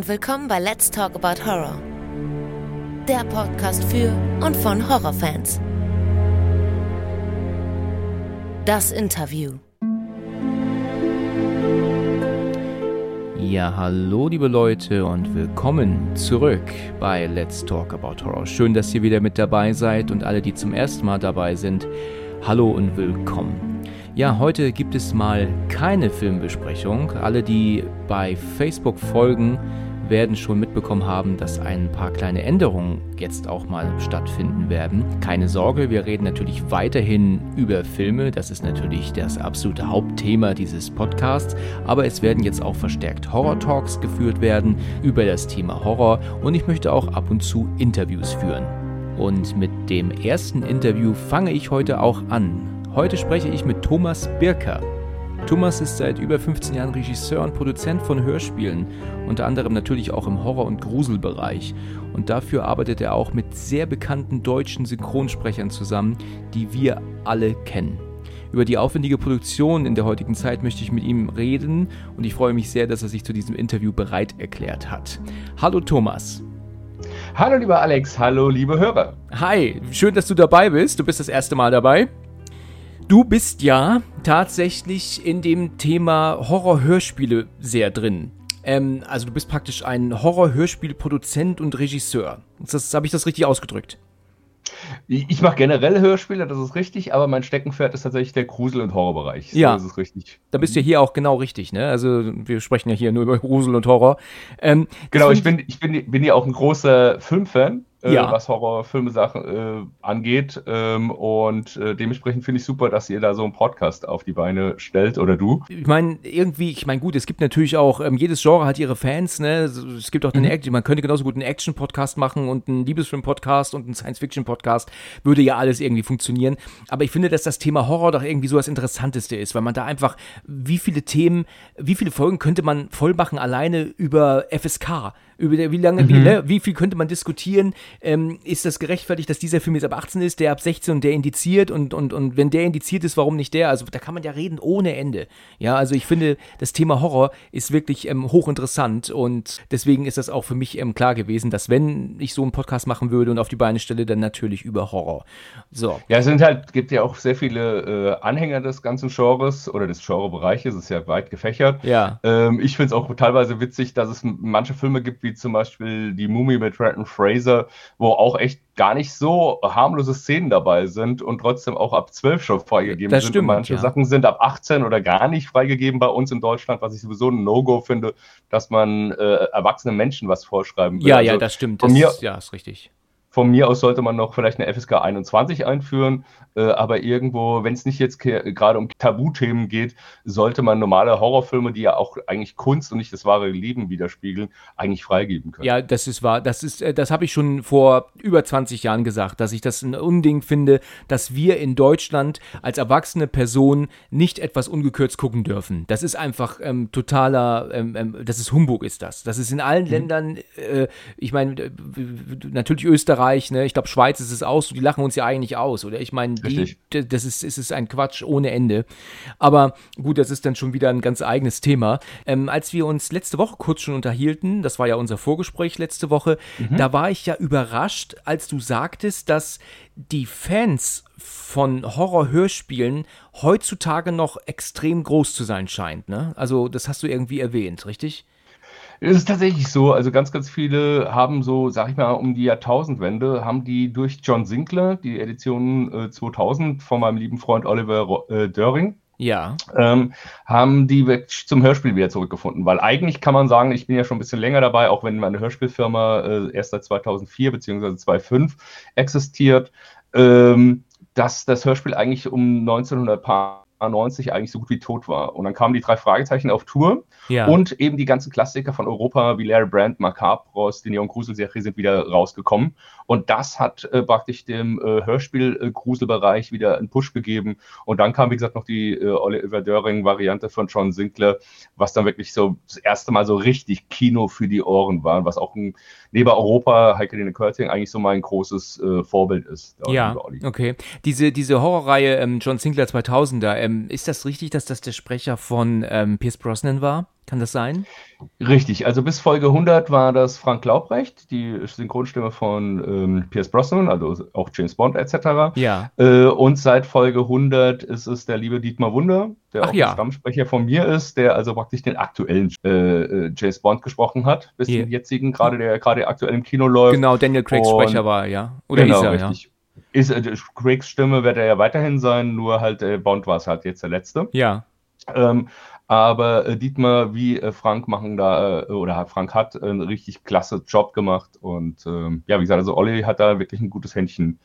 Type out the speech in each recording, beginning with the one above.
und willkommen bei Let's Talk About Horror. Der Podcast für und von Horrorfans. Das Interview. Ja, hallo liebe Leute und willkommen zurück bei Let's Talk About Horror. Schön, dass ihr wieder mit dabei seid und alle, die zum ersten Mal dabei sind, hallo und willkommen. Ja, heute gibt es mal keine Filmbesprechung. Alle, die bei Facebook folgen, werden schon mitbekommen haben, dass ein paar kleine Änderungen jetzt auch mal stattfinden werden. Keine Sorge, wir reden natürlich weiterhin über Filme. Das ist natürlich das absolute Hauptthema dieses Podcasts. Aber es werden jetzt auch verstärkt Horror-Talks geführt werden über das Thema Horror. Und ich möchte auch ab und zu Interviews führen. Und mit dem ersten Interview fange ich heute auch an. Heute spreche ich mit Thomas Birker. Thomas ist seit über 15 Jahren Regisseur und Produzent von Hörspielen, unter anderem natürlich auch im Horror- und Gruselbereich. Und dafür arbeitet er auch mit sehr bekannten deutschen Synchronsprechern zusammen, die wir alle kennen. Über die aufwendige Produktion in der heutigen Zeit möchte ich mit ihm reden und ich freue mich sehr, dass er sich zu diesem Interview bereit erklärt hat. Hallo Thomas. Hallo lieber Alex, hallo liebe Hörer. Hi, schön, dass du dabei bist. Du bist das erste Mal dabei. Du bist ja tatsächlich in dem Thema Horror-Hörspiele sehr drin. Ähm, also du bist praktisch ein Horror-Hörspiel-Produzent und Regisseur. Das, Habe ich das richtig ausgedrückt? Ich mache generell Hörspiele, das ist richtig, aber mein Steckenpferd ist tatsächlich der Grusel- und Horrorbereich. Ja, so, das ist richtig. Da bist du ja hier auch genau richtig, ne? Also wir sprechen ja hier nur über Grusel und Horror. Ähm, genau, ich bin, ich bin, bin ja auch ein großer Filmfan ja. was Horrorfilme Sachen äh, angeht. Ähm, und äh, dementsprechend finde ich super, dass ihr da so einen Podcast auf die Beine stellt oder du. Ich meine, irgendwie, ich meine, gut, es gibt natürlich auch, ähm, jedes Genre hat ihre Fans, ne? Es gibt auch den mhm. Action, man könnte genauso gut einen Action-Podcast machen und einen Liebesfilm-Podcast und einen Science-Fiction-Podcast. Würde ja alles irgendwie funktionieren. Aber ich finde, dass das Thema Horror doch irgendwie so das Interessanteste ist, weil man da einfach, wie viele Themen, wie viele Folgen könnte man voll machen alleine über FSK? Über wie lange, mhm. wie, ne, wie viel könnte man diskutieren? Ähm, ist das gerechtfertigt, dass dieser Film jetzt ab 18 ist, der ab 16 und der indiziert und, und, und wenn der indiziert ist, warum nicht der? Also da kann man ja reden ohne Ende. Ja, also ich finde, das Thema Horror ist wirklich ähm, hochinteressant und deswegen ist das auch für mich ähm, klar gewesen, dass wenn ich so einen Podcast machen würde und auf die Beine stelle, dann natürlich über Horror. So. Ja, es sind halt, gibt ja auch sehr viele äh, Anhänger des ganzen Genres oder des Genrebereiches, ist ja weit gefächert. Ja. Ähm, ich finde es auch teilweise witzig, dass es manche Filme gibt, wie wie zum Beispiel die Mumie mit Trenton Fraser, wo auch echt gar nicht so harmlose Szenen dabei sind und trotzdem auch ab 12 schon freigegeben das sind. Stimmt, und manche ja. Sachen sind ab 18 oder gar nicht freigegeben bei uns in Deutschland, was ich sowieso ein No-Go finde, dass man äh, erwachsenen Menschen was vorschreiben will. Ja, also ja, das stimmt. Das, mir, ja, ist richtig. Von mir aus sollte man noch vielleicht eine FSK 21 einführen, äh, aber irgendwo, wenn es nicht jetzt gerade um Tabuthemen geht, sollte man normale Horrorfilme, die ja auch eigentlich Kunst und nicht das wahre Leben widerspiegeln, eigentlich freigeben können. Ja, das ist wahr. Das ist, äh, das habe ich schon vor über 20 Jahren gesagt, dass ich das ein Unding finde, dass wir in Deutschland als erwachsene Person nicht etwas ungekürzt gucken dürfen. Das ist einfach ähm, totaler, ähm, ähm, das ist Humbug, ist das. Das ist in allen mhm. Ländern, äh, ich meine, natürlich Österreich, Österreich, ne? ich glaube, Schweiz ist es aus, die lachen uns ja eigentlich aus, oder? Ich meine, das ist, ist, ist ein Quatsch ohne Ende. Aber gut, das ist dann schon wieder ein ganz eigenes Thema. Ähm, als wir uns letzte Woche kurz schon unterhielten, das war ja unser Vorgespräch letzte Woche, mhm. da war ich ja überrascht, als du sagtest, dass die Fans von Horror-Hörspielen heutzutage noch extrem groß zu sein scheint. Ne? Also, das hast du irgendwie erwähnt, richtig? Es ist tatsächlich so, also ganz, ganz viele haben so, sag ich mal, um die Jahrtausendwende, haben die durch John Sinclair, die Edition äh, 2000 von meinem lieben Freund Oliver äh, Döring, ja. Ähm, haben die zum Hörspiel wieder zurückgefunden. Weil eigentlich kann man sagen, ich bin ja schon ein bisschen länger dabei, auch wenn meine Hörspielfirma äh, erst seit 2004 bzw. 2005 existiert, ähm, dass das Hörspiel eigentlich um 1900 Paar 90 eigentlich so gut wie tot war. Und dann kamen die drei Fragezeichen auf Tour ja. und eben die ganzen Klassiker von Europa wie Larry Brand, Macabros, die Neon Grusel-Serie sind wieder rausgekommen. Und das hat äh, praktisch dem äh, Hörspiel-Gruselbereich wieder einen Push gegeben. Und dann kam, wie gesagt, noch die äh, Oliver Döring-Variante von John Sinclair, was dann wirklich so das erste Mal so richtig Kino für die Ohren war, was auch ein, neben Europa, Heike Dine Körting, eigentlich so mein großes äh, Vorbild ist. Ja, okay. Diese, diese Horrorreihe ähm, John Sinclair 2000er, ähm, ist das richtig, dass das der Sprecher von ähm, Pierce Brosnan war? Kann das sein? Richtig, also bis Folge 100 war das Frank Laubrecht, die Synchronstimme von ähm, Pierce Brosnan, also auch James Bond etc. Ja. Äh, und seit Folge 100 ist es der liebe Dietmar Wunder, der Ach auch ja. Stammsprecher von mir ist, der also praktisch den aktuellen äh, äh, James Bond gesprochen hat, bis Ja. den jetzigen, gerade der gerade aktuell im Kino läuft. Genau, Daniel Craigs Und- Sprecher war, ja. Oder genau, ist er, ja. Ist, äh, Craigs Stimme wird er ja weiterhin sein, nur halt äh, Bond war es halt jetzt der letzte. Ja. Ähm, aber äh, Dietmar wie äh, Frank machen da, äh, oder Frank hat einen richtig klasse Job gemacht. Und ähm, ja, wie gesagt, also Olli hat da wirklich ein gutes Händchen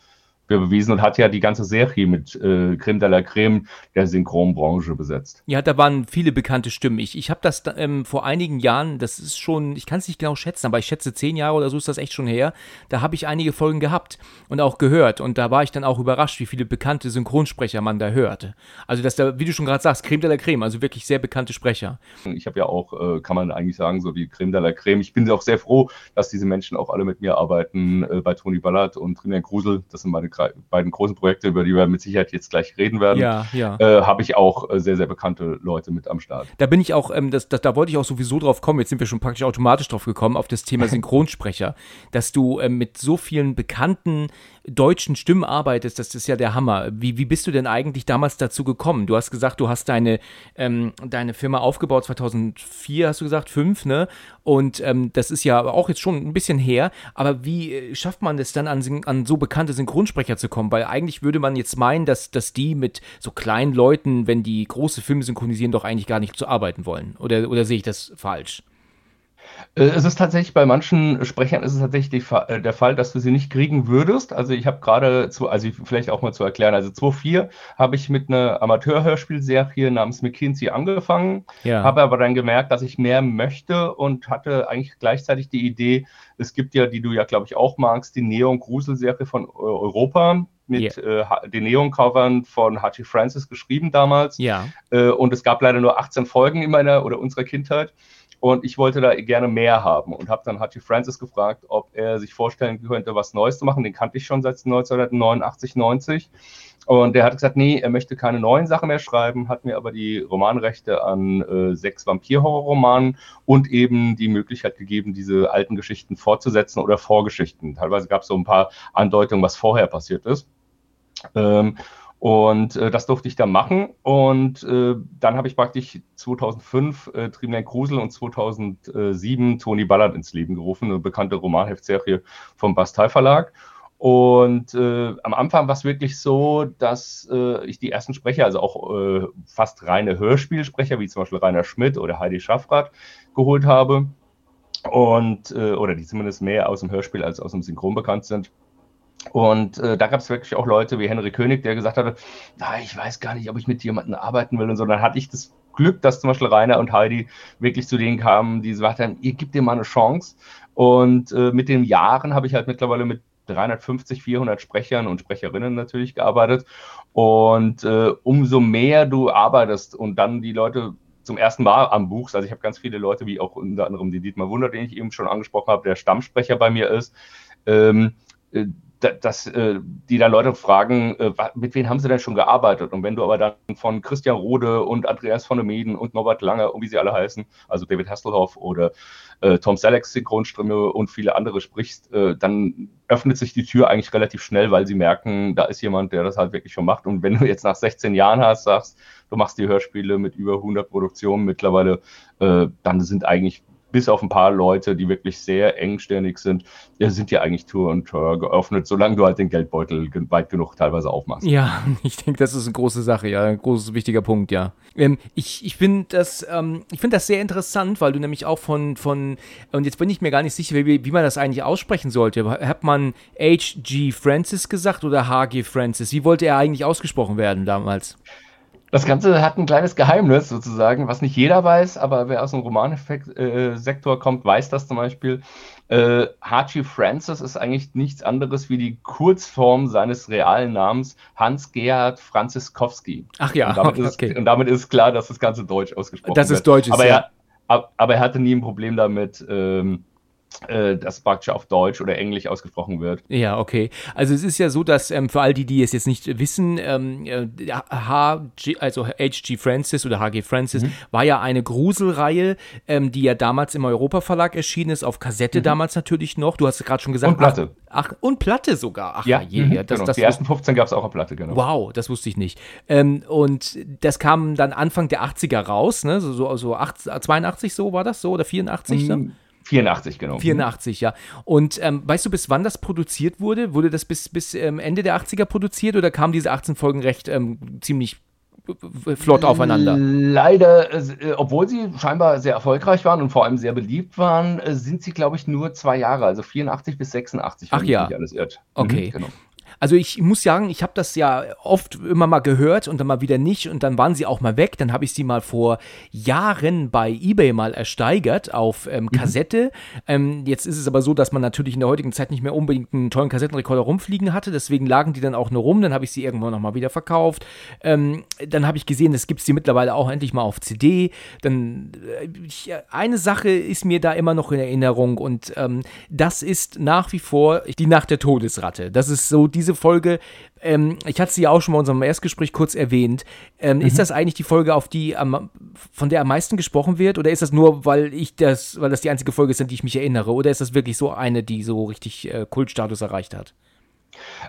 bewiesen und hat ja die ganze Serie mit äh, Creme de la Creme der Synchronbranche besetzt. Ja, da waren viele bekannte Stimmen. Ich, ich habe das da, ähm, vor einigen Jahren, das ist schon, ich kann es nicht genau schätzen, aber ich schätze zehn Jahre oder so ist das echt schon her. Da habe ich einige Folgen gehabt und auch gehört. Und da war ich dann auch überrascht, wie viele bekannte Synchronsprecher man da hörte. Also, dass da, wie du schon gerade sagst, Creme de la Creme, also wirklich sehr bekannte Sprecher. Ich habe ja auch, äh, kann man eigentlich sagen, so wie Creme de la Creme. Ich bin auch sehr froh, dass diese Menschen auch alle mit mir arbeiten, äh, bei Toni Ballard und Trinja Grusel. Das sind meine beiden großen Projekte, über die wir mit Sicherheit jetzt gleich reden werden. Ja, ja. Äh, habe ich auch äh, sehr, sehr bekannte Leute mit am Start. Da bin ich auch, ähm, das, das, da wollte ich auch sowieso drauf kommen, jetzt sind wir schon praktisch automatisch drauf gekommen, auf das Thema Synchronsprecher, dass du ähm, mit so vielen bekannten deutschen Stimmen arbeitest, das ist ja der Hammer. Wie, wie bist du denn eigentlich damals dazu gekommen? Du hast gesagt, du hast deine, ähm, deine Firma aufgebaut 2004, hast du gesagt, fünf, ne? Und ähm, das ist ja auch jetzt schon ein bisschen her, aber wie äh, schafft man es dann an, an so bekannte Synchronsprecher zu kommen? Weil eigentlich würde man jetzt meinen, dass, dass die mit so kleinen Leuten, wenn die große Filme synchronisieren, doch eigentlich gar nicht zu arbeiten wollen. Oder, oder sehe ich das falsch? Äh, Es ist tatsächlich bei manchen Sprechern ist es tatsächlich äh, der Fall, dass du sie nicht kriegen würdest. Also ich habe gerade zu, also vielleicht auch mal zu erklären, also 2004 habe ich mit einer Amateurhörspielserie namens McKinsey angefangen, Ja. habe aber dann gemerkt, dass ich mehr möchte und hatte eigentlich gleichzeitig die Idee, es gibt ja, die du ja glaube ich auch magst, die Neon-Grusel-Serie von äh, Europa mit äh, Ha- den Neon-Covern von Hachi Francis geschrieben damals. ja. Äh, und es gab leider nur 18 Folgen in meiner oder unserer Kindheit. Und ich wollte da gerne mehr haben und habe dann Hachi Francis gefragt, ob er sich vorstellen könnte, was Neues zu machen. Den kannte ich schon seit 1989, 90. Und der hat gesagt, nee, er möchte keine neuen Sachen mehr schreiben, hat mir aber die Romanrechte an äh, sechs Vampir-Horror-Romanen und eben die Möglichkeit gegeben, diese alten Geschichten fortzusetzen oder Vorgeschichten. Teilweise gab es so ein paar Andeutungen, was vorher passiert ist. Ähm, und äh, das durfte ich dann machen. Und äh, dann habe ich praktisch 2005 äh, Trieblein Grusel und 2007 Toni Ballard ins Leben gerufen, eine bekannte Romanheftserie vom Bastei Verlag. Und äh, am Anfang war es wirklich so, dass äh, ich die ersten Sprecher, also auch äh, fast reine Hörspielsprecher, wie zum Beispiel Rainer Schmidt oder Heidi Schaffrath, geholt habe. Und, äh, oder die zumindest mehr aus dem Hörspiel als aus dem Synchron bekannt sind. Und äh, da gab es wirklich auch Leute wie Henry König, der gesagt hatte, ah, ich weiß gar nicht, ob ich mit jemandem arbeiten will und so. Dann hatte ich das Glück, dass zum Beispiel Rainer und Heidi wirklich zu denen kamen, die gesagt haben, ihr gebt dem mal eine Chance. Und äh, mit den Jahren habe ich halt mittlerweile mit 350, 400 Sprechern und Sprecherinnen natürlich gearbeitet. Und äh, umso mehr du arbeitest und dann die Leute zum ersten Mal am Buchst, also ich habe ganz viele Leute, wie auch unter anderem die Dietmar Wunder, den ich eben schon angesprochen habe, der Stammsprecher bei mir ist, ähm, äh, dass äh, die dann Leute fragen, äh, mit wem haben sie denn schon gearbeitet? Und wenn du aber dann von Christian Rode und Andreas von der Meden und Norbert Lange und wie sie alle heißen, also David Hasselhoff oder äh, Tom Sellecks Synchronstimme und viele andere sprichst, dann öffnet sich die Tür eigentlich relativ schnell, weil sie merken, da ist jemand, der das halt wirklich schon macht. Und wenn du jetzt nach 16 Jahren hast, sagst, du machst die Hörspiele mit über 100 Produktionen mittlerweile, dann sind eigentlich bis auf ein paar Leute, die wirklich sehr engstirnig sind, sind ja eigentlich Tour und Tour geöffnet, solange du halt den Geldbeutel ge- weit genug teilweise aufmachst. Ja, ich denke, das ist eine große Sache, ja, ein großes, wichtiger Punkt, ja. Ähm, ich ich finde das, ähm, ich finde das sehr interessant, weil du nämlich auch von, von, und jetzt bin ich mir gar nicht sicher, wie, wie man das eigentlich aussprechen sollte. Hat man H.G. Francis gesagt oder H.G. Francis? Wie wollte er eigentlich ausgesprochen werden damals? Das Ganze hat ein kleines Geheimnis sozusagen, was nicht jeder weiß, aber wer aus dem Romansektor kommt, weiß das zum Beispiel. Äh, Hachi Francis ist eigentlich nichts anderes wie die Kurzform seines realen Namens Hans-Gerhard Franziskowski. Ach ja, und, damit ist, okay. und damit ist klar, dass das Ganze deutsch ausgesprochen Dass es wird. deutsch ist, aber ja. Er, ab- aber er hatte nie ein Problem damit, ähm, äh, das praktisch auf Deutsch oder Englisch ausgesprochen wird. Ja, okay. Also es ist ja so, dass ähm, für all die, die es jetzt nicht wissen, ähm, HG, äh, also H.G. Francis oder H.G. Francis mhm. war ja eine Gruselreihe, ähm, die ja damals im Europa Verlag erschienen ist, auf Kassette mhm. damals natürlich noch. Du hast gerade schon gesagt. Und Platte. Ach, ach und Platte sogar. Ach ja, je, mhm, das, genau. das, die ersten 15 gab es auch auf Platte, genau. Wow, das wusste ich nicht. Ähm, und das kam dann Anfang der 80er raus, ne? So, so, so 8, 82 so war das so oder 84? Mhm. 84, genau. 84, ja. Und ähm, weißt du, bis wann das produziert wurde? Wurde das bis, bis ähm, Ende der 80er produziert oder kamen diese 18 Folgen recht ähm, ziemlich flott aufeinander? Leider, äh, obwohl sie scheinbar sehr erfolgreich waren und vor allem sehr beliebt waren, äh, sind sie, glaube ich, nur zwei Jahre, also 84 bis 86, wenn Ach ja. alles irrt. Okay. Mhm, genau. Also ich muss sagen, ich habe das ja oft immer mal gehört und dann mal wieder nicht und dann waren sie auch mal weg. Dann habe ich sie mal vor Jahren bei eBay mal ersteigert auf ähm, mhm. Kassette. Mhm. Ähm, jetzt ist es aber so, dass man natürlich in der heutigen Zeit nicht mehr unbedingt einen tollen Kassettenrekorder rumfliegen hatte. Deswegen lagen die dann auch nur rum. Dann habe ich sie irgendwann nochmal wieder verkauft. Ähm, dann habe ich gesehen, es gibt sie mittlerweile auch endlich mal auf CD. Dann äh, ich, eine Sache ist mir da immer noch in Erinnerung und ähm, das ist nach wie vor die Nacht der Todesratte. Das ist so diese diese Folge, ähm, ich hatte sie ja auch schon mal in unserem Erstgespräch kurz erwähnt. Ähm, mhm. Ist das eigentlich die Folge, auf die am, von der am meisten gesprochen wird? Oder ist das nur, weil ich das, weil das die einzige Folge ist, an die ich mich erinnere? Oder ist das wirklich so eine, die so richtig äh, Kultstatus erreicht hat?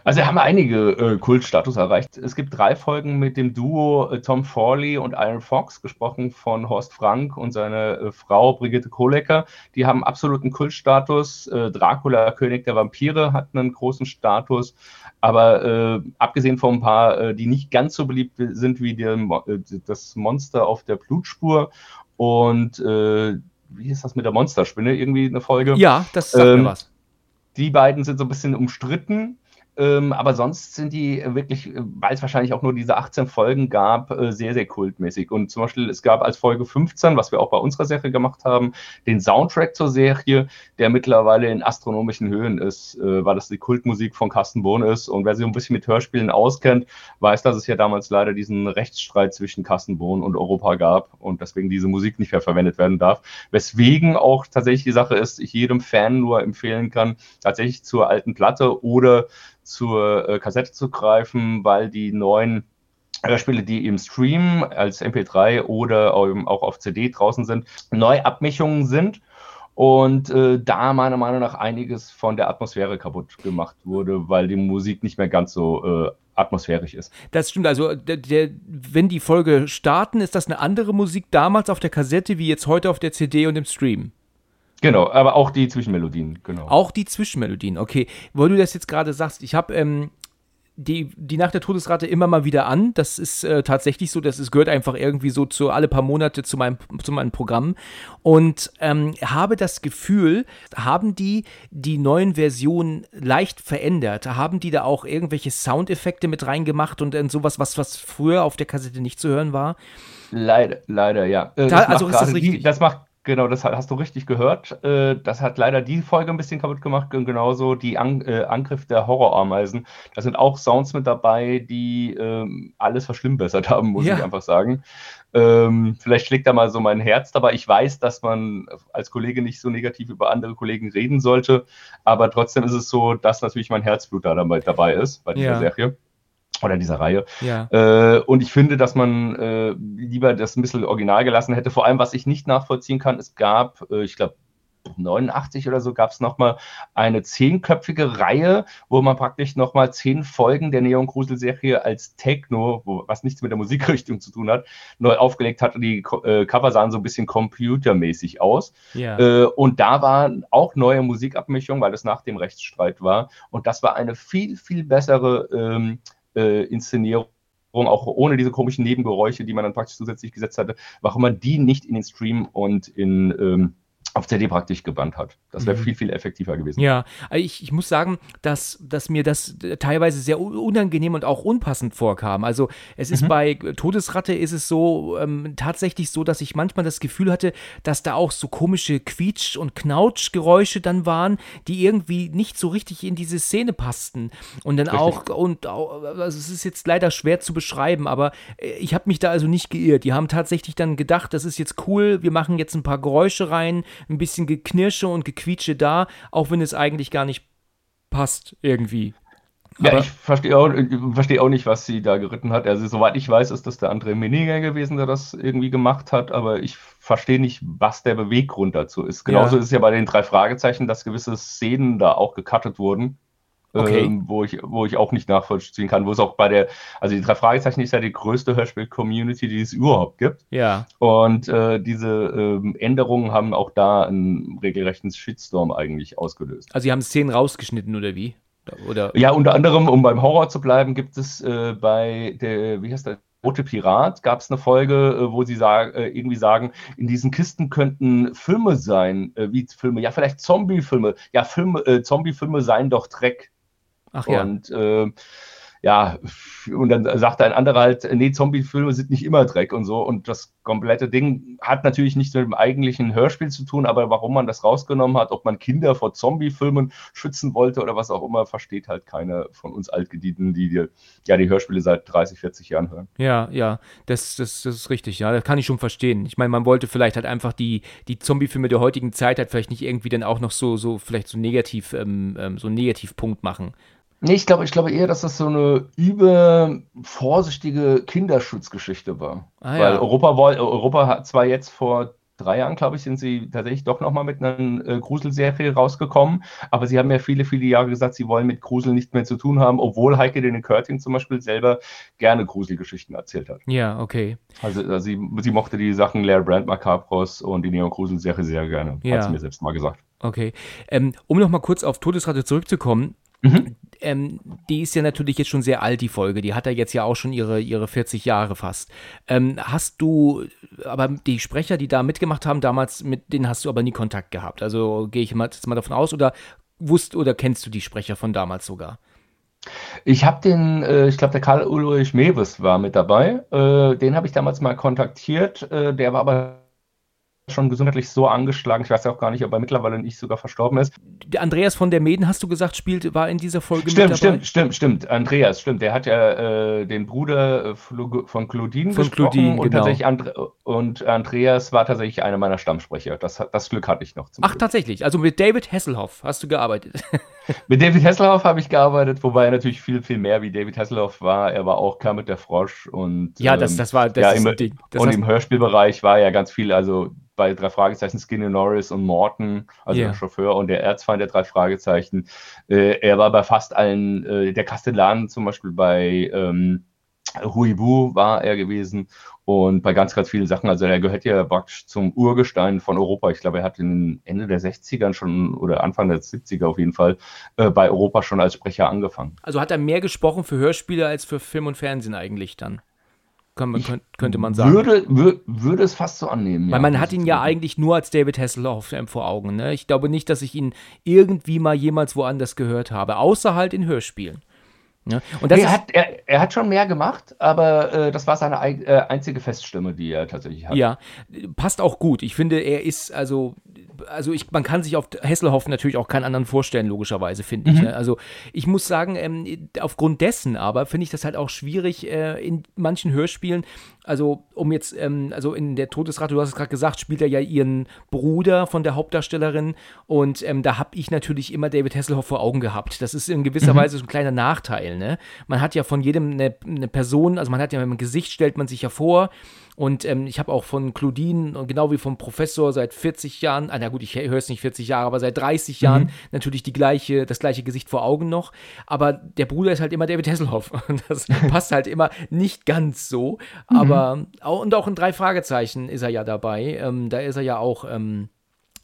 Also haben einige äh, Kultstatus erreicht. Es gibt drei Folgen mit dem Duo äh, Tom Fawley und Iron Fox, gesprochen von Horst Frank und seine äh, Frau Brigitte Kohlecker. Die haben absoluten Kultstatus. Äh, Dracula, König der Vampire, hat einen großen Status. Aber äh, abgesehen von ein paar, äh, die nicht ganz so beliebt sind wie der, das Monster auf der Blutspur und wie ist das mit der Monsterspinne? Irgendwie eine Folge? Ja, das sagt ähm, mir was. Die beiden sind so ein bisschen umstritten. Ähm, aber sonst sind die wirklich, weil es wahrscheinlich auch nur diese 18 Folgen gab, äh, sehr, sehr kultmäßig. Und zum Beispiel, es gab als Folge 15, was wir auch bei unserer Serie gemacht haben, den Soundtrack zur Serie, der mittlerweile in astronomischen Höhen ist, äh, weil das die Kultmusik von Carsten Bohn ist. Und wer sich ein bisschen mit Hörspielen auskennt, weiß, dass es ja damals leider diesen Rechtsstreit zwischen Carsten Bohn und Europa gab und deswegen diese Musik nicht mehr verwendet werden darf. Weswegen auch tatsächlich die Sache ist, ich jedem Fan nur empfehlen kann, tatsächlich zur alten Platte oder zur äh, Kassette zu greifen, weil die neuen Hörspiele, die im Stream als MP3 oder auch auf CD draußen sind, Neuabmischungen sind und äh, da meiner Meinung nach einiges von der Atmosphäre kaputt gemacht wurde, weil die Musik nicht mehr ganz so äh, atmosphärisch ist. Das stimmt, also der, der, wenn die Folge starten, ist das eine andere Musik damals auf der Kassette wie jetzt heute auf der CD und im Stream. Genau, aber auch die Zwischenmelodien, genau. Auch die Zwischenmelodien, okay. Weil du das jetzt gerade sagst, ich habe ähm, die, die Nacht der Todesrate immer mal wieder an. Das ist äh, tatsächlich so, das ist, gehört einfach irgendwie so zu alle paar Monate zu meinem, zu meinem Programm. Und ähm, habe das Gefühl, haben die die neuen Versionen leicht verändert? Haben die da auch irgendwelche Soundeffekte mit reingemacht und dann sowas, was, was früher auf der Kassette nicht zu hören war? Leider, leider, ja. Äh, da, also ist das richtig? Die, das macht Genau, das hast du richtig gehört. Äh, das hat leider die Folge ein bisschen kaputt gemacht und genauso die An äh, Angriff der Horrorameisen. Da sind auch Sounds mit dabei, die ähm, alles verschlimmbessert haben, muss ja. ich einfach sagen. Ähm, vielleicht schlägt da mal so mein Herz dabei. Ich weiß, dass man als Kollege nicht so negativ über andere Kollegen reden sollte, aber trotzdem ist es so, dass natürlich mein Herzblut da dabei ist bei dieser ja. Serie oder dieser Reihe. Ja. Äh, und ich finde, dass man äh, lieber das ein bisschen original gelassen hätte. Vor allem, was ich nicht nachvollziehen kann, es gab, äh, ich glaube, 89 oder so gab es nochmal eine zehnköpfige Reihe, wo man praktisch nochmal zehn Folgen der Neon Grusel Serie als Techno, wo, was nichts mit der Musikrichtung zu tun hat, neu aufgelegt hat und die äh, Cover sahen so ein bisschen computermäßig aus. Ja. Äh, und da war auch neue Musikabmischung, weil es nach dem Rechtsstreit war. Und das war eine viel, viel bessere ähm, äh, Inszenierung, auch ohne diese komischen Nebengeräusche, die man dann praktisch zusätzlich gesetzt hatte, warum man die nicht in den Stream und in ähm, auf CD praktisch gebannt hat. Das wäre mhm. viel, viel effektiver gewesen. Ja, also ich, ich muss sagen, dass, dass mir das teilweise sehr unangenehm und auch unpassend vorkam. Also es ist mhm. bei Todesratte ist es so ähm, tatsächlich so, dass ich manchmal das Gefühl hatte, dass da auch so komische Quietsch- und Knautschgeräusche dann waren, die irgendwie nicht so richtig in diese Szene passten. Und dann richtig. auch, und auch, also es ist jetzt leider schwer zu beschreiben, aber äh, ich habe mich da also nicht geirrt. Die haben tatsächlich dann gedacht, das ist jetzt cool, wir machen jetzt ein paar Geräusche rein, ein bisschen Geknirsche und Gequietsche da, auch wenn es eigentlich gar nicht passt irgendwie. Ja, Aber ich verstehe auch, versteh auch nicht, was sie da geritten hat. Also, soweit ich weiß, ist das der André Meniger gewesen, der das irgendwie gemacht hat. Aber ich verstehe nicht, was der Beweggrund dazu ist. Genauso ja. ist es ja bei den drei Fragezeichen, dass gewisse Szenen da auch gecuttet wurden. Okay. Ähm, wo, ich, wo ich auch nicht nachvollziehen kann, wo es auch bei der, also die drei Fragezeichen ist ja die größte Hörspiel-Community, die es überhaupt gibt. Ja. Und äh, diese ähm, Änderungen haben auch da einen regelrechten Shitstorm eigentlich ausgelöst. Also sie haben Szenen rausgeschnitten oder wie? Oder? Ja, unter anderem, um beim Horror zu bleiben, gibt es äh, bei der, wie heißt der, Rote Pirat, gab es eine Folge, äh, wo sie sag, äh, irgendwie sagen, in diesen Kisten könnten Filme sein, äh, wie Filme, ja, vielleicht Zombie-Filme. Ja, Filme, äh, Zombie-Filme seien doch Dreck. Ach ja. Und äh, ja, und dann sagt ein anderer halt, nee, Zombie-Filme sind nicht immer Dreck und so. Und das komplette Ding hat natürlich nichts mit dem eigentlichen Hörspiel zu tun, aber warum man das rausgenommen hat, ob man Kinder vor Zombie-Filmen schützen wollte oder was auch immer, versteht halt keiner von uns Altgedienten, die, die ja die Hörspiele seit 30, 40 Jahren hören. Ja, ja, das, das, das ist richtig, ja, das kann ich schon verstehen. Ich meine, man wollte vielleicht halt einfach die, die Zombie-Filme der heutigen Zeit halt vielleicht nicht irgendwie dann auch noch so, so vielleicht so negativ, ähm, ähm so einen Negativpunkt machen. Nee, ich glaube, ich glaube eher, dass das so eine übervorsichtige Kinderschutzgeschichte war. Ah, Weil ja. Europa, Europa hat zwar jetzt vor drei Jahren, glaube ich, sind sie tatsächlich doch nochmal mit einer äh, Gruselserie rausgekommen. Aber sie haben ja viele, viele Jahre gesagt, sie wollen mit Grusel nichts mehr zu tun haben, obwohl Heike den Körting zum Beispiel selber gerne Gruselgeschichten erzählt hat. Ja, okay. Also, also sie, sie, mochte die Sachen Lair Brand Macabros und die Neon-Grusel-Serie sehr gerne, ja. hat sie mir selbst mal gesagt. Okay. Ähm, um nochmal kurz auf Todesrate zurückzukommen, Mhm. Ähm, die ist ja natürlich jetzt schon sehr alt, die Folge. Die hat ja jetzt ja auch schon ihre, ihre 40 Jahre fast. Ähm, hast du, aber die Sprecher, die da mitgemacht haben damals, mit denen hast du aber nie Kontakt gehabt. Also gehe ich mal, jetzt mal davon aus, oder wusst oder kennst du die Sprecher von damals sogar? Ich habe den, äh, ich glaube, der Karl Ulrich Mewes war mit dabei. Äh, den habe ich damals mal kontaktiert. Äh, der war aber schon gesundheitlich so angeschlagen. Ich weiß ja auch gar nicht, ob er mittlerweile nicht sogar verstorben ist. Der Andreas von der Meden, hast du gesagt, spielt, war in dieser Folge stimmt, mit dabei? Stimmt, stimmt, stimmt. Andreas, stimmt. Der hat ja äh, den Bruder äh, von Claudine von gesprochen. Claudine, und, genau. tatsächlich And und Andreas war tatsächlich einer meiner Stammsprecher. Das, das Glück hatte ich noch. Ach, Glück. tatsächlich. Also mit David Hasselhoff hast du gearbeitet. mit David Hasselhoff habe ich gearbeitet, wobei er natürlich viel, viel mehr wie David Hasselhoff war. Er war auch Kermit der Frosch und ja, das, ähm, das war das ja, im, Ding. Das und im Hörspielbereich war ja ganz viel, also bei drei Fragezeichen Skinny Norris und Morton, also yeah. der Chauffeur und der Erzfeind der drei Fragezeichen. Äh, er war bei fast allen, äh, der Kastellan zum Beispiel bei ähm, Huibu war er gewesen und bei ganz, ganz vielen Sachen. Also er gehört ja praktisch zum Urgestein von Europa. Ich glaube, er hat in Ende der 60ern schon oder Anfang der 70er auf jeden Fall äh, bei Europa schon als Sprecher angefangen. Also hat er mehr gesprochen für Hörspiele als für Film und Fernsehen eigentlich dann? Man, könnte man sagen. Würde, würde, würde es fast so annehmen. Weil ja, man hat ihn ja eigentlich nur als David Hasselhoff vor Augen. Ne? Ich glaube nicht, dass ich ihn irgendwie mal jemals woanders gehört habe, außer halt in Hörspielen. Ja, und das er, hat, er, er, hat schon mehr gemacht, aber äh, das war seine äh, einzige Feststimme, die er tatsächlich hat. Ja, passt auch gut. Ich finde, er ist also also ich, man kann sich auf Hesselhoff natürlich auch keinen anderen vorstellen, logischerweise, finde ich. Mhm. Ne? Also ich muss sagen, ähm, aufgrund dessen aber finde ich das halt auch schwierig äh, in manchen Hörspielen. Also, um jetzt, ähm, also in der Todesrate, du hast es gerade gesagt, spielt er ja ihren Bruder von der Hauptdarstellerin und ähm, da habe ich natürlich immer David Hasselhoff vor Augen gehabt. Das ist in gewisser mhm. Weise so ein kleiner Nachteil, ne? Man hat ja von jedem eine, eine Person, also man hat ja mit dem Gesicht stellt man sich ja vor und ähm, ich habe auch von Claudine und genau wie vom Professor seit 40 Jahren, ah, na gut, ich höre es nicht 40 Jahre, aber seit 30 Jahren mhm. natürlich die gleiche, das gleiche Gesicht vor Augen noch. Aber der Bruder ist halt immer David Hasselhoff. Und das passt halt immer nicht ganz so. Mhm. Aber auch, und auch in drei Fragezeichen ist er ja dabei. Ähm, da ist er ja auch. Ähm,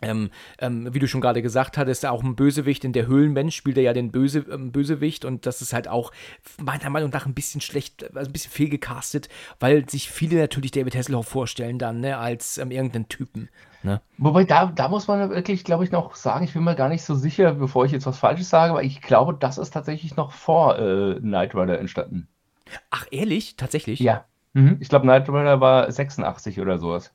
ähm, ähm, wie du schon gerade gesagt hattest, auch ein Bösewicht in der Höhlenmensch spielt er ja den Böse, ähm, Bösewicht und das ist halt auch meiner Meinung nach ein bisschen schlecht, also ein bisschen fehlgecastet, weil sich viele natürlich David Hasselhoff vorstellen dann, ne, als ähm, irgendeinen Typen. Ne? Wobei, da, da muss man wirklich, glaube ich, noch sagen, ich bin mir gar nicht so sicher, bevor ich jetzt was Falsches sage, aber ich glaube, das ist tatsächlich noch vor äh, Knight Rider entstanden. Ach, ehrlich? Tatsächlich? Ja. Mhm. Ich glaube, Knight Rider war 86 oder sowas.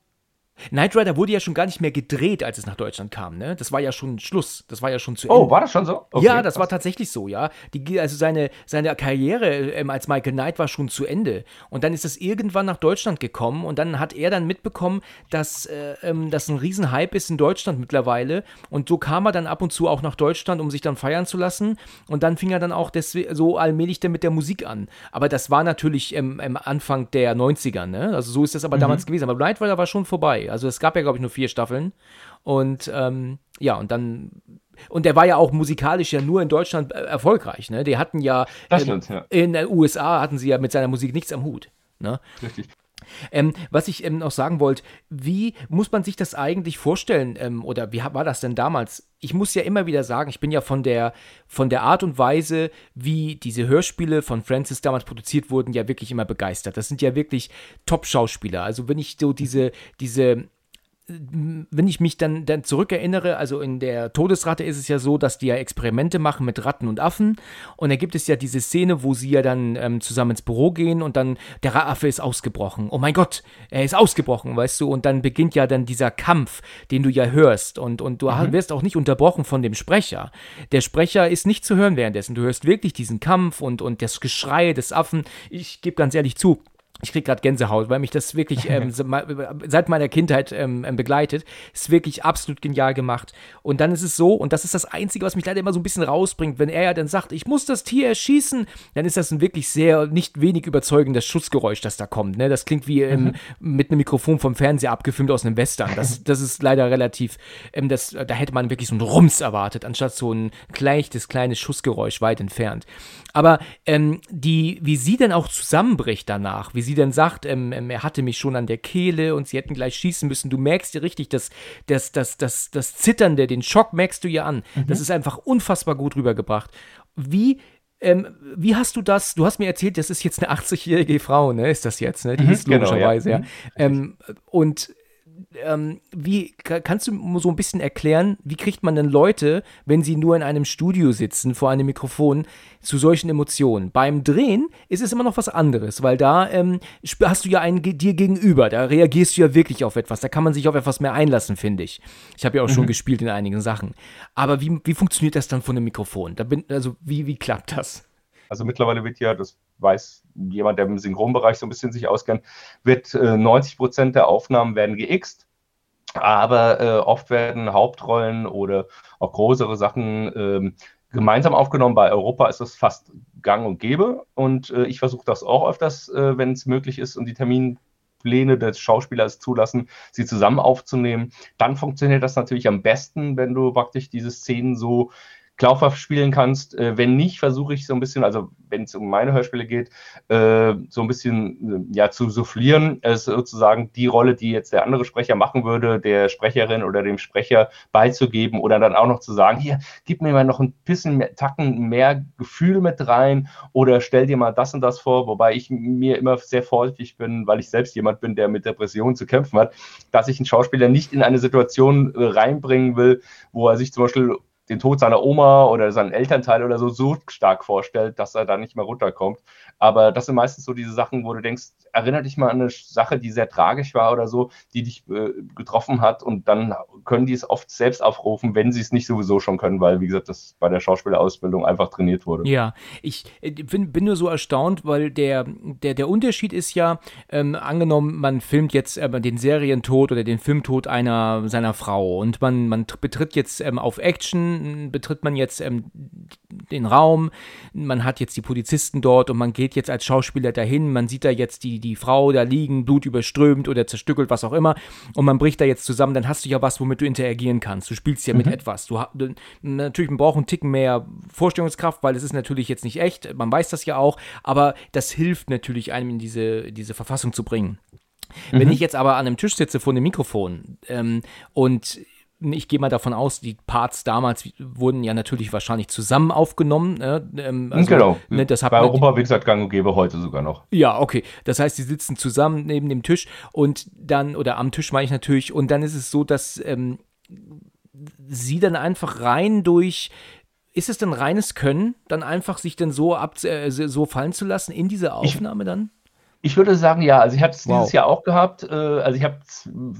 Knight Rider wurde ja schon gar nicht mehr gedreht, als es nach Deutschland kam, ne? Das war ja schon Schluss. Das war ja schon zu oh, Ende. Oh, war das schon so? Okay, ja, das krass. war tatsächlich so, ja. Die, also seine, seine Karriere ähm, als Michael Knight war schon zu Ende. Und dann ist das irgendwann nach Deutschland gekommen und dann hat er dann mitbekommen, dass äh, ähm, das ein Riesenhype ist in Deutschland mittlerweile. Und so kam er dann ab und zu auch nach Deutschland, um sich dann feiern zu lassen. Und dann fing er dann auch so allmählich dann mit der Musik an. Aber das war natürlich ähm, am Anfang der 90er, ne? Also so ist das aber mhm. damals gewesen. Aber Knight Rider war schon vorbei. Also es gab ja, glaube ich, nur vier Staffeln. Und ähm, ja, und dann und der war ja auch musikalisch ja nur in Deutschland äh, erfolgreich. Ne? Die hatten ja, ähm, stimmt, ja, in den USA hatten sie ja mit seiner Musik nichts am Hut. Ne? Richtig. Ähm, was ich ähm, noch sagen wollte, wie muss man sich das eigentlich vorstellen ähm, oder wie war das denn damals? Ich muss ja immer wieder sagen, ich bin ja von der, von der Art und Weise, wie diese Hörspiele von Francis damals produziert wurden, ja wirklich immer begeistert. Das sind ja wirklich Top-Schauspieler. Also wenn ich so diese, diese wenn ich mich dann, dann zurückerinnere, also in der Todesratte ist es ja so, dass die ja Experimente machen mit Ratten und Affen. Und da gibt es ja diese Szene, wo sie ja dann ähm, zusammen ins Büro gehen und dann der Affe ist ausgebrochen. Oh mein Gott, er ist ausgebrochen, weißt du? Und dann beginnt ja dann dieser Kampf, den du ja hörst. Und, und du mhm. wirst auch nicht unterbrochen von dem Sprecher. Der Sprecher ist nicht zu hören währenddessen. Du hörst wirklich diesen Kampf und, und das Geschrei des Affen. Ich gebe ganz ehrlich zu, ich kriege gerade Gänsehaut, weil mich das wirklich ähm, seit meiner Kindheit ähm, ähm, begleitet. Ist wirklich absolut genial gemacht. Und dann ist es so, und das ist das Einzige, was mich leider immer so ein bisschen rausbringt, wenn er ja dann sagt, ich muss das Tier erschießen, dann ist das ein wirklich sehr nicht wenig überzeugendes Schussgeräusch, das da kommt. Ne? Das klingt wie ähm, mit einem Mikrofon vom Fernseher abgefilmt aus einem Western. Das, das ist leider relativ, ähm, das, da hätte man wirklich so ein Rums erwartet, anstatt so ein leichtes, kleines Schussgeräusch weit entfernt. Aber ähm, die, wie sie dann auch zusammenbricht danach, wie sie dann sagt, ähm, ähm, er hatte mich schon an der Kehle und sie hätten gleich schießen müssen, du merkst dir richtig, das, das, das, das, das Zitternde, den Schock merkst du ja an. Mhm. Das ist einfach unfassbar gut rübergebracht. Wie ähm, wie hast du das? Du hast mir erzählt, das ist jetzt eine 80-jährige Frau, ne? Ist das jetzt, ne? Die mhm, ist logischerweise, genau, ja. ja. Mhm. Ähm, und ähm, wie kannst du so ein bisschen erklären, wie kriegt man denn Leute, wenn sie nur in einem Studio sitzen, vor einem Mikrofon, zu solchen Emotionen? Beim Drehen ist es immer noch was anderes, weil da ähm, hast du ja einen dir gegenüber, da reagierst du ja wirklich auf etwas, da kann man sich auf etwas mehr einlassen, finde ich. Ich habe ja auch mhm. schon gespielt in einigen Sachen. Aber wie, wie funktioniert das dann von einem Mikrofon? Da bin, also wie, wie klappt das? Also mittlerweile wird ja, das weiß jemand, der im Synchronbereich so ein bisschen sich auskennt, wird äh, 90 Prozent der Aufnahmen werden geixt. Aber äh, oft werden Hauptrollen oder auch größere Sachen ähm, gemeinsam aufgenommen. Bei Europa ist das fast gang und gäbe. Und äh, ich versuche das auch öfters, äh, wenn es möglich ist und die Terminpläne des Schauspielers zulassen, sie zusammen aufzunehmen. Dann funktioniert das natürlich am besten, wenn du praktisch diese Szenen so glaubhaft spielen kannst. Äh, wenn nicht, versuche ich so ein bisschen, also wenn es um meine Hörspiele geht, äh, so ein bisschen äh, ja zu soufflieren, äh, sozusagen die Rolle, die jetzt der andere Sprecher machen würde, der Sprecherin oder dem Sprecher beizugeben oder dann auch noch zu sagen, hier, gib mir mal noch ein bisschen mehr, Tacken mehr Gefühl mit rein oder stell dir mal das und das vor, wobei ich mir immer sehr vorsichtig bin, weil ich selbst jemand bin, der mit Depressionen zu kämpfen hat, dass ich einen Schauspieler nicht in eine Situation äh, reinbringen will, wo er sich zum Beispiel den Tod seiner Oma oder seinen Elternteil oder so so stark vorstellt, dass er da nicht mehr runterkommt. Aber das sind meistens so diese Sachen, wo du denkst, erinnere dich mal an eine Sache, die sehr tragisch war oder so, die dich äh, getroffen hat und dann können die es oft selbst aufrufen, wenn sie es nicht sowieso schon können, weil, wie gesagt, das bei der Schauspielerausbildung einfach trainiert wurde. Ja, ich äh, bin, bin nur so erstaunt, weil der, der, der Unterschied ist ja, ähm, angenommen, man filmt jetzt äh, den Serientod oder den Filmtod einer seiner Frau und man, man betritt jetzt ähm, auf Action, betritt man jetzt ähm, den Raum, man hat jetzt die Polizisten dort und man geht jetzt als Schauspieler dahin, man sieht da jetzt die, die Frau da liegen, blutüberströmt oder zerstückelt, was auch immer, und man bricht da jetzt zusammen, dann hast du ja was, womit du interagieren kannst. Du spielst ja mhm. mit etwas. Du, natürlich, man braucht einen Ticken mehr Vorstellungskraft, weil es ist natürlich jetzt nicht echt, man weiß das ja auch, aber das hilft natürlich einem in diese, diese Verfassung zu bringen. Mhm. Wenn ich jetzt aber an einem Tisch sitze vor einem Mikrofon ähm, und ich gehe mal davon aus, die Parts damals wurden ja natürlich wahrscheinlich zusammen aufgenommen. Ne? Ähm, also, genau. Ne, das Bei Europa, wie gesagt, gang und gäbe heute sogar noch. Ja, okay. Das heißt, die sitzen zusammen neben dem Tisch und dann, oder am Tisch meine ich natürlich, und dann ist es so, dass ähm, sie dann einfach rein durch ist es denn reines Können, dann einfach sich dann so ab, äh, so fallen zu lassen in diese Aufnahme ich, dann? Ich würde sagen, ja. Also ich habe es wow. dieses Jahr auch gehabt. Äh, also ich habe,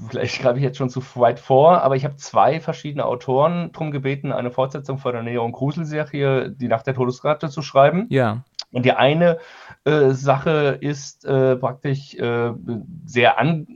vielleicht greife ich jetzt schon zu weit vor, aber ich habe zwei verschiedene Autoren darum gebeten, eine Fortsetzung von der Neo- und Grusel-Serie, Die Nacht der Todesrate, zu schreiben. Ja. Und die eine äh, Sache ist äh, praktisch äh, sehr an,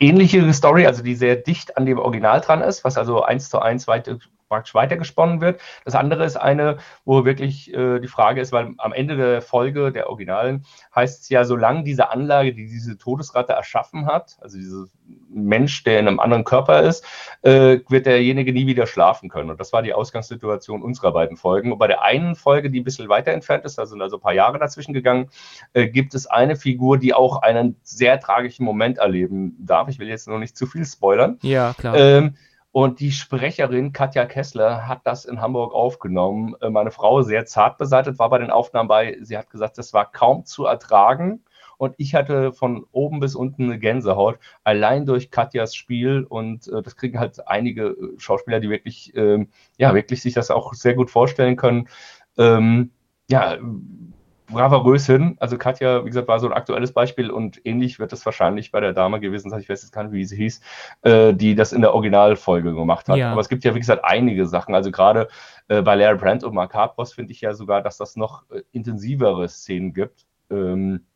ähnliche Story, also die sehr dicht an dem Original dran ist, was also eins zu eins weit, praktisch weitergesponnen wird. Das andere ist eine, wo wirklich äh, die Frage ist, weil am Ende der Folge der Originalen heißt es ja, solange diese Anlage, die diese Todesratte erschaffen hat, also dieser Mensch, der in einem anderen Körper ist, äh, wird derjenige nie wieder schlafen können. Und das war die Ausgangssituation unserer beiden Folgen. Und bei der einen Folge, die ein bisschen weiter entfernt ist, da sind also ein paar Jahre dazwischen gegangen, äh, gibt es eine Figur, die auch einen sehr tragischen Moment erleben darf. Ich will jetzt noch nicht zu viel spoilern. Ja, klar. Ähm, und die Sprecherin Katja Kessler hat das in Hamburg aufgenommen. Äh, meine Frau sehr zart beseitigt, war bei den Aufnahmen bei. Sie hat gesagt, das war kaum zu ertragen. Und ich hatte von oben bis unten eine Gänsehaut, allein durch Katjas Spiel. Und äh, das kriegen halt einige äh, Schauspieler, die wirklich, ähm, ja, wirklich sich das auch sehr gut vorstellen können. Ähm, ja, bravourös hin. Also Katja, wie gesagt, war so ein aktuelles Beispiel und ähnlich wird es wahrscheinlich bei der Dame gewesen sein, ich weiß jetzt gar nicht, wie sie hieß, äh, die das in der Originalfolge gemacht hat. Ja. Aber es gibt ja, wie gesagt, einige Sachen. Also gerade äh, bei Larry Brandt und Mark Hartboss finde ich ja sogar, dass das noch äh, intensivere Szenen gibt, ähm,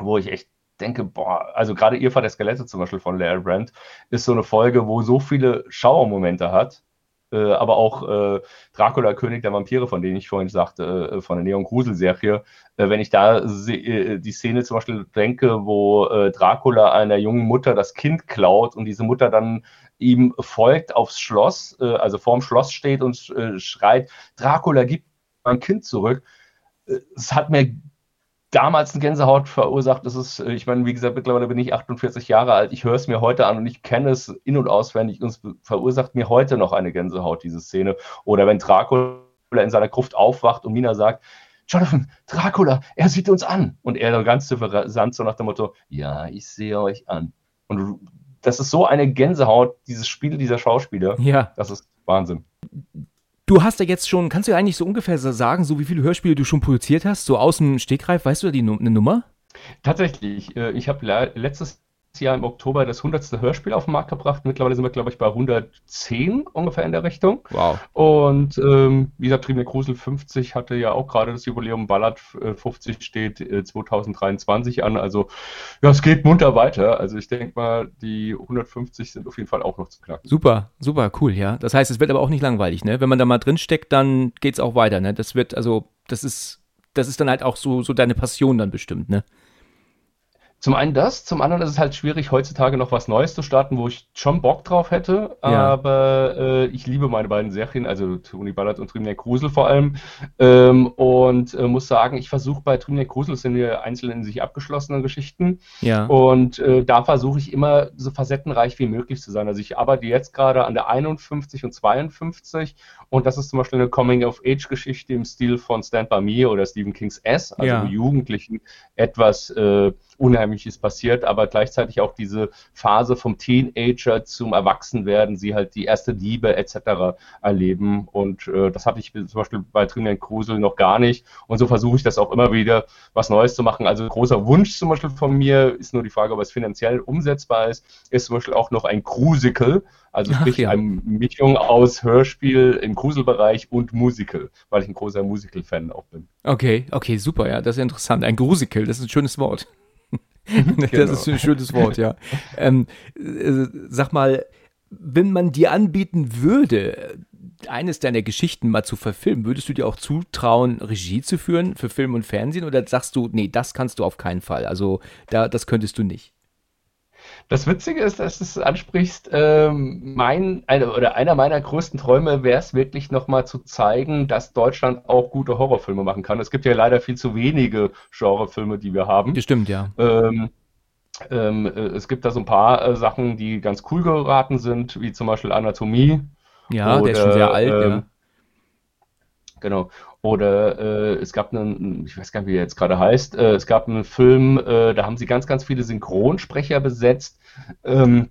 wo ich echt denke, boah, also gerade Irrfahrt der Skelette zum Beispiel von Larry Brandt ist so eine Folge, wo so viele Schauermomente hat, äh, aber auch äh, Dracula, König der Vampire, von denen ich vorhin sagte, äh, von der Neon Grusel-Serie. Äh, wenn ich da äh, die Szene zum Beispiel denke, wo äh, Dracula einer jungen Mutter das Kind klaut und diese Mutter dann ihm folgt aufs Schloss, also vorm Schloss steht und schreit, Dracula, gib mein Kind zurück. Es hat mir damals eine Gänsehaut verursacht. Das ist, äh, ich meine, wie gesagt, mittlerweile bin ich 48 Jahre alt. Ich höre es mir heute an und ich kenne es in- und auswendig und es verursacht mir heute noch eine Gänsehaut, diese Szene. Oder wenn Dracula in seiner Gruft aufwacht und Mina sagt, Jonathan, Dracula, er sieht uns an. Und er dann ganz souverän so nach dem Motto, ja, ich sehe euch an. Und das ist so eine Gänsehaut, dieses Spiel dieser Schauspieler. Ja. Das ist Wahnsinn. Du hast ja jetzt schon, kannst du ja eigentlich so ungefähr sagen, so wie viele Hörspiele du schon produziert hast, so aus dem Stegreif, weißt du da die eine Nummer? Tatsächlich, äh, ich habe letztes Jahr im Oktober das 100. Hörspiel auf den Markt gebracht. Mittlerweile sind wir, glaube ich, bei 110 ungefähr in der Richtung. Wow. Und ähm, wie gesagt, Triebner Grusel 50 hatte ja auch gerade das Jubiläum Ballard 50 äh, steht äh, 2023 an. Also ja, es geht munter weiter. Also ich denke mal, die 150 sind auf jeden Fall auch noch zu knacken. Super, super, cool, ja. Das heißt, es wird aber auch nicht langweilig, ne? Wenn man da mal drin steckt, dann geht es auch weiter, ne? Das wird, also, das ist, das ist dann halt auch so, so deine Passion dann bestimmt, ne? Zum einen das, zum anderen ist es halt schwierig, heutzutage noch was Neues zu starten, wo ich schon Bock drauf hätte, ja. aber äh, ich liebe meine beiden Serien, also Tony Ballard und Trimner Krusel vor allem. Ähm, und äh, muss sagen, ich versuche bei Trimner Krusel, sind ja einzeln in sich abgeschlossene Geschichten. Ja. Und äh, da versuche ich immer so facettenreich wie möglich zu sein. Also ich arbeite jetzt gerade an der 51 und 52 und das ist zum Beispiel eine Coming-of-Age-Geschichte im Stil von Stand By Me oder Stephen King's S, also ja. Jugendlichen etwas äh, Unheimliches passiert, aber gleichzeitig auch diese Phase vom Teenager zum Erwachsenwerden, sie halt die erste Liebe etc. erleben. Und äh, das hatte ich zum Beispiel bei Trinian Krusel noch gar nicht. Und so versuche ich das auch immer wieder, was Neues zu machen. Also großer Wunsch zum Beispiel von mir ist nur die Frage, ob es finanziell umsetzbar ist, ist zum Beispiel auch noch ein Crusical. Also sprich ja. eine Mischung aus Hörspiel im Gruselbereich und Musical, weil ich ein großer Musical-Fan auch bin. Okay, okay, super, ja, das ist interessant. Ein Grusical, das ist ein schönes Wort. das genau. ist ein schönes Wort, ja. Ähm, äh, sag mal, wenn man dir anbieten würde, eines deiner Geschichten mal zu verfilmen, würdest du dir auch zutrauen, Regie zu führen für Film und Fernsehen oder sagst du, nee, das kannst du auf keinen Fall? Also, da, das könntest du nicht. Das Witzige ist, dass du es ansprichst, ähm, mein, eine, oder einer meiner größten Träume wäre es wirklich nochmal zu zeigen, dass Deutschland auch gute Horrorfilme machen kann. Es gibt ja leider viel zu wenige Genrefilme, die wir haben. Stimmt, ja. Ähm, ähm, äh, es gibt da so ein paar äh, Sachen, die ganz cool geraten sind, wie zum Beispiel Anatomie. Ja, oder, der ist schon sehr alt, ja. Genau. Oder äh, es gab einen, ich weiß gar nicht, wie er jetzt gerade heißt, äh, es gab einen Film, äh, da haben sie ganz, ganz viele Synchronsprecher besetzt. Ähm,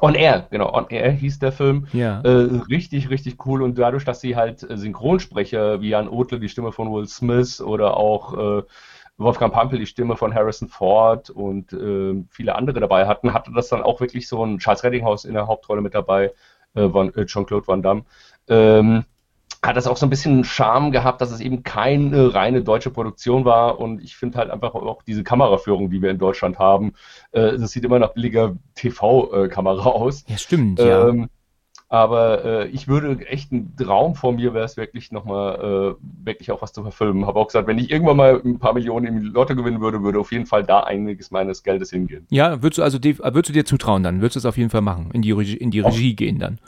On Air, genau, On Air hieß der Film. Ja. Äh, richtig, richtig cool. Und dadurch, dass sie halt äh, Synchronsprecher wie Jan Otle, die Stimme von Will Smith oder auch Wolfgang Pampel die Stimme von Harrison Ford und äh, viele andere dabei hatten, hatte das dann auch wirklich so ein Charles Reddinghaus in der Hauptrolle mit dabei, äh, äh, Jean-Claude Van Damme. Ähm, hat das auch so ein bisschen Charme gehabt, dass es eben keine reine deutsche Produktion war. Und ich finde halt einfach auch diese Kameraführung, die wir in Deutschland haben, äh, das sieht immer nach billiger TV-Kamera aus. Ja, stimmt, ja. Ähm, aber äh, ich würde echt ein Traum vor mir wäre es wirklich nochmal, äh, wirklich auch was zu verfilmen. Habe auch gesagt, wenn ich irgendwann mal ein paar Millionen im Lotto gewinnen würde, würde auf jeden Fall da einiges meines Geldes hingehen. Ja, würdest du also würdest du dir zutrauen dann? Würdest du es auf jeden Fall machen? In die Regie, in die Regie gehen dann?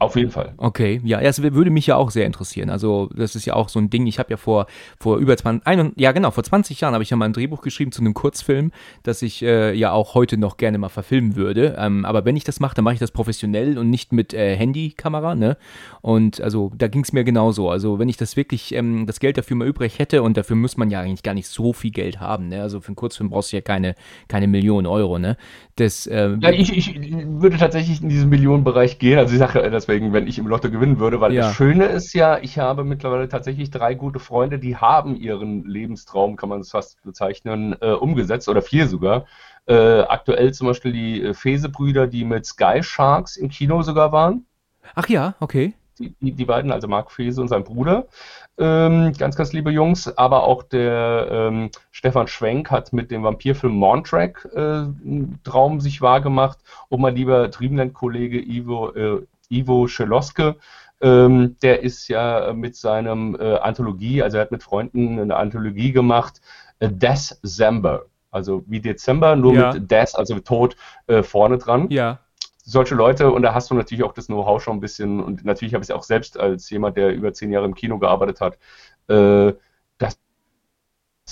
Auf jeden Fall. Okay, ja, das würde mich ja auch sehr interessieren. Also, das ist ja auch so ein Ding. Ich habe ja vor, vor über 20, ein, ja genau, vor 20 Jahren habe ich ja mal ein Drehbuch geschrieben zu einem Kurzfilm, das ich äh, ja auch heute noch gerne mal verfilmen würde. Ähm, aber wenn ich das mache, dann mache ich das professionell und nicht mit äh, Handykamera, ne? Und also, da ging es mir genauso. Also, wenn ich das wirklich, ähm, das Geld dafür mal übrig hätte und dafür muss man ja eigentlich gar nicht so viel Geld haben, ne? Also, für einen Kurzfilm brauchst du ja keine, keine Millionen Euro, ne? Das, äh, ja, ich, ich würde tatsächlich in diesen Millionenbereich gehen. Also, ich sage das deswegen, wenn ich im Lotto gewinnen würde, weil ja. das Schöne ist ja, ich habe mittlerweile tatsächlich drei gute Freunde, die haben ihren Lebenstraum, kann man es fast bezeichnen, äh, umgesetzt oder vier sogar. Äh, aktuell zum Beispiel die äh, Fese-Brüder, die mit Sky Sharks im Kino sogar waren. Ach ja, okay. Die, die, die beiden, also Marc Fese und sein Bruder. Ähm, ganz, ganz liebe Jungs, aber auch der ähm, Stefan Schwenk hat mit dem Vampirfilm Montrack äh, einen Traum sich wahrgemacht und mein lieber Dreamland-Kollege Ivo, äh, Ivo Scheloske, ähm, der ist ja mit seinem äh, Anthologie, also er hat mit Freunden eine Anthologie gemacht, äh, December, also wie Dezember, nur ja. mit Death, also mit Tod äh, vorne dran. Ja. Solche Leute, und da hast du natürlich auch das Know-how schon ein bisschen, und natürlich habe ich es auch selbst als jemand, der über zehn Jahre im Kino gearbeitet hat, äh,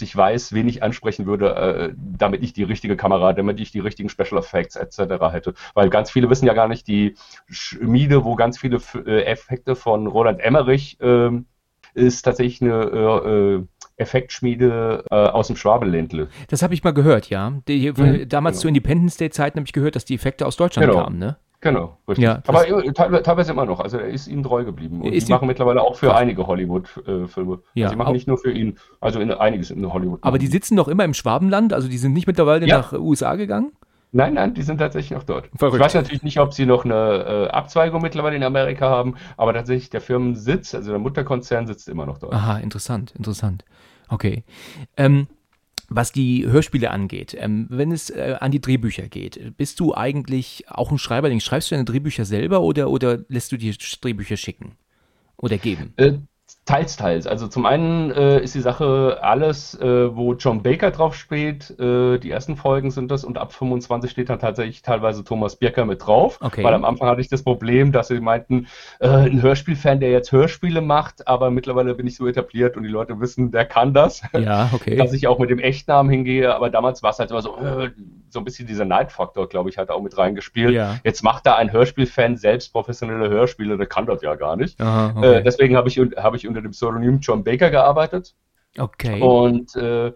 ich weiß, wen ich ansprechen würde, äh, damit ich die richtige Kamera, damit ich die richtigen Special Effects etc. hätte. Weil ganz viele wissen ja gar nicht, die Schmiede, wo ganz viele äh, Effekte von Roland Emmerich äh, ist tatsächlich eine äh, äh, Effektschmiede äh, aus dem Schwabeländle. Das habe ich mal gehört, ja. Die, mhm, damals genau. zu Independence Day Zeiten habe ich gehört, dass die Effekte aus Deutschland genau. kamen, ne? Genau, richtig. Ja, Aber teilweise immer noch. Also er ist ihnen treu geblieben. Und die machen mittlerweile auch für einige Hollywood-Filme. Äh, ja, also sie machen nicht nur für ihn, also in, einiges in Hollywood. Aber die sitzen noch immer im Schwabenland, also die sind nicht mittlerweile ja. nach USA gegangen? Nein, nein, die sind tatsächlich noch dort. Verrückt. Ich weiß natürlich nicht, ob sie noch eine äh, Abzweigung mittlerweile in Amerika haben, aber tatsächlich der Firmensitz, also der Mutterkonzern sitzt immer noch dort. Aha, interessant, interessant. Okay. Ähm, was die Hörspiele angeht, ähm, wenn es äh, an die Drehbücher geht, bist du eigentlich auch ein Schreiberling? Schreibst du deine Drehbücher selber oder, oder lässt du dir Drehbücher schicken oder geben? Äh, Teils, teils. Also zum einen äh, ist die Sache alles, äh, wo John Baker drauf steht, äh, die ersten Folgen sind das und ab 25 steht dann tatsächlich teilweise Thomas Birker mit drauf. Okay. Weil am Anfang hatte ich das Problem, dass sie meinten, äh, ein Hörspielfan, der jetzt Hörspiele macht, aber mittlerweile bin ich so etabliert und die Leute wissen, der kann das. Ja, okay. dass ich auch mit dem Echtnamen hingehe, aber damals war es halt immer so, äh, so ein bisschen dieser Neidfaktor, glaube ich, hat auch mit reingespielt. Ja. Jetzt macht da ein Hörspielfan selbst professionelle Hörspiele, der kann das ja gar nicht. Aha, okay. Äh, deswegen habe ich, hab ich unter dem Pseudonym John Baker gearbeitet. Okay. Und äh,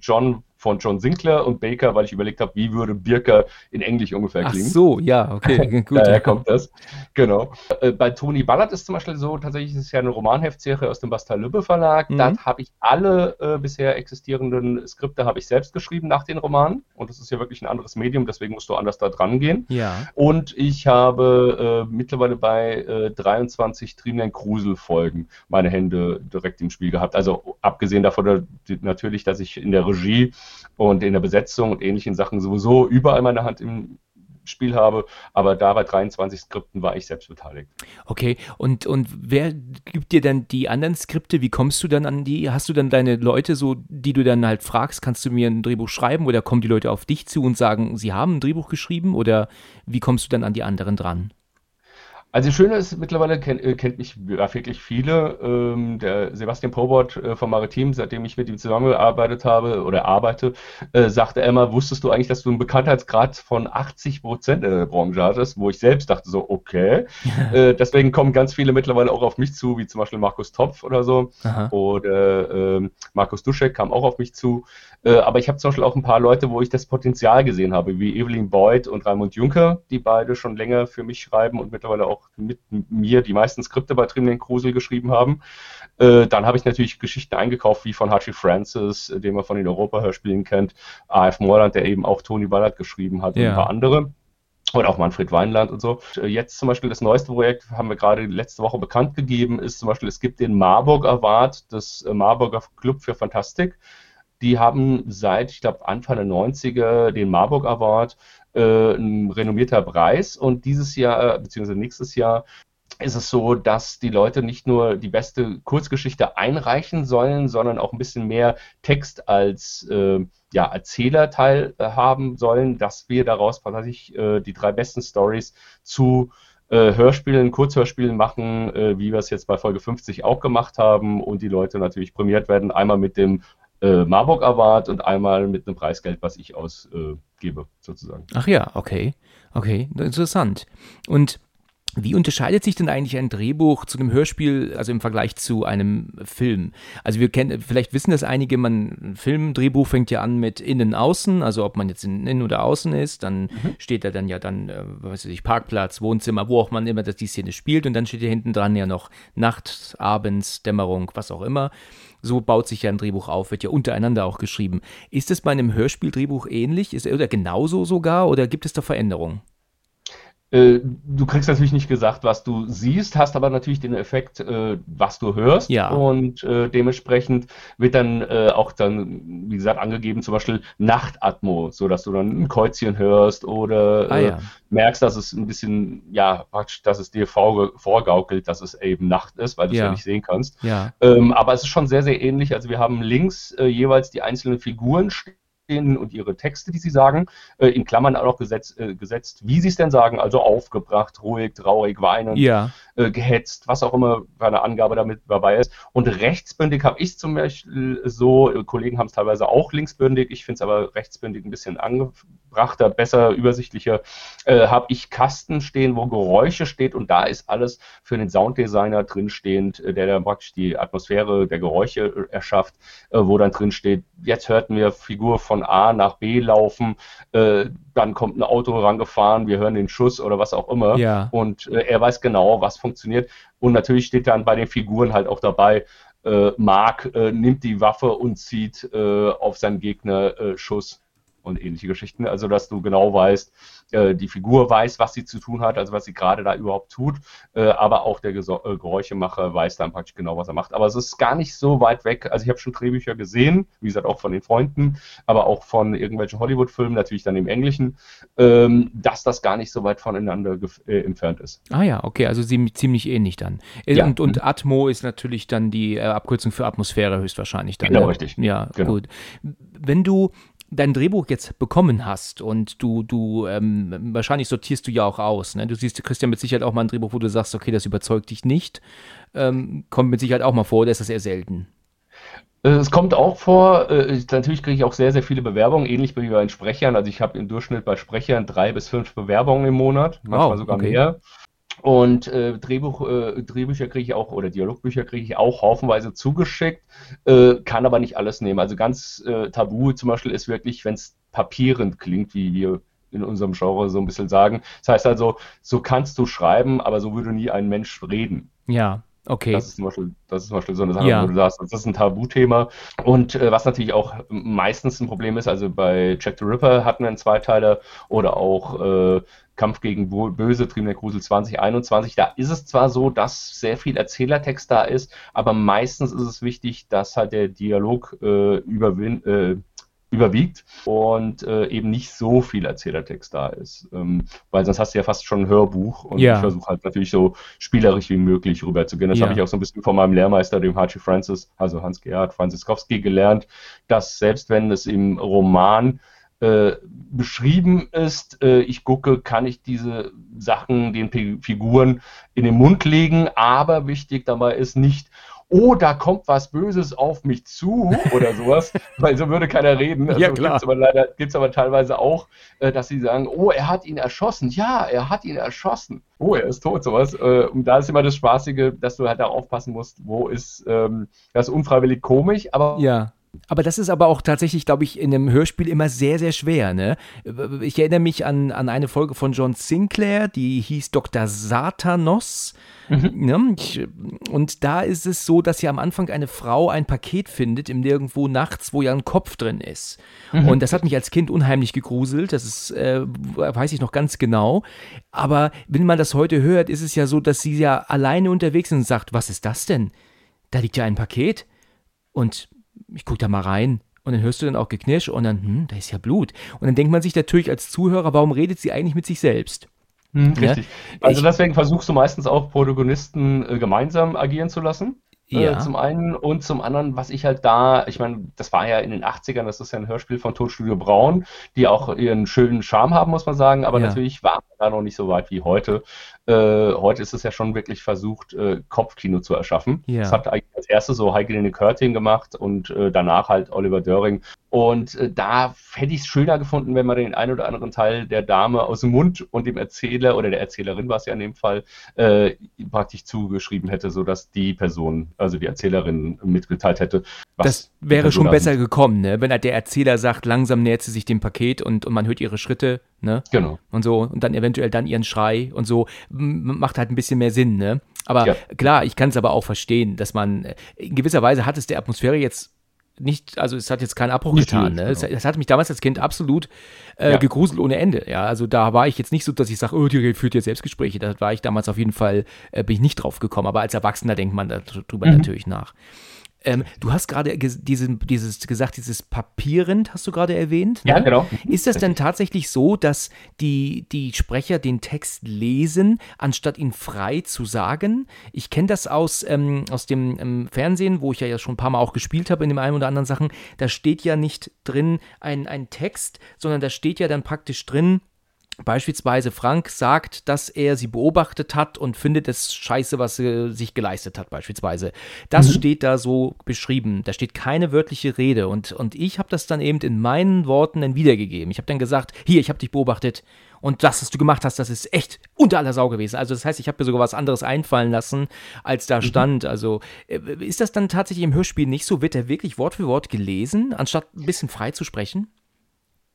John von John Sinclair und Baker, weil ich überlegt habe, wie würde Birker in Englisch ungefähr klingen. Ach so, ja, okay, gut. Daher kommt das. Genau. Äh, bei Toni Ballard ist zum Beispiel so, tatsächlich ist es ja eine Romanheftserie aus dem Bastal-Lübbe Verlag. Mhm. Da habe ich alle äh, bisher existierenden Skripte habe ich selbst geschrieben nach den Romanen. Und das ist ja wirklich ein anderes Medium, deswegen musst du anders da dran gehen. Ja. Und ich habe äh, mittlerweile bei 23 äh, Dreamland Krusel Folgen meine Hände direkt im Spiel gehabt. Also abgesehen davon natürlich, dass ich in der Regie und in der Besetzung und ähnlichen Sachen sowieso überall meine Hand im Spiel habe, aber da bei 23 Skripten war ich selbst beteiligt. Okay, und, und wer gibt dir dann die anderen Skripte? Wie kommst du dann an die? Hast du dann deine Leute so, die du dann halt fragst, kannst du mir ein Drehbuch schreiben oder kommen die Leute auf dich zu und sagen, sie haben ein Drehbuch geschrieben oder wie kommst du dann an die anderen dran? Also das Schöne ist, mittlerweile kennt, äh, kennt mich ja, wirklich viele. Ähm, der Sebastian Probert äh, vom Maritim, seitdem ich mit ihm zusammengearbeitet habe oder arbeite, äh, sagte er immer, wusstest du eigentlich, dass du einen Bekanntheitsgrad von 80 Prozent in der Branche hattest? Wo ich selbst dachte so, okay. äh, deswegen kommen ganz viele mittlerweile auch auf mich zu, wie zum Beispiel Markus Topf oder so. Aha. Oder ähm, Markus Duschek kam auch auf mich zu. Äh, aber ich habe zum Beispiel auch ein paar Leute, wo ich das Potenzial gesehen habe, wie Evelyn Boyd und Raimund Juncker, die beide schon länger für mich schreiben und mittlerweile auch mit mir die meisten Skripte bei Trimling Krusel geschrieben haben. Äh, dann habe ich natürlich Geschichten eingekauft, wie von Hachi Francis, äh, den man von den Europa-Hörspielen kennt, A.F. Morland, der eben auch Tony Ballard geschrieben hat ja. und ein paar andere. Und auch Manfred Weinland und so. Äh, jetzt zum Beispiel das neueste Projekt, haben wir gerade letzte Woche bekannt gegeben, ist zum Beispiel, es gibt den Marburg Award des äh, Marburger Club für Fantastik. Die haben seit, ich glaube, Anfang der 90er den Marburg Award, äh, ein renommierter Preis. Und dieses Jahr, beziehungsweise nächstes Jahr, ist es so, dass die Leute nicht nur die beste Kurzgeschichte einreichen sollen, sondern auch ein bisschen mehr Text als äh, ja, Erzählerteil äh, sollen, dass wir daraus tatsächlich äh, die drei besten Stories zu äh, Hörspielen, Kurzhörspielen machen, äh, wie wir es jetzt bei Folge 50 auch gemacht haben und die Leute natürlich prämiert werden, einmal mit dem äh, Marburg Award und einmal mit einem Preisgeld, was ich ausgebe, sozusagen. Ach ja, okay. Okay, interessant. Und wie unterscheidet sich denn eigentlich ein Drehbuch zu einem Hörspiel, also im Vergleich zu einem Film? Also wir kennen, vielleicht wissen das einige, man, ein Film-Drehbuch fängt ja an mit innen, außen, also ob man jetzt innen oder außen ist, dann mhm. steht da dann ja dann, äh, weiß ich, Parkplatz, Wohnzimmer, wo auch man immer dass die Szene spielt und dann steht ja hinten dran ja noch Nacht, Abends, Dämmerung, was auch immer. So baut sich ja ein Drehbuch auf, wird ja untereinander auch geschrieben. Ist es bei einem Hörspieldrehbuch ähnlich? Ist, oder genauso sogar oder gibt es da Veränderungen? Äh, du kriegst natürlich nicht gesagt, was du siehst, hast aber natürlich den Effekt, äh, was du hörst. Ja. Und äh, dementsprechend wird dann äh, auch dann, wie gesagt, angegeben, zum Beispiel Nachtatmo, so dass du dann ein Kreuzchen hörst oder ah, äh, ja. merkst, dass es ein bisschen, ja, dass es dir vorgaukelt, dass es eben Nacht ist, weil du es ja. ja. nicht sehen kannst. Ja. Ähm, aber es ist schon sehr, sehr ähnlich. Also wir haben links äh, jeweils die einzelnen Figuren stehen und ihre Texte, die sie sagen, äh, in Klammern auch gesetzt, äh, gesetzt wie sie es denn sagen, also aufgebracht, ruhig, traurig, weinend, ja. äh, gehetzt, was auch immer für eine Angabe damit dabei ist. Und rechtsbündig habe ich zum Beispiel so, äh, Kollegen haben es teilweise auch linksbündig, ich finde es aber rechtsbündig ein bisschen angebrachter, besser, übersichtlicher, äh, habe ich Kasten stehen, wo Geräusche steht und da ist alles für den Sounddesigner drinstehend, äh, der dann praktisch die Atmosphäre der Geräusche erschafft, wo dann drin steht, jetzt hört mir Figur von von A nach B laufen, äh, dann kommt ein Auto rangefahren, wir hören den Schuss oder was auch immer. Ja. Und äh, er weiß genau, was funktioniert. Und natürlich steht dann bei den Figuren halt auch dabei, äh, Mark äh, nimmt die Waffe und zieht äh, auf seinen Gegner äh, Schuss und ähnliche Geschichten. Also, dass du genau weißt, äh, die Figur weiß, was sie zu tun hat, also was sie gerade da überhaupt tut, äh, aber auch der Geso äh, Geräuschemacher weiß dann praktisch genau, was er macht. Aber es ist gar nicht so weit weg. Also, ich habe schon Drehbücher gesehen, wie gesagt, auch von den Freunden, aber auch von irgendwelchen Hollywood-Filmen, natürlich dann im Englischen, ähm, dass das gar nicht so weit voneinander äh, entfernt ist. Ah ja, okay, also ziemlich ähnlich dann. Ja. Und, und mhm. Atmo ist natürlich dann die Abkürzung für Atmosphäre höchstwahrscheinlich dann. Genau, ja? richtig. Ja, genau. gut. Wenn du dein Drehbuch jetzt bekommen hast und du, du, ähm, wahrscheinlich sortierst du ja auch aus. Ne? Du siehst, du kriegst ja mit Sicherheit auch mal ein Drehbuch, wo du sagst, okay, das überzeugt dich nicht. Ähm, kommt mit Sicherheit auch mal vor, oder ist das eher selten? Äh, es kommt auch vor, äh, natürlich kriege ich auch sehr, sehr viele Bewerbungen, ähnlich wie bei den Sprechern. Also ich habe im Durchschnitt bei Sprechern drei bis fünf Bewerbungen im Monat, manchmal wow, sogar okay. mehr. Und äh, Drehbuch, äh, Drehbücher kriege ich auch oder Dialogbücher kriege ich auch haufenweise zugeschickt, äh, kann aber nicht alles nehmen. Also ganz äh, tabu zum Beispiel ist wirklich, wenn es papierend klingt, wie wir in unserem Genre so ein bisschen sagen. Das heißt also, so kannst du schreiben, aber so würde nie ein Mensch reden. Ja. Okay. Das ist zum Beispiel, das ist zum Beispiel so eine Sache, ja. wo du sagst, das ist ein Tabuthema. Und äh, was natürlich auch meistens ein Problem ist, also bei Jack the Ripper hatten wir einen Zweiteiler oder auch äh, Kampf gegen Böse, Trieben der Grusel 2021. Da ist es zwar so, dass sehr viel Erzählertext da ist, aber meistens ist es wichtig, dass halt der Dialog äh, überwin äh, überwiegt und äh, eben nicht so viel Erzählertext da ist. Ähm, weil sonst hast du ja fast schon ein Hörbuch und ja. ich versuche halt natürlich so spielerisch wie möglich rüberzugehen. Das ja. habe ich auch so ein bisschen von meinem Lehrmeister, dem Hachi Francis, also Hans-Gerhard Franziskowski, gelernt, dass selbst wenn es im Roman beschrieben ist. Äh, ich gucke, kann ich diese Sachen den Figuren in den Mund legen, aber wichtig dabei ist nicht, oh, da kommt was Böses auf mich zu oder sowas, weil so würde keiner reden. Also ja, klar. Gibt's aber leider, gibt es aber teilweise auch, äh, dass sie sagen, oh, er hat ihn erschossen. Ja, er hat ihn erschossen. Oh, er ist tot, sowas. Äh, und da ist immer das Spaßige, dass du halt da aufpassen musst, wo ist ähm, das unfreiwillig komisch, aber ja Aber das ist aber auch tatsächlich, glaube ich, in einem Hörspiel immer sehr, sehr schwer. Ne? Ich erinnere mich an, an eine Folge von John Sinclair, die hieß Dr. Satanos. Mhm. Ne? Und da ist es so, dass ja am Anfang eine Frau ein Paket findet im Nirgendwo nachts, wo ja ein Kopf drin ist. Mhm. Und das hat mich als Kind unheimlich gegruselt. Das ist, äh, weiß ich noch ganz genau. Aber wenn man das heute hört, ist es ja so, dass sie ja alleine unterwegs sind und sagt, was ist das denn? Da liegt ja ein Paket. Und ich gucke da mal rein. Und dann hörst du dann auch Geknirsch und dann, hm, da ist ja Blut. Und dann denkt man sich natürlich als Zuhörer, warum redet sie eigentlich mit sich selbst? Hm, richtig. Ja? Also deswegen versuchst du meistens auch Protagonisten äh, gemeinsam agieren zu lassen. Äh, ja. Äh, zum einen und zum anderen, was ich halt da, ich meine, das war ja in den 80ern, das ist ja ein Hörspiel von Tonstudio Braun, die auch ihren schönen Charme haben, muss man sagen, aber ja. natürlich war man da noch nicht so weit wie heute. Äh, heute ist es ja schon wirklich versucht, äh, Kopfkino zu erschaffen. Ja. Das hat eigentlich als erstes so Heike Körting gemacht und äh, danach halt Oliver Döring. Und äh, da hätte ich es schöner gefunden, wenn man den einen oder anderen Teil der Dame aus dem Mund und dem Erzähler oder der Erzählerin war es ja in dem Fall, äh, praktisch zugeschrieben hätte, sodass die Person, also die Erzählerin, mitgeteilt hätte. das wäre schon besser gekommen, ne? wenn halt der Erzähler sagt, langsam nähert sie sich dem Paket und, und man hört ihre Schritte ne? Genau. Und so, und dann eventuell dann ihren Schrei und so, macht halt ein bisschen mehr Sinn, ne? Aber ja. klar, ich kann es aber auch verstehen, dass man, äh, in gewisser Weise hat es der Atmosphäre jetzt nicht, also es hat jetzt keinen Abbruch nicht getan. Ne? Es, genau. es, hat mich damals als Kind absolut äh, ja. gegruselt ohne Ende. Ja, also da war ich jetzt nicht so, dass ich sage, oh, die führt jetzt Selbstgespräche. Da war ich damals auf jeden Fall, äh, bin ich nicht drauf gekommen. Aber als Erwachsener denkt man darüber mhm. natürlich nach. Ähm, du hast gerade diesen, dieses gesagt, dieses Papierend hast du gerade erwähnt. Ne? Ja, genau. Ist das denn tatsächlich so, dass die, die Sprecher den Text lesen, anstatt ihn frei zu sagen? Ich kenne das aus, ähm, aus dem ähm, Fernsehen, wo ich ja schon ein paar Mal auch gespielt habe in dem einen oder anderen Sachen. Da steht ja nicht drin ein, ein Text, sondern da steht ja dann praktisch drin, Beispielsweise Frank sagt, dass er sie beobachtet hat und findet es scheiße, was sie sich geleistet hat, beispielsweise. Das mhm. steht da so beschrieben. Da steht keine wörtliche Rede. Und, und ich habe das dann eben in meinen Worten dann wiedergegeben. Ich habe dann gesagt, hier, ich habe dich beobachtet und das, was du gemacht hast, das ist echt unter aller Sau gewesen. Also das heißt, ich habe mir sogar was anderes einfallen lassen, als da mhm. stand. Also äh, ist das dann tatsächlich im Hörspiel nicht so? Wird er wirklich Wort für Wort gelesen, anstatt ein bisschen frei zu sprechen?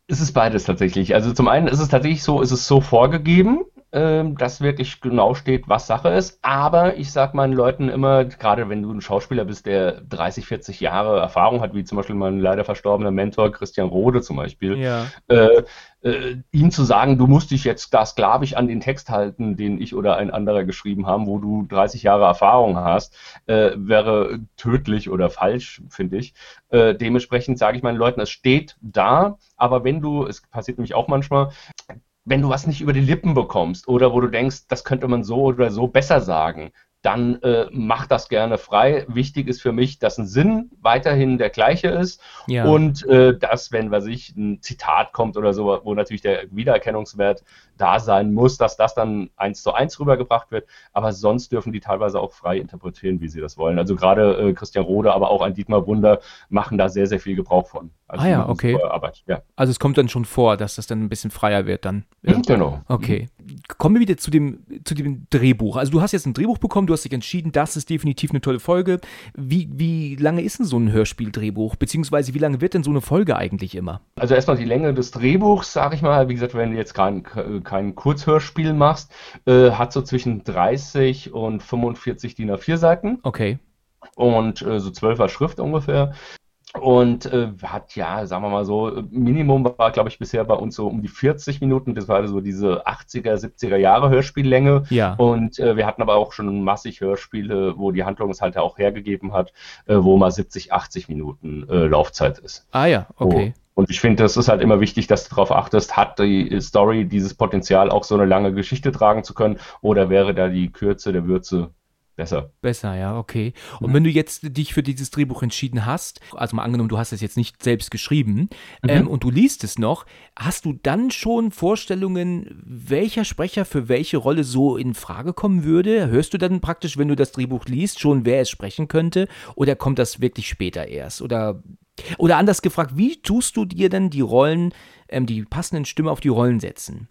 Es ist beides tatsächlich. Also zum einen ist es tatsächlich so, ist es so vorgegeben, ähm, dass wirklich genau steht, was Sache ist. Aber ich sag meinen Leuten immer, gerade wenn du ein Schauspieler bist, der 30, 40 Jahre Erfahrung hat, wie zum Beispiel mein leider verstorbener Mentor Christian Rode zum Beispiel, ja. äh, äh, ihm zu sagen, du musst dich jetzt da sklavisch an den Text halten, den ich oder ein anderer geschrieben haben, wo du 30 Jahre Erfahrung hast, äh, wäre tödlich oder falsch, finde ich. Äh, dementsprechend sage ich meinen Leuten, es steht da, aber wenn du, es passiert nämlich auch manchmal, wenn du was nicht über die Lippen bekommst oder wo du denkst, das könnte man so oder so besser sagen, dann äh, mach das gerne frei. Wichtig ist für mich, dass ein Sinn weiterhin der gleiche ist ja. und äh, dass, wenn was ich ein Zitat kommt oder so, wo natürlich der Wiedererkennungswert da sein muss, dass das dann eins zu eins rübergebracht wird. Aber sonst dürfen die teilweise auch frei interpretieren, wie sie das wollen. Also gerade äh, Christian Rode, aber auch ein Dietmar Wunder machen da sehr, sehr viel Gebrauch von. Also ah ja, okay. Arbeit, ja. Also es kommt dann schon vor, dass das dann ein bisschen freier wird dann. Genau. Okay. Kommen wir wieder zu dem, zu dem Drehbuch. Also du hast jetzt ein Drehbuch bekommen, du hast dich entschieden, das ist definitiv eine tolle Folge. Wie, wie lange ist denn so ein Hörspieldrehbuch? Beziehungsweise wie lange wird denn so eine Folge eigentlich immer? Also erstmal die Länge des Drehbuchs, sage ich mal. Wie gesagt, wenn du jetzt kein, kein Kurzhörspiel machst, äh, hat so zwischen 30 und 45 DIN A4 Seiten. Okay. Und äh, so 12er Schrift ungefähr. Und äh, hat ja, sagen wir mal so, Minimum war, glaube ich, bisher bei uns so um die 40 Minuten. Das war so diese 80er, 70er Jahre Hörspiellänge. Ja. Und äh, wir hatten aber auch schon massig Hörspiele, wo die Handlung es halt auch hergegeben hat, äh, wo mal 70, 80 Minuten äh, Laufzeit ist. Ah ja, okay. Oh. Und ich finde, das ist halt immer wichtig, dass du darauf achtest, hat die Story dieses Potenzial, auch so eine lange Geschichte tragen zu können, oder wäre da die Kürze der Würze besser. Besser, ja, okay. Und mhm. wenn du jetzt dich für dieses Drehbuch entschieden hast, also mal angenommen, du hast es jetzt nicht selbst geschrieben mhm. ähm, und du liest es noch, hast du dann schon Vorstellungen, welcher Sprecher für welche Rolle so in Frage kommen würde? Hörst du dann praktisch, wenn du das Drehbuch liest, schon, wer es sprechen könnte? Oder kommt das wirklich später erst? Oder, oder anders gefragt, wie tust du dir denn die Rollen, ähm, die passenden Stimmen auf die Rollen setzen?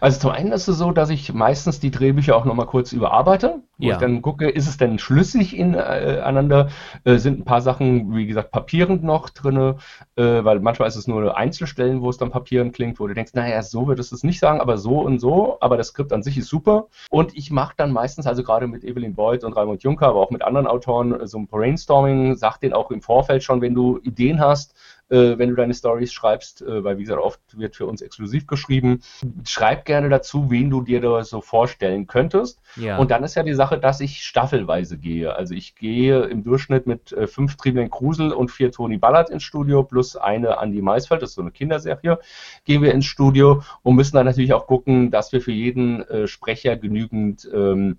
Also zum einen ist es so, dass ich meistens die Drehbücher auch nochmal kurz überarbeite, wo Ja. ich dann gucke, ist es denn schlüssig ineinander? Äh, sind ein paar Sachen, wie gesagt, papierend noch drinne, äh, weil manchmal ist es nur Einzelstellen, wo es dann papierend klingt, wo du denkst, naja, so würdest du es nicht sagen, aber so und so, aber das Skript an sich ist super. Und ich mache dann meistens, also gerade mit Evelyn Boyd und Raimund Juncker, aber auch mit anderen Autoren, äh, so ein Brainstorming, sag denen auch im Vorfeld schon, wenn du Ideen hast, äh, wenn du deine Stories schreibst, äh, weil wie gesagt, oft wird für uns exklusiv geschrieben. Schreib gerne dazu, wen du dir da so vorstellen könntest. Ja. Und dann ist ja die Sache, dass ich staffelweise gehe. Also ich gehe im Durchschnitt mit äh, fünf Triebeln Krusel und vier Toni Ballard ins Studio plus eine Andi Maisfeld, das ist so eine Kinderserie, gehen wir ins Studio und müssen dann natürlich auch gucken, dass wir für jeden äh, Sprecher genügend ähm,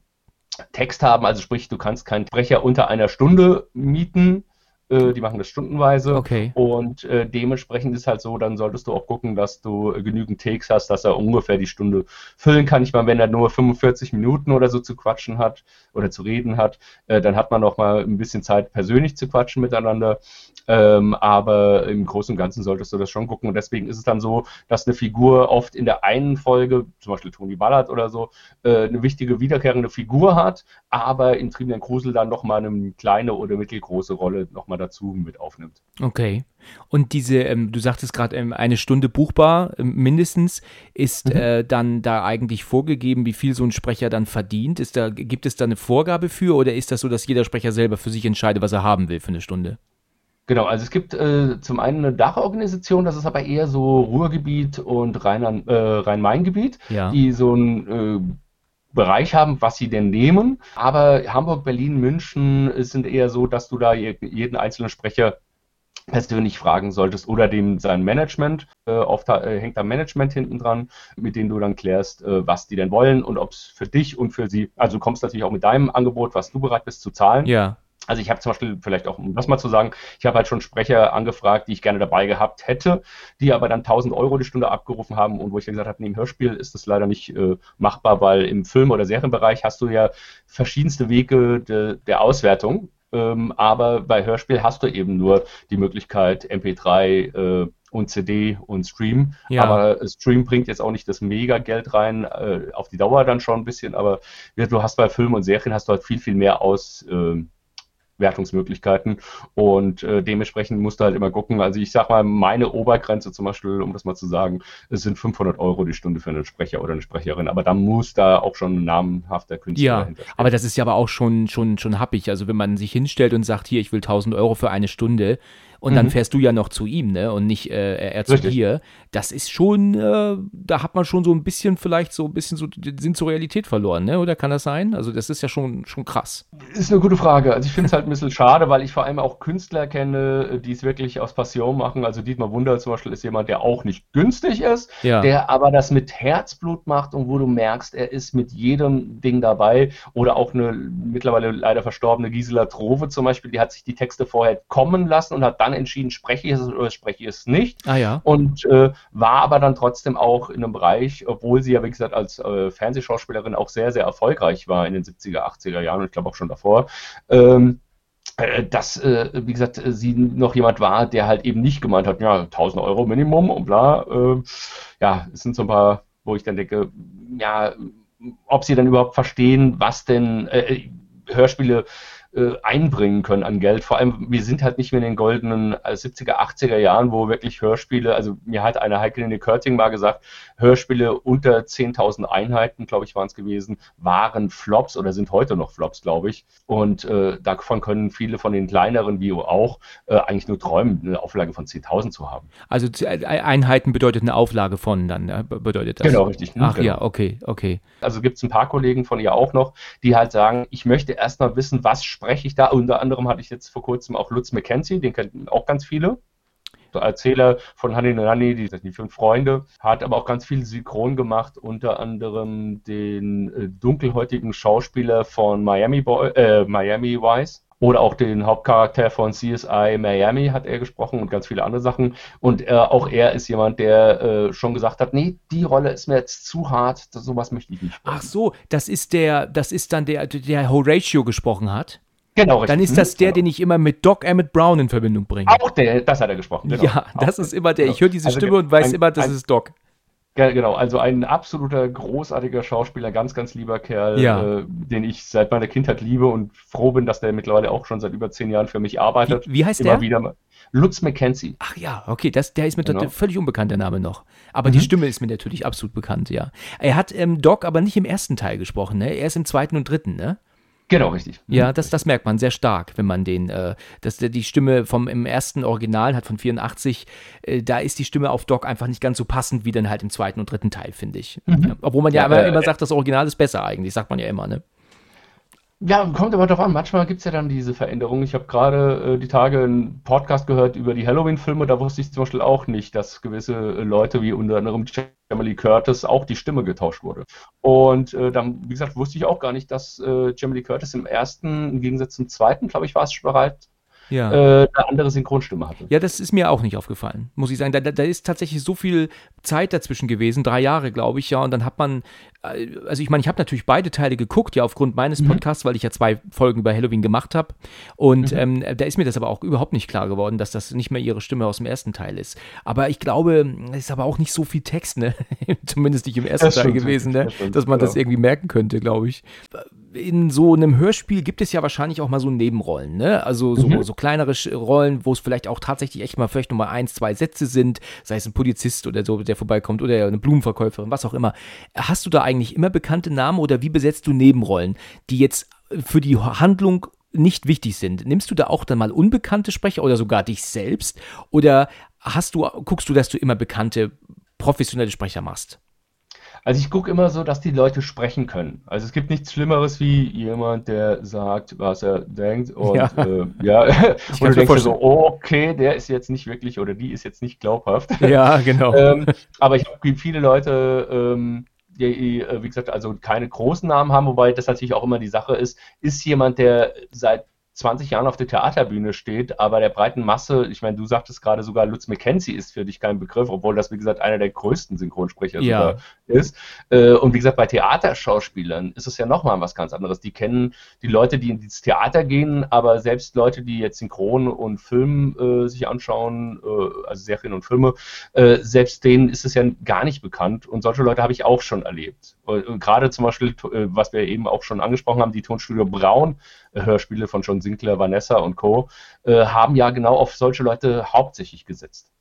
Text haben. Also sprich, du kannst keinen Sprecher unter einer Stunde mieten. Äh, die machen das stundenweise. Okay. Und äh, dementsprechend ist halt so, dann solltest du auch gucken, dass du äh, genügend Takes hast, dass er ungefähr die Stunde füllen kann. Ich meine, wenn er nur 45 Minuten oder so zu quatschen hat oder zu reden hat, äh, dann hat man noch mal ein bisschen Zeit, persönlich zu quatschen miteinander. Ähm, aber im Großen und Ganzen solltest du das schon gucken. Und deswegen ist es dann so, dass eine Figur oft in der einen Folge, zum Beispiel Toni Ballard oder so, äh, eine wichtige wiederkehrende Figur hat, aber in Triebel Krusel dann noch mal eine kleine oder mittelgroße Rolle noch mal dazu mit aufnimmt. Okay. Und diese, ähm, du sagtest gerade, ähm, eine Stunde buchbar ähm, mindestens, ist Mhm. äh, dann da eigentlich vorgegeben, wie viel so ein Sprecher dann verdient? Ist da, gibt es da eine Vorgabe für oder ist das so, dass jeder Sprecher selber für sich entscheidet, was er haben will für eine Stunde? Genau, also es gibt äh, zum einen eine Dachorganisation, das ist aber eher so Ruhrgebiet und äh, Rhein-Main-Gebiet, Ja. die so einen äh, Bereich haben, was sie denn nehmen. Aber Hamburg, Berlin, München sind eher so, dass du da je- jeden einzelnen Sprecher persönlich fragen solltest oder dem sein Management. Äh, oft äh, hängt da Management hinten dran, mit denen du dann klärst, äh, was die denn wollen und ob es für dich und für sie, also du kommst natürlich auch mit deinem Angebot, was du bereit bist zu zahlen. Ja. Also ich habe zum Beispiel, vielleicht auch, um das mal zu sagen, ich habe halt schon Sprecher angefragt, die ich gerne dabei gehabt hätte, die aber dann 1000 Euro die Stunde abgerufen haben und wo ich dann gesagt habe, neben Hörspiel ist das leider nicht äh, machbar, weil im Film- oder Serienbereich hast du ja verschiedenste Wege de, der Auswertung, ähm, aber bei Hörspiel hast du eben nur die Möglichkeit MP3 äh, und CD und Stream. Ja. Aber Stream bringt jetzt auch nicht das Mega-Geld rein, äh, auf die Dauer dann schon ein bisschen, aber ja, du hast bei Filmen und Serien hast du halt viel, viel mehr aus. ähm, Wertungsmöglichkeiten und äh, dementsprechend musst du halt immer gucken. Also ich sag mal, meine Obergrenze zum Beispiel, um das mal zu sagen, es sind 500 Euro die Stunde für einen Sprecher oder eine Sprecherin, aber da muss da auch schon ein namenhafter Künstler Ja, dahinter stehen. aber das ist ja aber auch schon, schon, schon happig. Also wenn man sich hinstellt und sagt, hier, ich will 1000 Euro für eine Stunde und dann Mhm. fährst du ja noch zu ihm, ne? Und nicht äh, er zu Richtig. dir. Das ist schon, äh, da hat man schon so ein bisschen vielleicht so ein bisschen so den Sinn zur Realität verloren, ne? Oder kann das sein? Also das ist ja schon, schon krass. Ist eine gute Frage. Also ich finde es halt ein bisschen schade, weil ich vor allem auch Künstler kenne, die es wirklich aus Passion machen. Also Dietmar Wunder zum Beispiel ist jemand, der auch nicht günstig ist, Ja. der aber das mit Herzblut macht und wo du merkst, er ist mit jedem Ding dabei. Oder auch eine mittlerweile leider verstorbene Gisela Trove zum Beispiel, die hat sich die Texte vorher kommen lassen und hat dann entschieden, spreche ich es oder spreche ich es nicht. Ah ja. Und äh, war aber dann trotzdem auch in einem Bereich, obwohl sie ja, wie gesagt, als äh, Fernsehschauspielerin auch sehr, sehr erfolgreich war in den 70er, 80er Jahren und ich glaube auch schon davor. Ähm, äh, dass, äh, wie gesagt, äh, sie noch jemand war, der halt eben nicht gemeint hat, ja, 1000 Euro Minimum und bla. Äh, ja, es sind so ein paar, wo ich dann denke, ja, ob sie dann überhaupt verstehen, was denn äh, Hörspiele äh, einbringen können an Geld. Vor allem, wir sind halt nicht mehr in den goldenen äh, 70er, 80er Jahren, wo wirklich Hörspiele, also mir hat eine Heike Körting mal gesagt, Hörspiele unter 10.000 Einheiten, glaube ich, waren es gewesen, waren Flops oder sind heute noch Flops, glaube ich. Und äh, davon können viele von den kleineren Bio auch äh, eigentlich nur träumen, eine Auflage von 10.000 zu haben. Also äh, Einheiten bedeutet eine Auflage von dann? Be- bedeutet das. Genau, richtig. Ach Genau. ja, okay, okay. Also gibt es ein paar Kollegen von ihr auch noch, die halt sagen, ich möchte erstmal wissen, was spreche ich da. Unter anderem hatte ich jetzt vor kurzem auch Lutz McKenzie, den kennen auch ganz viele. Erzähler von Honey Nanny, die, die fünf Freunde, hat aber auch ganz viel Synchron gemacht, unter anderem den äh, dunkelhäutigen Schauspieler von Miami Boy, äh, Miami Vice. Oder auch den Hauptcharakter von CSI Miami hat er gesprochen und ganz viele andere Sachen. Und äh, auch er ist jemand, der äh, schon gesagt hat, nee, die Rolle ist mir jetzt zu hart, das, sowas möchte ich nicht. Ach so, das ist der, das ist dann der, der Horatio gesprochen hat. Genau, richtig. Dann ist das der, den ich immer mit Doc Emmett Brown in Verbindung bringe. Auch der, das hat er gesprochen. genau. ja, das Auch ist immer der. Ich höre diese Also Stimme und weiß ein- immer, das ein- ist Doc. Genau, also ein absoluter großartiger Schauspieler, ganz, ganz lieber Kerl, Ja. äh, den ich seit meiner Kindheit liebe und froh bin, dass der mittlerweile auch schon seit über zehn Jahren für mich arbeitet. Wie, wie heißt Immer der? wieder. Lutz McKenzie. Ach ja, okay, das, der ist mir Genau. völlig unbekannt, der Name noch. Aber die Mhm. Stimme ist mir natürlich absolut bekannt, ja. Er hat ähm, Doc aber nicht im ersten Teil gesprochen, ne? Er ist im zweiten und dritten, ne? Genau, richtig. Ja, das, das merkt man sehr stark, wenn man den, äh, dass der die Stimme vom im ersten Original hat von 84, äh, da ist die Stimme auf Doc einfach nicht ganz so passend wie dann halt im zweiten und dritten Teil, finde ich. Ja, obwohl man ja, Mhm. Ja, immer, äh, immer sagt, das Original ist besser eigentlich, sagt man ja immer, ne? Ja, kommt aber drauf an. Manchmal gibt es ja dann diese Veränderungen. Ich habe gerade äh, die Tage einen Podcast gehört über die Halloween-Filme. Da wusste ich zum Beispiel auch nicht, dass gewisse äh, Leute wie unter anderem Jamie Curtis auch die Stimme getauscht wurde. Und äh, dann, wie gesagt, wusste ich auch gar nicht, dass äh, Jamie Curtis im ersten, im Gegensatz zum zweiten, glaube ich, war es bereit, Ja. äh, eine andere Synchronstimme hatte. Ja, das ist mir auch nicht aufgefallen, muss ich sagen. Da, da, da ist tatsächlich so viel Zeit dazwischen gewesen, drei Jahre, glaube ich, ja. Und dann hat man, äh, also ich meine, ich habe natürlich beide Teile geguckt, ja, aufgrund meines Podcasts, weil ich ja zwei Folgen über Halloween gemacht habe. Und ähm, da ist mir das aber auch überhaupt nicht klar geworden, dass das nicht mehr ihre Stimme aus dem ersten Teil ist. Aber ich glaube, es ist aber auch nicht so viel Text, ne? Zumindest nicht im ersten Das Teil stimmt, gewesen, ne? das Dass man das genau. irgendwie merken könnte, glaube ich in so einem Hörspiel gibt es ja wahrscheinlich auch mal so Nebenrollen, ne? Also so, Mhm. so kleinere Rollen, wo es vielleicht auch tatsächlich echt mal vielleicht nur mal eins, zwei Sätze sind, sei es ein Polizist oder so, der vorbeikommt oder eine Blumenverkäuferin, was auch immer. Hast du da eigentlich immer bekannte Namen oder wie besetzt du Nebenrollen, die jetzt für die Handlung nicht wichtig sind? Nimmst du da auch dann mal unbekannte Sprecher oder sogar dich selbst? Oder hast du, guckst du, dass du immer bekannte, professionelle Sprecher machst? Also ich gucke immer so, dass die Leute sprechen können. Also es gibt nichts Schlimmeres wie jemand, der sagt, was er denkt und Ja. äh, ja, und du denkst so, oh, okay, der ist jetzt nicht wirklich oder die ist jetzt nicht glaubhaft. Ja, genau. ähm, aber ich habe viele Leute, ähm, die, äh, wie gesagt, also keine großen Namen haben, wobei das natürlich auch immer die Sache ist, ist jemand, der seit 20 Jahren auf der Theaterbühne steht, aber der breiten Masse, ich meine, du sagtest gerade sogar, Lutz McKenzie ist für dich kein Begriff, obwohl das, wie gesagt, einer der größten Synchronsprecher Ja. ist. Äh, und wie gesagt, bei Theaterschauspielern ist es ja nochmal was ganz anderes. Die kennen die Leute, die ins Theater gehen, aber selbst Leute, die jetzt Synchron und Film äh, sich anschauen, äh, also Serien und Filme, äh, selbst denen ist es ja gar nicht bekannt. Und solche Leute habe ich auch schon erlebt. Und, und gerade zum Beispiel, äh, was wir eben auch schon angesprochen haben, die Tonstudio Braun äh, Hörspiele von John Sinclair, Vanessa und Co. Äh, haben ja genau auf solche Leute hauptsächlich gesetzt.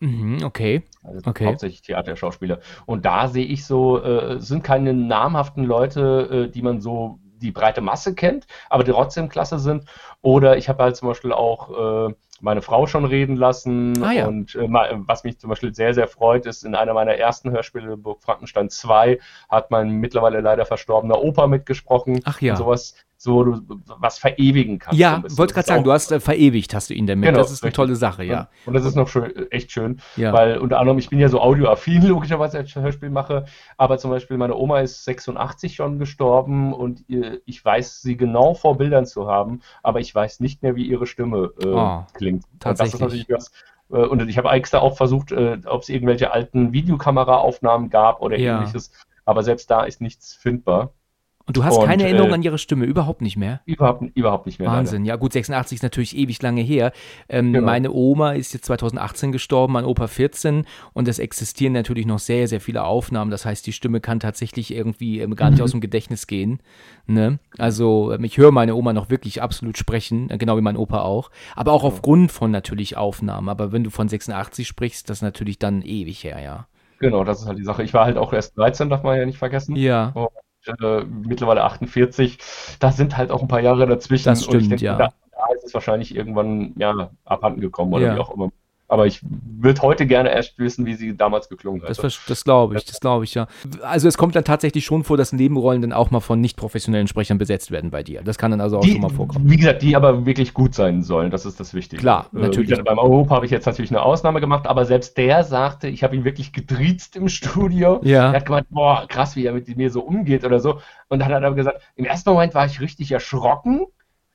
Mhm, okay. Also Okay. hauptsächlich Theaterschauspieler. Und da sehe ich so, äh, es sind keine namhaften Leute, äh, die man so die breite Masse kennt, aber die trotzdem klasse sind. Oder ich habe halt zum Beispiel auch äh, meine Frau schon reden lassen. Ah, ja. Und äh, was mich zum Beispiel sehr, sehr freut, ist, in einer meiner ersten Hörspiele, Burg Frankenstein 2, hat mein mittlerweile leider verstorbener Opa mitgesprochen. Ach ja. Und sowas, so du was verewigen kannst. Ja, wollte gerade sagen, du hast äh, verewigt, hast du ihn damit. Genau, das ist eine richtig. tolle Sache, ja. Und das ist noch schön, echt schön, Ja. weil unter anderem, ich bin ja so audioaffin, logischerweise, als ich Hörspiel mache, aber zum Beispiel meine Oma ist 86 schon gestorben und ihr, ich weiß sie genau vor Bildern zu haben, aber ich weiß nicht mehr, wie ihre Stimme äh, Oh, klingt. Und tatsächlich. äh, und ich habe extra auch versucht, äh, ob es irgendwelche alten Videokameraaufnahmen gab oder Ja. ähnliches, aber selbst da ist nichts findbar. Und du hast Und, keine Erinnerung äh, an ihre Stimme, überhaupt nicht mehr. Überhaupt, überhaupt nicht mehr. leider. Wahnsinn. Ja, gut, 86 ist natürlich ewig lange her. Ähm, Genau. Meine Oma ist jetzt 2018 gestorben, mein Opa 14 und es existieren natürlich noch sehr, sehr viele Aufnahmen. Das heißt, die Stimme kann tatsächlich irgendwie ähm, gar nicht Mhm. aus dem Gedächtnis gehen. Ne? Also ähm, ich höre meine Oma noch wirklich absolut sprechen, äh, genau wie mein Opa auch. Aber auch aufgrund von natürlich Aufnahmen. Aber wenn du von 86 sprichst, das ist natürlich dann ewig her, ja. Genau, das ist halt die Sache. Ich war halt auch erst 13, darf man ja nicht vergessen. Ja, Und äh, mittlerweile 48. Da sind halt auch ein paar Jahre dazwischen. Das und ich stimmt, denke, ja. da, da ist es wahrscheinlich irgendwann ja, abhanden gekommen oder Ja. wie auch immer. Aber ich würde heute gerne erst wissen, wie sie damals geklungen hat. Das, das glaube ich, das glaube ich, ja. Also es kommt dann tatsächlich schon vor, dass Nebenrollen dann auch mal von nicht professionellen Sprechern besetzt werden bei dir. Das kann dann also auch die, schon mal vorkommen. Wie gesagt, die aber wirklich gut sein sollen, das ist das Wichtige. Klar, Äh, natürlich. wie gesagt, beim Europa habe ich jetzt natürlich eine Ausnahme gemacht, aber selbst der sagte, ich habe ihn wirklich gedriezt im Studio. Ja. Er hat gemeint, boah, krass, wie er mit mir so umgeht oder so. Und dann hat er aber gesagt, im ersten Moment war ich richtig erschrocken,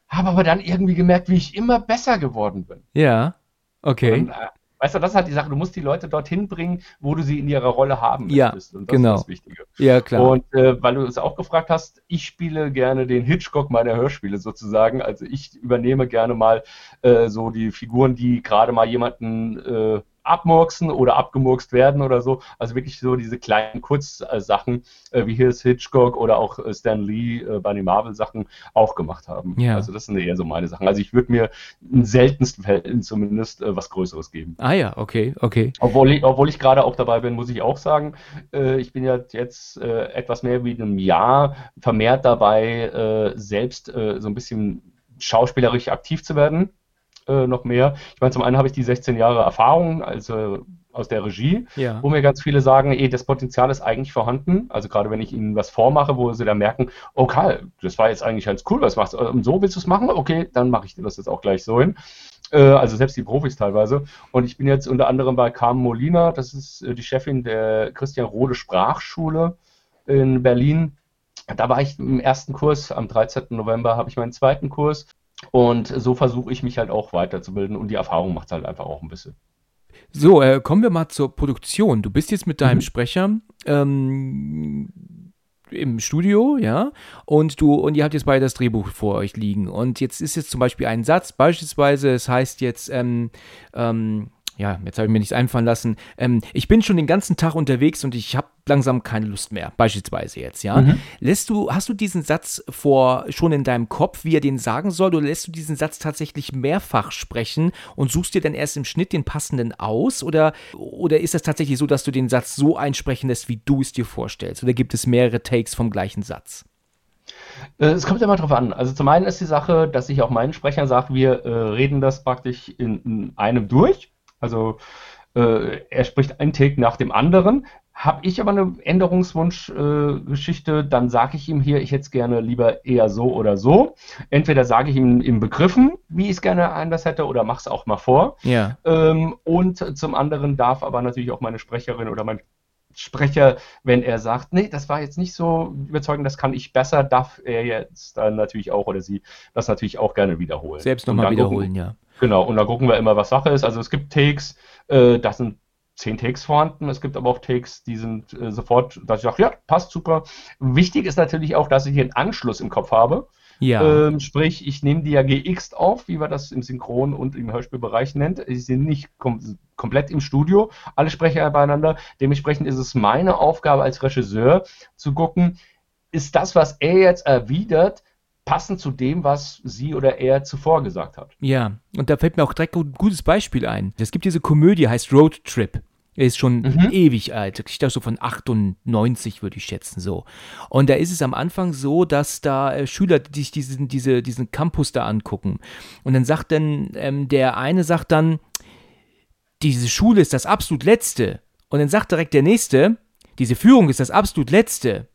habe aber dann irgendwie gemerkt, wie ich immer besser geworden bin. Ja, okay. Und, äh, weißt du, das ist halt die Sache, du musst die Leute dorthin bringen, wo du sie in ihrer Rolle haben Ja, möchtest. Und das genau. ist das Wichtige. Ja, klar. Und äh, weil du es auch gefragt hast, ich spiele gerne den Hitchcock meiner Hörspiele sozusagen. Also ich übernehme gerne mal äh, so die Figuren, die gerade mal jemanden äh, abmurksen oder abgemurkst werden oder so. Also wirklich so diese kleinen Kurzsachen, äh, wie hier ist Hitchcock oder auch äh, Stan Lee äh, bei den Marvel-Sachen auch gemacht haben. Ja. Also das sind eher so meine Sachen. Also ich würde mir in seltensten Fällen zumindest äh, was Größeres geben. Ah ja, okay, okay. Obwohl ich, obwohl ich gerade auch dabei bin, muss ich auch sagen, äh, ich bin ja jetzt äh, etwas mehr wie in einem Jahr vermehrt dabei, selbst so ein bisschen schauspielerisch aktiv zu werden äh, noch mehr. Ich meine, zum einen habe ich die 16 Jahre Erfahrung also aus der Regie, ja. wo mir ganz viele sagen, eh, das Potenzial ist eigentlich vorhanden. Also gerade wenn ich ihnen was vormache, wo sie dann merken, okay, das war jetzt eigentlich ganz cool, was machst du? Und so willst du es machen? Okay, dann mache ich dir das jetzt auch gleich so hin. Äh, also selbst die Profis teilweise. Und ich bin jetzt unter anderem bei Carmen Molina, das ist äh, die Chefin der Christian Rode Sprachschule in Berlin. Da war ich im ersten Kurs, am 13. November habe ich meinen zweiten Kurs und so versuche ich mich halt auch weiterzubilden und die Erfahrung macht es halt einfach auch ein bisschen. So, äh, kommen wir mal zur Produktion. Du bist jetzt mit deinem mhm. Sprecher ähm, im Studio, ja, und du, und ihr habt jetzt beide das Drehbuch vor euch liegen. Und jetzt ist jetzt zum Beispiel ein Satz, beispielsweise, es heißt jetzt, ähm, ähm, ja, jetzt habe ich mir nichts einfallen lassen. Ähm, ich bin schon den ganzen Tag unterwegs und ich habe langsam keine Lust mehr, beispielsweise jetzt, ja. Mhm. Lässt du, hast du diesen Satz vor schon in deinem Kopf, wie er den sagen soll, oder lässt du diesen Satz tatsächlich mehrfach sprechen und suchst dir dann erst im Schnitt den passenden aus? Oder, oder ist das tatsächlich so, dass du den Satz so einsprechen lässt, wie du es dir vorstellst? Oder gibt es mehrere Takes vom gleichen Satz? Äh, es kommt immer drauf an. Also zum einen ist die Sache, dass ich auch meinen Sprechern sage, wir äh, reden das praktisch in, in einem durch. Also äh, er spricht einen Take nach dem anderen. Habe ich aber eine Änderungswunschgeschichte, äh, dann sage ich ihm hier, ich hätte es gerne lieber eher so oder so. Entweder sage ich ihm in Begriffen, wie ich es gerne anders hätte, oder mache es auch mal vor. Ja. Ähm, und zum anderen darf aber natürlich auch meine Sprecherin oder mein Sprecher, wenn er sagt, nee, das war jetzt nicht so überzeugend, das kann ich besser, darf er jetzt dann natürlich auch oder sie das natürlich auch gerne wiederholen. Selbst nochmal wiederholen, gucken, ja. Genau, und da gucken wir immer, was Sache ist. Also es gibt Takes, äh, das sind zehn Takes vorhanden. Es gibt aber auch Takes, die sind äh, sofort, dass ich sage, ja, passt super. Wichtig ist natürlich auch, dass ich hier einen Anschluss im Kopf habe. Ja. Ähm, sprich, ich nehme die ja GX auf, wie man das im Synchron- und im Hörspielbereich nennt. Sie sind nicht kom komplett im Studio, alle sprechen ja beieinander. Dementsprechend ist es meine Aufgabe als Regisseur zu gucken, ist das, was er jetzt erwidert, passend zu dem, was sie oder er zuvor gesagt hat. Ja, und da fällt mir auch direkt ein gutes Beispiel ein. Es gibt diese Komödie, heißt Road Trip. Er ist schon mhm. ewig alt. Ich dachte so von 98, würde ich schätzen, so. Und da ist es am Anfang so, dass da äh, Schüler sich diesen, diese, diesen Campus da angucken. Und dann sagt dann, ähm, der eine sagt dann, diese Schule ist das absolut Letzte. Und dann sagt direkt der Nächste, diese Führung ist das absolut Letzte.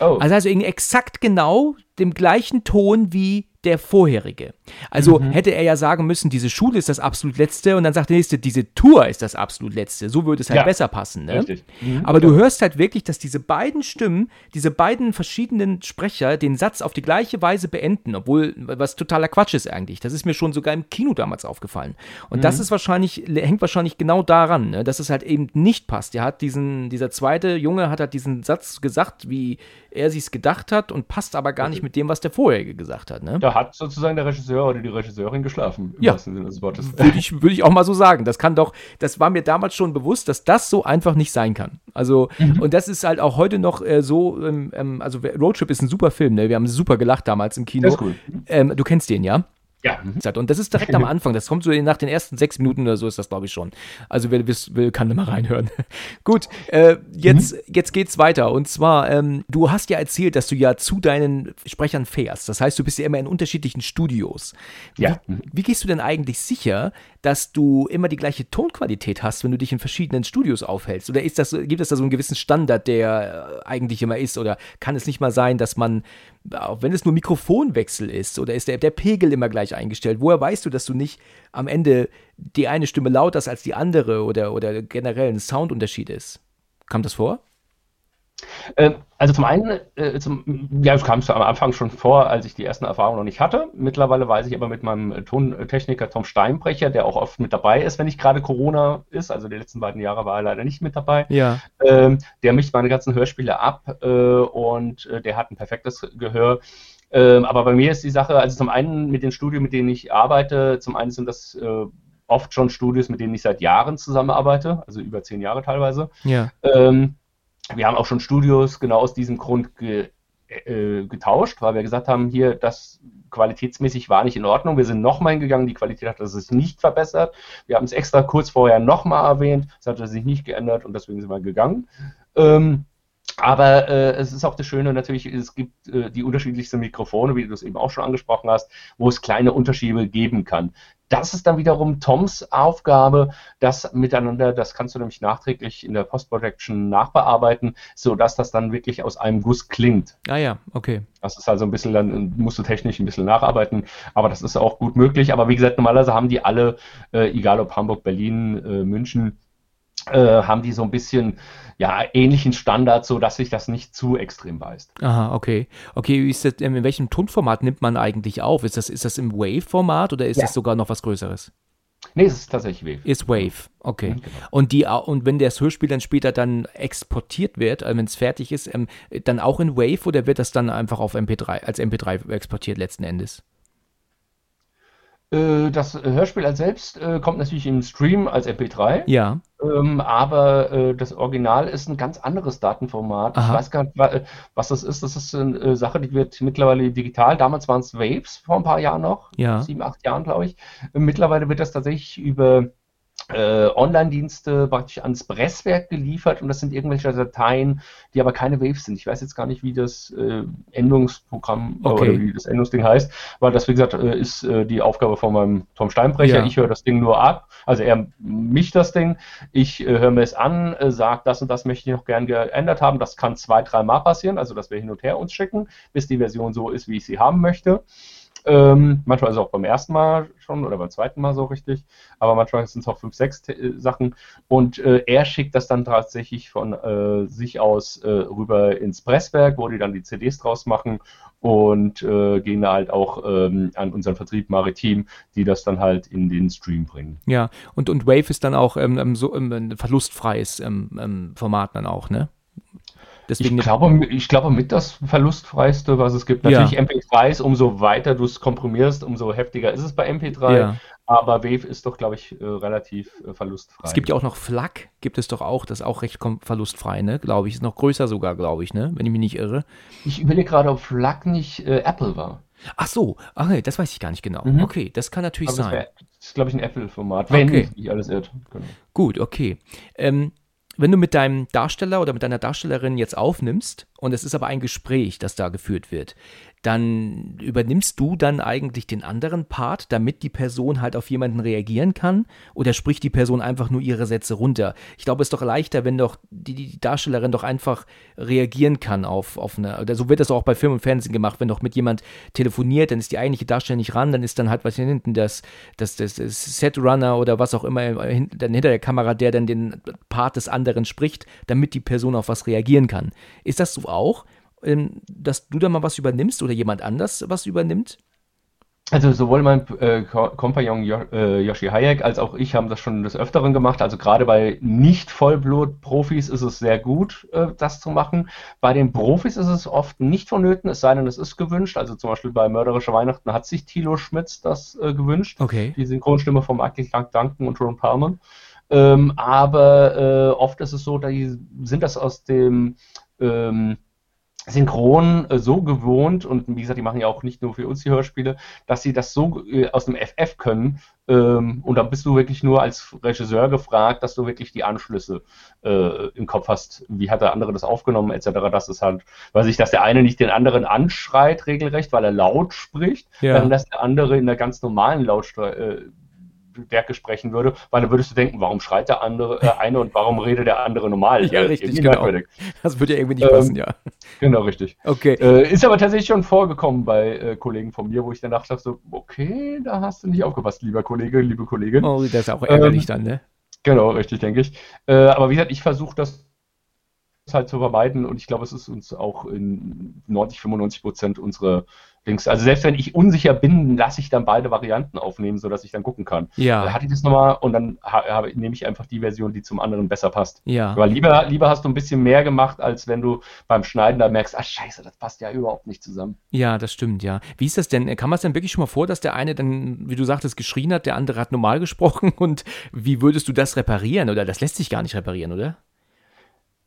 Oh. Also, also exakt genau dem gleichen Ton wie der vorherige. Also mhm. hätte er ja sagen müssen, diese Schule ist das absolut letzte und dann sagt der nächste, diese Tour ist das absolut letzte. So würde es halt ja. besser passen. Ne? Mhm. Aber du hörst halt wirklich, dass diese beiden Stimmen, diese beiden verschiedenen Sprecher den Satz auf die gleiche Weise beenden, obwohl was totaler Quatsch ist eigentlich. Das ist mir schon sogar im Kino damals aufgefallen. Und mhm. das ist wahrscheinlich, hängt wahrscheinlich genau daran, ne? dass es halt eben nicht passt. Der hat diesen, dieser zweite Junge hat halt diesen Satz gesagt, wie er sich's gedacht hat und passt aber gar nicht mit dem, was der vorherige gesagt hat. Ne? Da hat sozusagen der Regisseur oder die Regisseurin geschlafen, im ja. wahrsten Sinne des Wortes. Würde ich, würde ich auch mal so sagen. Das kann doch, das war mir damals schon bewusst, dass das so einfach nicht sein kann. Also, mhm. und das ist halt auch heute noch äh, so, ähm, ähm also Roadtrip ist ein super Film, ne? Wir haben super gelacht damals im Kino. Das ist cool. Ähm, du kennst den, ja? Ja. Und das ist direkt am Anfang. Das kommt so nach den ersten sechs Minuten oder so ist das, glaube ich, schon. Also wer will, kann da mal reinhören. Gut, äh, jetzt, mhm. jetzt geht's weiter. Und zwar, ähm, du hast ja erzählt, dass du ja zu deinen Sprechern fährst. Das heißt, du bist ja immer in unterschiedlichen Studios. Wie, ja. wie gehst du denn eigentlich sicher, dass du immer die gleiche Tonqualität hast, wenn du dich in verschiedenen Studios aufhältst? Oder ist das, gibt es da so einen gewissen Standard, der äh, eigentlich immer ist? Oder kann es nicht mal sein, dass man auch wenn es nur Mikrofonwechsel ist oder ist der, der Pegel immer gleich eingestellt, woher weißt du, dass du nicht am Ende die eine Stimme lauter ist als die andere oder, oder generell ein Soundunterschied ist? Kam das vor? Ähm, also zum einen, äh, zum, ja, es kam am Anfang schon vor, als ich die ersten Erfahrungen noch nicht hatte. Mittlerweile weiß ich aber mit meinem Tontechniker Tom Steinbrecher, der auch oft mit dabei ist, wenn nicht gerade Corona ist, also die letzten beiden Jahre war er leider nicht mit dabei. Ja. Ähm, der mischt meine ganzen Hörspiele ab äh, und äh, der hat ein perfektes Gehör. Ähm, aber bei mir ist die Sache, also zum einen mit den Studien, mit denen ich arbeite, zum einen sind das äh, oft schon Studios, mit denen ich seit Jahren zusammenarbeite, also über zehn Jahre teilweise. Ja. Ähm, wir haben auch schon Studios genau aus diesem Grund ge, äh, getauscht, weil wir gesagt haben, hier, das qualitätsmäßig war nicht in Ordnung. Wir sind nochmal hingegangen, die Qualität hat sich nicht verbessert. Wir haben es extra kurz vorher nochmal erwähnt, es hat sich nicht geändert und deswegen sind wir gegangen. Ähm, aber äh, es ist auch das Schöne natürlich, es gibt äh, die unterschiedlichsten Mikrofone, wie du es eben auch schon angesprochen hast, wo es kleine Unterschiede geben kann. Das ist dann wiederum Toms Aufgabe, das miteinander, das kannst du nämlich nachträglich in der Post-Production nachbearbeiten, sodass das dann wirklich aus einem Guss klingt. Ah ja, okay. Das ist also ein bisschen, dann musst du technisch ein bisschen nacharbeiten, aber das ist auch gut möglich. Aber wie gesagt, normalerweise haben die alle, äh, egal ob Hamburg, Berlin, äh, München, haben die so ein bisschen ja, ähnlichen Standard, so dass sich das nicht zu extrem beißt. Aha, okay. Okay, das, in welchem Tonformat nimmt man eigentlich auf? Ist das, ist das im Wave-Format oder ist ja. das sogar noch was Größeres? Nee, es ist tatsächlich Wave. Ist Wave, okay. Mhm, genau. Und, die, und wenn das Hörspiel dann später dann exportiert wird, also wenn es fertig ist, ähm, dann auch in Wave oder wird das dann einfach auf MP3, als MP3 exportiert letzten Endes? Äh, das Hörspiel als selbst äh, kommt natürlich im Stream als MP3. Ja. Ähm, aber äh, das Original ist ein ganz anderes Datenformat. Aha. Ich weiß gar nicht, was das ist. Das ist eine Sache, die wird mittlerweile digital. Damals waren es Waves vor ein paar Jahren noch. Ja. Sieben, acht Jahren, glaube ich. Mittlerweile wird das tatsächlich über äh, Online-Dienste praktisch ans Presswerk geliefert und das sind irgendwelche Dateien, die aber keine Waves sind. Ich weiß jetzt gar nicht, wie das äh, Endungsprogramm okay. oder wie das Endungsding heißt, weil das, wie gesagt, äh, ist äh, die Aufgabe von meinem Tom Steinbrecher. Ja. Ich höre das Ding nur ab, also er mich das Ding, ich äh, höre mir es an, äh, sage, das und das möchte ich noch gern geändert haben. Das kann zwei, dreimal passieren, also dass wir hin und her uns schicken, bis die Version so ist, wie ich sie haben möchte. Ähm, manchmal ist es auch beim ersten Mal schon oder beim zweiten Mal so richtig, aber manchmal sind es auch fünf, sechs äh, Sachen. Und äh, er schickt das dann tatsächlich von äh, sich aus äh, rüber ins Presswerk, wo die dann die CDs draus machen und äh, gehen halt auch ähm, an unseren Vertrieb Maritim, die das dann halt in den Stream bringen. Ja, und, und Wave ist dann auch ähm, ähm so ähm, ein verlustfreies ähm, Format dann auch, ne? Deswegen ich, glaube, ich glaube, mit das verlustfreiste, was es gibt. Natürlich ja. MP3s, umso weiter du es komprimierst, umso heftiger ist es bei MP3. Ja. Aber Wave ist doch, glaube ich, äh, relativ äh, verlustfrei. Es gibt ja auch noch FLAC, gibt es doch auch, das ist auch recht verlustfrei, ne? Glaube ich. Ist noch größer sogar, glaube ich, ne? Wenn ich mich nicht irre. Ich überlege gerade, ob FLAC nicht äh, Apple war. Ach so, okay, das weiß ich gar nicht genau. Mhm. Okay, das kann natürlich Aber sein. Das, das ist, glaube ich, ein Apple-Format, wenn okay. nicht alles irrt. Genau. Gut, okay. Ähm, wenn du mit deinem Darsteller oder mit deiner Darstellerin jetzt aufnimmst und es ist aber ein Gespräch, das da geführt wird, dann übernimmst du dann eigentlich den anderen Part, damit die Person halt auf jemanden reagieren kann? Oder spricht die Person einfach nur ihre Sätze runter? Ich glaube, es ist doch leichter, wenn doch die, die Darstellerin doch einfach reagieren kann auf, auf eine. Oder so wird das auch bei Film und Fernsehen gemacht, wenn doch mit jemand telefoniert, dann ist die eigentliche Darstellerin nicht ran, dann ist dann halt was hinten das, das, das, das Setrunner oder was auch immer dann hinter der Kamera, der dann den Part des anderen spricht, damit die Person auf was reagieren kann. Ist das so auch? Ähm, dass du da mal was übernimmst oder jemand anders was übernimmt? Also sowohl mein äh, Kompagnon jo äh, Yoshi Hayek als auch ich haben das schon des Öfteren gemacht. Also gerade bei Nicht-Vollblut-Profis ist es sehr gut, äh, das zu machen. Bei den Profis ist es oft nicht vonnöten, es sei denn, es ist gewünscht. Also zum Beispiel bei Mörderische Weihnachten hat sich Thilo Schmitz das äh, gewünscht. Okay. Die Synchronstimme von Michael Duncan und Ron Perlman. Ähm, aber äh, oft ist es so, die sind das aus dem ähm, Synchron äh, so gewohnt und wie gesagt, die machen ja auch nicht nur für uns die Hörspiele, dass sie das so äh, aus dem FF können ähm, und da bist du wirklich nur als Regisseur gefragt, dass du wirklich die Anschlüsse äh, im Kopf hast. Wie hat der andere das aufgenommen etc. Das ist halt, weiß ich, dass der eine nicht den anderen anschreit regelrecht, weil er laut spricht, ja. während dass der andere in der ganz normalen Lautstärke Stärke sprechen würde, weil dann würdest du denken, warum schreit der andere äh, eine und warum redet der andere normal? Ja, richtig, genau. Das würde ja irgendwie nicht passen, ähm, ja. Genau, richtig. Okay. Äh, ist aber tatsächlich schon vorgekommen bei äh, Kollegen von mir, wo ich dann dachte so, okay, da hast du nicht aufgepasst, lieber Kollege, liebe Kollegin. Oh, das ist auch ärgerlich ähm, dann, ne? Genau, richtig, denke ich. Äh, aber wie gesagt, ich versuche das halt zu vermeiden und ich glaube, es ist uns auch in 90, 95 Prozent unserer Dings. Also selbst wenn ich unsicher bin, lasse ich dann beide Varianten aufnehmen, sodass ich dann gucken kann. Ja. Dann hatte ich das nochmal und dann nehme ich einfach die Version, die zum anderen besser passt. Ja. Weil lieber, lieber hast du ein bisschen mehr gemacht, als wenn du beim Schneiden da merkst, ah scheiße, das passt ja überhaupt nicht zusammen. Ja, das stimmt, ja. Wie ist das denn? Kam es denn wirklich schon mal vor, dass der eine dann, wie du sagtest, geschrien hat, der andere hat normal gesprochen? Und wie würdest du das reparieren? Oder das lässt sich gar nicht reparieren, oder?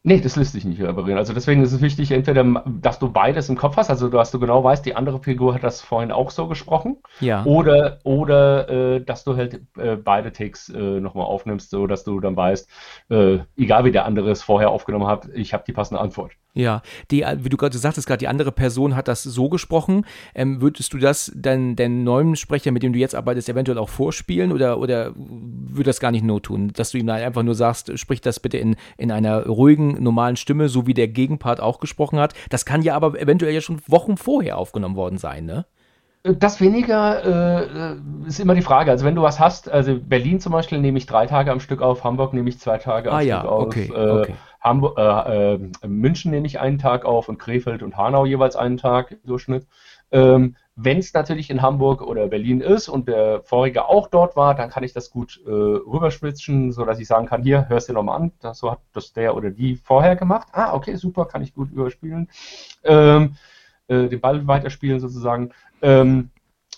Nee, das lässt sich nicht reparieren. Also deswegen ist es wichtig, entweder, dass du beides im Kopf hast, also dass du genau weißt, die andere Figur hat das vorhin auch so gesprochen, Ja. oder, oder äh, dass du halt äh, beide Takes äh, nochmal aufnimmst, so dass du dann weißt, äh, egal wie der andere es vorher aufgenommen hat, ich habe die passende Antwort. Ja, die, wie du gerade sagtest, gerade die andere Person hat das so gesprochen. Ähm, würdest du das dann den neuen Sprecher, mit dem du jetzt arbeitest, eventuell auch vorspielen oder, oder würde das gar nicht not tun? Dass du ihm dann einfach nur sagst, sprich das bitte in, in einer ruhigen, normalen Stimme, so wie der Gegenpart auch gesprochen hat. Das kann ja aber eventuell ja schon Wochen vorher aufgenommen worden sein, ne? Das weniger äh, ist immer die Frage. Also wenn du was hast, also Berlin zum Beispiel nehme ich drei Tage am Stück auf, Hamburg nehme ich zwei Tage am Ah ja, Stück auf, okay, äh, okay. Hamburg, äh, äh, München nehme ich einen Tag auf und Krefeld und Hanau jeweils einen Tag im Durchschnitt. Ähm, wenn es natürlich in Hamburg oder Berlin ist und der vorige auch dort war, dann kann ich das gut äh, rüberschwitzen, sodass ich sagen kann, hier, hörst du nochmal an, das, so hat das der oder die vorher gemacht. Ah, okay, super, kann ich gut überspielen. Ähm, äh, den Ball weiterspielen sozusagen. Ähm,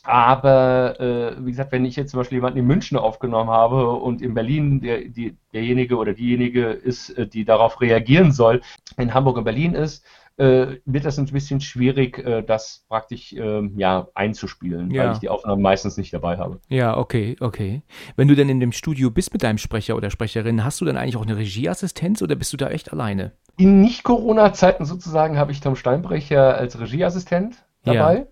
aber äh, wie gesagt, wenn ich jetzt zum Beispiel jemanden in München aufgenommen habe und in Berlin der, die, derjenige oder diejenige ist, äh, die darauf reagieren soll, in Hamburg und Berlin ist, äh, wird das ein bisschen schwierig, äh, das praktisch ähm, ja, einzuspielen, Ja. weil ich die Aufnahmen meistens nicht dabei habe. Ja, okay, okay. Wenn du denn in dem Studio bist mit deinem Sprecher oder Sprecherin, hast du dann eigentlich auch eine Regieassistenz oder bist du da echt alleine? In Nicht-Corona-Zeiten sozusagen habe ich Tom Steinbrecher als Regieassistent dabei. Äh,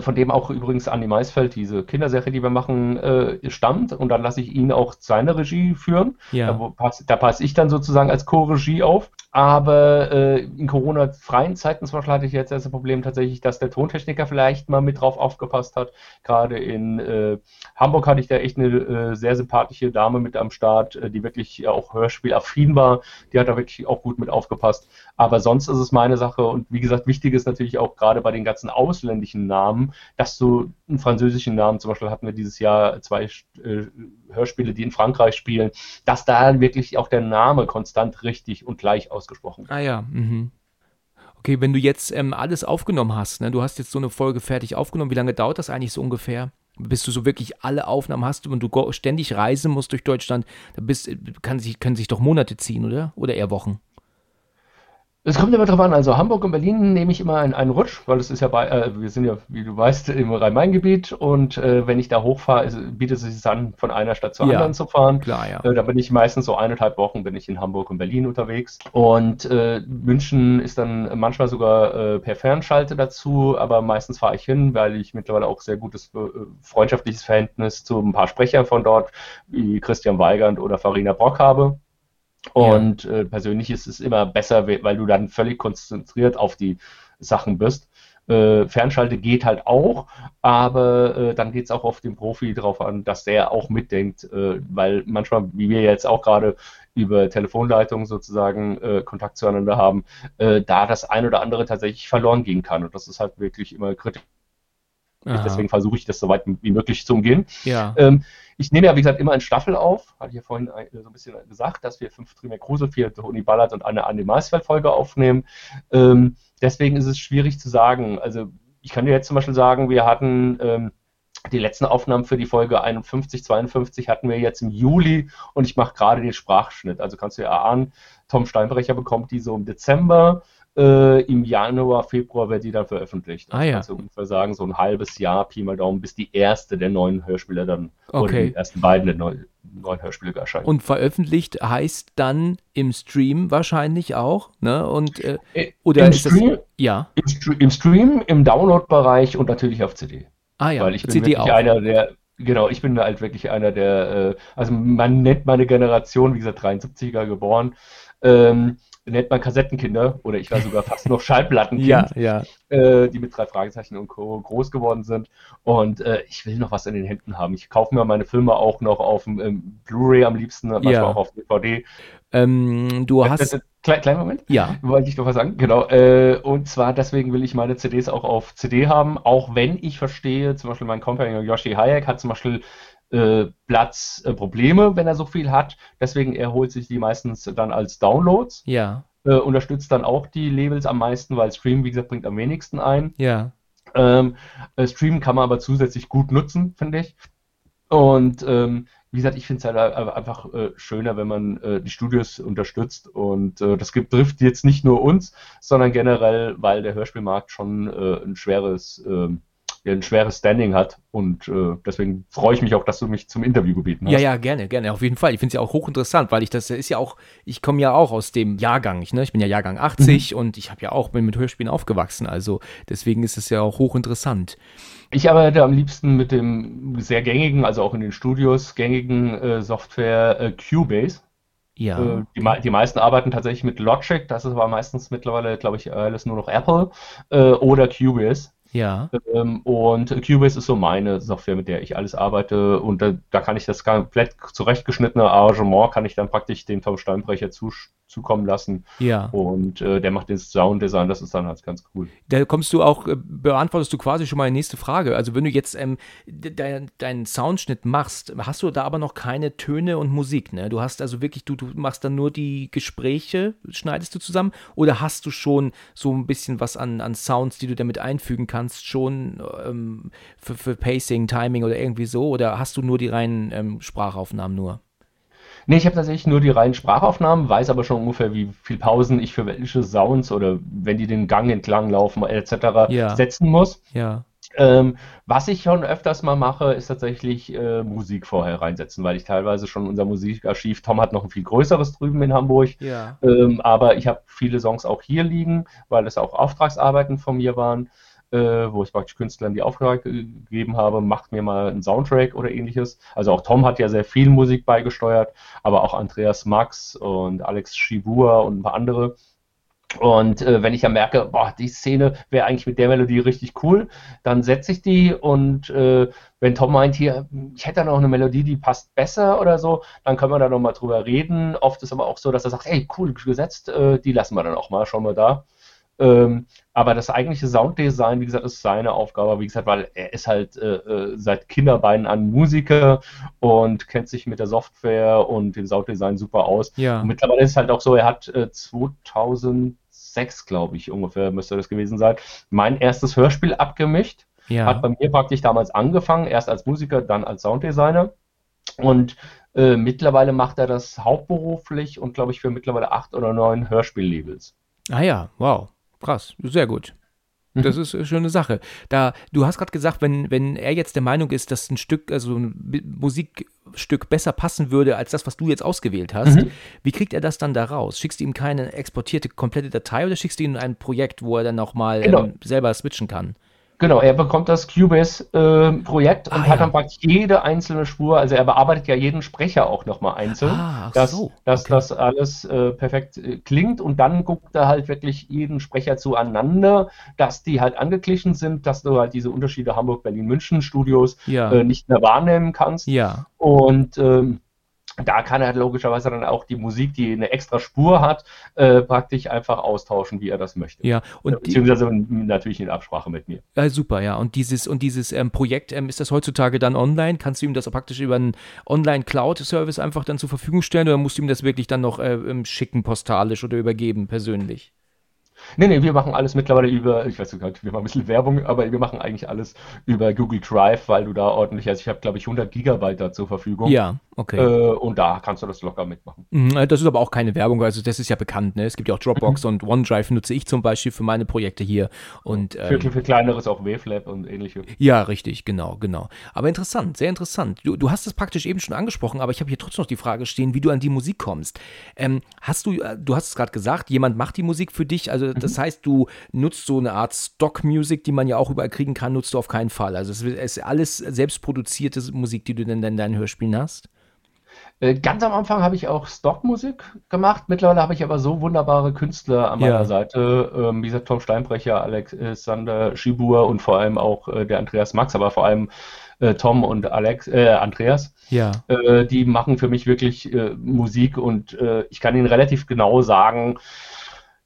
Von dem auch übrigens Andi Maisfeld, diese Kinderserie, die wir machen, äh, stammt. Und dann lasse ich ihn auch seine Regie führen. Ja. Da, wo pass, passe ich dann sozusagen als Co-Regie auf. Aber äh, in Corona-freien Zeiten zum Beispiel hatte ich jetzt das Problem tatsächlich, dass der Tontechniker vielleicht mal mit drauf aufgepasst hat. Gerade in äh, Hamburg hatte ich da echt eine äh, sehr sympathische Dame mit am Start, äh, die wirklich auch hörspielaffin war. Die hat da wirklich auch gut mit aufgepasst. Aber sonst ist es meine Sache. Und wie gesagt, wichtig ist natürlich auch gerade bei den ganzen ausländischen Namen, dass du einen französischen Namen, zum Beispiel hatten wir dieses Jahr zwei äh, Hörspiele, die in Frankreich spielen, dass da wirklich auch der Name konstant richtig und gleich ausgesprochen wird. Ah ja, mhm. Okay, wenn du jetzt ähm, alles aufgenommen hast, ne, du hast jetzt so eine Folge fertig aufgenommen, wie lange dauert das eigentlich so ungefähr? Bis du so wirklich alle Aufnahmen hast und du ständig reisen musst durch Deutschland, da bist, kann sich, können sich doch Monate ziehen, oder? Oder eher Wochen? Es kommt immer drauf an, also Hamburg und Berlin nehme ich immer einen, einen Rutsch, weil es ist ja bei, äh, wir sind ja, wie du weißt, im Rhein-Main-Gebiet und äh, wenn ich da hochfahre, ist, bietet es sich an, von einer Stadt zur Ja. anderen zu fahren. Klar, ja. Äh, da bin ich meistens so eineinhalb Wochen bin ich in Hamburg und Berlin unterwegs. Und äh, München ist dann manchmal sogar äh, per Fernschalte dazu, aber meistens fahre ich hin, weil ich mittlerweile auch sehr gutes äh, freundschaftliches Verhältnis zu ein paar Sprechern von dort, wie Christian Weigand oder Farina Brock habe. Und äh, persönlich ist es immer besser, we- weil du dann völlig konzentriert auf die Sachen bist. Äh, Fernschalte geht halt auch, aber äh, dann geht es auch auf den Profi drauf an, dass der auch mitdenkt, äh, weil manchmal, wie wir jetzt auch gerade über Telefonleitungen sozusagen äh, Kontakt zueinander haben, äh, da das ein oder andere tatsächlich verloren gehen kann. Und das ist halt wirklich immer kritisch. Aha. Deswegen versuche ich das so weit wie möglich zu umgehen. Ja. Ähm, ich nehme ja, wie gesagt, immer in Staffel auf. Hatte ich ja vorhin äh, so ein bisschen gesagt, dass wir fünf Trimer Kruse, vier Toni Ballard und eine Anne Maisfeld-Folge aufnehmen. Ähm, deswegen ist es schwierig zu sagen. Also, ich kann dir jetzt zum Beispiel sagen, wir hatten ähm, die letzten Aufnahmen für die Folge 51, 52 hatten wir jetzt im Juli und ich mache gerade den Sprachschnitt. Also kannst du ja ahnen, Tom Steinbrecher bekommt die so im Dezember. Äh, Im Januar, Februar wird die dann veröffentlicht. Ah, ja. Du ungefähr sagen, so ein halbes Jahr, Pi mal Daumen, bis die erste der neuen Hörspiele dann, oder Okay. die ersten beiden der neu, neuen Hörspiele erscheinen. Und veröffentlicht heißt dann im Stream wahrscheinlich auch, ne? Und äh, Äh, oder im, ist das Stream, ja. im, im Stream, im Download-Bereich und natürlich auf CD. Ah ja, Weil ich bin CD wirklich auch. einer der, genau, ich bin halt wirklich einer der, äh, also man nennt meine Generation, wie gesagt, 73er geboren. Ähm, nennt man Kassettenkinder oder ich war sogar fast noch Schallplattenkind, ja, ja. Äh, die mit drei Fragezeichen und Co. groß geworden sind. Und äh, ich will noch was in den Händen haben. Ich kaufe mir meine Filme auch noch auf dem ähm, Blu-ray am liebsten, manchmal ja. auch auf DVD. Ähm, du hast. Klein, kleinen Moment. Ja. Wollte ich noch was sagen. Genau. Äh, und zwar deswegen will ich meine CDs auch auf CD haben, auch wenn ich verstehe, zum Beispiel mein Companion Yoshi Hayek hat zum Beispiel äh, Platzprobleme, äh, wenn er so viel hat. Deswegen er holt sich die meistens dann als Downloads. Ja. Äh, unterstützt dann auch die Labels am meisten, weil Stream, wie gesagt, bringt am wenigsten ein. Ja. Ähm, äh, Stream kann man aber zusätzlich gut nutzen, finde ich. Und ähm, wie gesagt, ich finde es halt einfach äh, schöner, wenn man äh, die Studios unterstützt. Und äh, das gibt, trifft jetzt nicht nur uns, sondern generell, weil der Hörspielmarkt schon äh, ein schweres ähm, ein schweres Standing hat. Und äh, deswegen freue ich mich auch, dass du mich zum Interview gebeten hast. Ja, ja, gerne, gerne, auf jeden Fall. Ich finde es ja auch hochinteressant, weil ich das ist ja auch, ich komme ja auch aus dem Jahrgang, ich, ne? ich bin ja Jahrgang 80 mhm. und ich habe ja auch bin mit Hörspielen aufgewachsen. Also deswegen ist es ja auch hochinteressant. Ich arbeite am liebsten mit dem sehr gängigen, also auch in den Studios gängigen äh, Software äh, Cubase. Ja. Äh, die, die, meisten arbeiten tatsächlich mit Logic, das ist aber meistens mittlerweile, glaube ich, alles nur noch Apple äh, oder Cubase. Ja. Ähm, und Cubase ist so meine Software, mit der ich alles arbeite. Und da, da kann ich das komplett zurechtgeschnittene Arrangement, kann ich dann praktisch den Tom Steinbrecher zu, zukommen lassen. Ja. Und äh, der macht den Sounddesign, das ist dann halt ganz cool. Da kommst du auch, äh, beantwortest du quasi schon mal die nächste Frage. Also wenn du jetzt ähm, de deinen Soundschnitt machst, hast du da aber noch keine Töne und Musik, ne? Du hast also wirklich, du, du machst dann nur die Gespräche, schneidest du zusammen? Oder hast du schon so ein bisschen was an, an Sounds, die du damit einfügen kannst, schon ähm, für, für Pacing, Timing oder irgendwie so? Oder hast du nur die reinen ähm, Sprachaufnahmen nur? Nee, ich habe tatsächlich nur die reinen Sprachaufnahmen, weiß aber schon ungefähr, wie viel Pausen ich für welche Sounds oder wenn die den Gang entlang laufen etc. Ja. setzen muss. Ja. Ähm, was ich schon öfters mal mache, ist tatsächlich äh, Musik vorher reinsetzen, weil ich teilweise schon unser Musikarchiv, Tom hat noch ein viel größeres drüben in Hamburg, ja. ähm, aber ich habe viele Songs auch hier liegen, weil es auch Auftragsarbeiten von mir waren wo ich praktisch Künstlern die Aufgabe gegeben habe, macht mir mal einen Soundtrack oder ähnliches. Also auch Tom hat ja sehr viel Musik beigesteuert, aber auch Andreas Max und Alex Shibua und ein paar andere. Und äh, wenn ich ja merke, boah, die Szene wäre eigentlich mit der Melodie richtig cool, dann setze ich die und äh, wenn Tom meint, hier, ich hätte da noch eine Melodie, die passt besser oder so, dann können wir da nochmal drüber reden. Oft ist aber auch so, dass er sagt, hey, cool gesetzt, äh, die lassen wir dann auch mal, schauen wir da. Ähm, aber das eigentliche Sounddesign, wie gesagt, ist seine Aufgabe, wie gesagt, weil er ist halt äh, äh, seit Kinderbeinen an Musiker und kennt sich mit der Software und dem Sounddesign super aus. Ja. Und mittlerweile ist es halt auch so, er hat äh, 2006, glaube ich, ungefähr müsste das gewesen sein, mein erstes Hörspiel abgemischt. Ja. Hat bei mir praktisch damals angefangen, erst als Musiker, dann als Sounddesigner. Und äh, mittlerweile macht er das hauptberuflich und glaube ich für mittlerweile acht oder neun Hörspiellabels. Ah ja, wow. Krass, sehr gut. Mhm. Das ist eine schöne Sache. Da, du hast gerade gesagt, wenn, wenn er jetzt der Meinung ist, dass ein Stück, also ein Musikstück besser passen würde als das, was du jetzt ausgewählt hast, mhm. wie kriegt er das dann da raus? Schickst du ihm keine exportierte komplette Datei oder schickst du ihm ein Projekt, wo er dann nochmal genau. ähm, selber switchen kann? Genau, er bekommt das Cubase-Projekt äh, und ah, hat ja. dann praktisch jede einzelne Spur, also er bearbeitet ja jeden Sprecher auch nochmal einzeln, ah, dass, so. dass okay. das alles äh, perfekt äh, klingt und dann guckt er halt wirklich jeden Sprecher zueinander, dass die halt angeglichen sind, dass du halt diese Unterschiede Hamburg, Berlin, München Studios ja. Äh, nicht mehr wahrnehmen kannst. Ja. Und ähm, da kann er logischerweise dann auch die Musik, die eine extra Spur hat, äh, praktisch einfach austauschen, wie er das möchte. Ja, und beziehungsweise die, natürlich in Absprache mit mir. Ja, super, ja. Und dieses und dieses ähm, Projekt ähm, ist das heutzutage dann online? Kannst du ihm das praktisch über einen Online-Cloud-Service einfach dann zur Verfügung stellen oder musst du ihm das wirklich dann noch äh, schicken, postalisch oder übergeben persönlich? Nee, nee, wir machen alles mittlerweile über, ich weiß nicht, wir machen ein bisschen Werbung, aber wir machen eigentlich alles über Google Drive, weil du da ordentlich, also ich habe glaube ich 100 Gigabyte da zur Verfügung. Ja, okay. Äh, und da kannst du das locker mitmachen. Mhm, äh, das ist aber auch keine Werbung, also das ist ja bekannt, ne? Es gibt ja auch Dropbox mhm. und OneDrive nutze ich zum Beispiel für meine Projekte hier. Und, ähm, für, für kleineres auch Wavlab und ähnliche. Ja, richtig, genau, genau. Aber interessant, sehr interessant. Du, du hast es praktisch eben schon angesprochen, aber ich habe hier trotzdem noch die Frage stehen, wie du an die Musik kommst. Ähm, hast du, äh, du hast es gerade gesagt, jemand macht die Musik für dich, also das mhm. heißt, du nutzt so eine Art Stock-Music, die man ja auch überall kriegen kann, nutzt du auf keinen Fall. Also es ist alles selbstproduzierte Musik, die du denn in deinen Hörspielen hast? Äh, ganz am Anfang habe ich auch Stockmusik gemacht. Mittlerweile habe ich aber so wunderbare Künstler an meiner ja. Seite. Ähm, wie gesagt, Tom Steinbrecher, Alexander Schibur und vor allem auch äh, der Andreas Max, aber vor allem äh, Tom und Alex, äh, Andreas. Ja. Äh, die machen für mich wirklich äh, Musik und ich kann ihnen relativ genau sagen,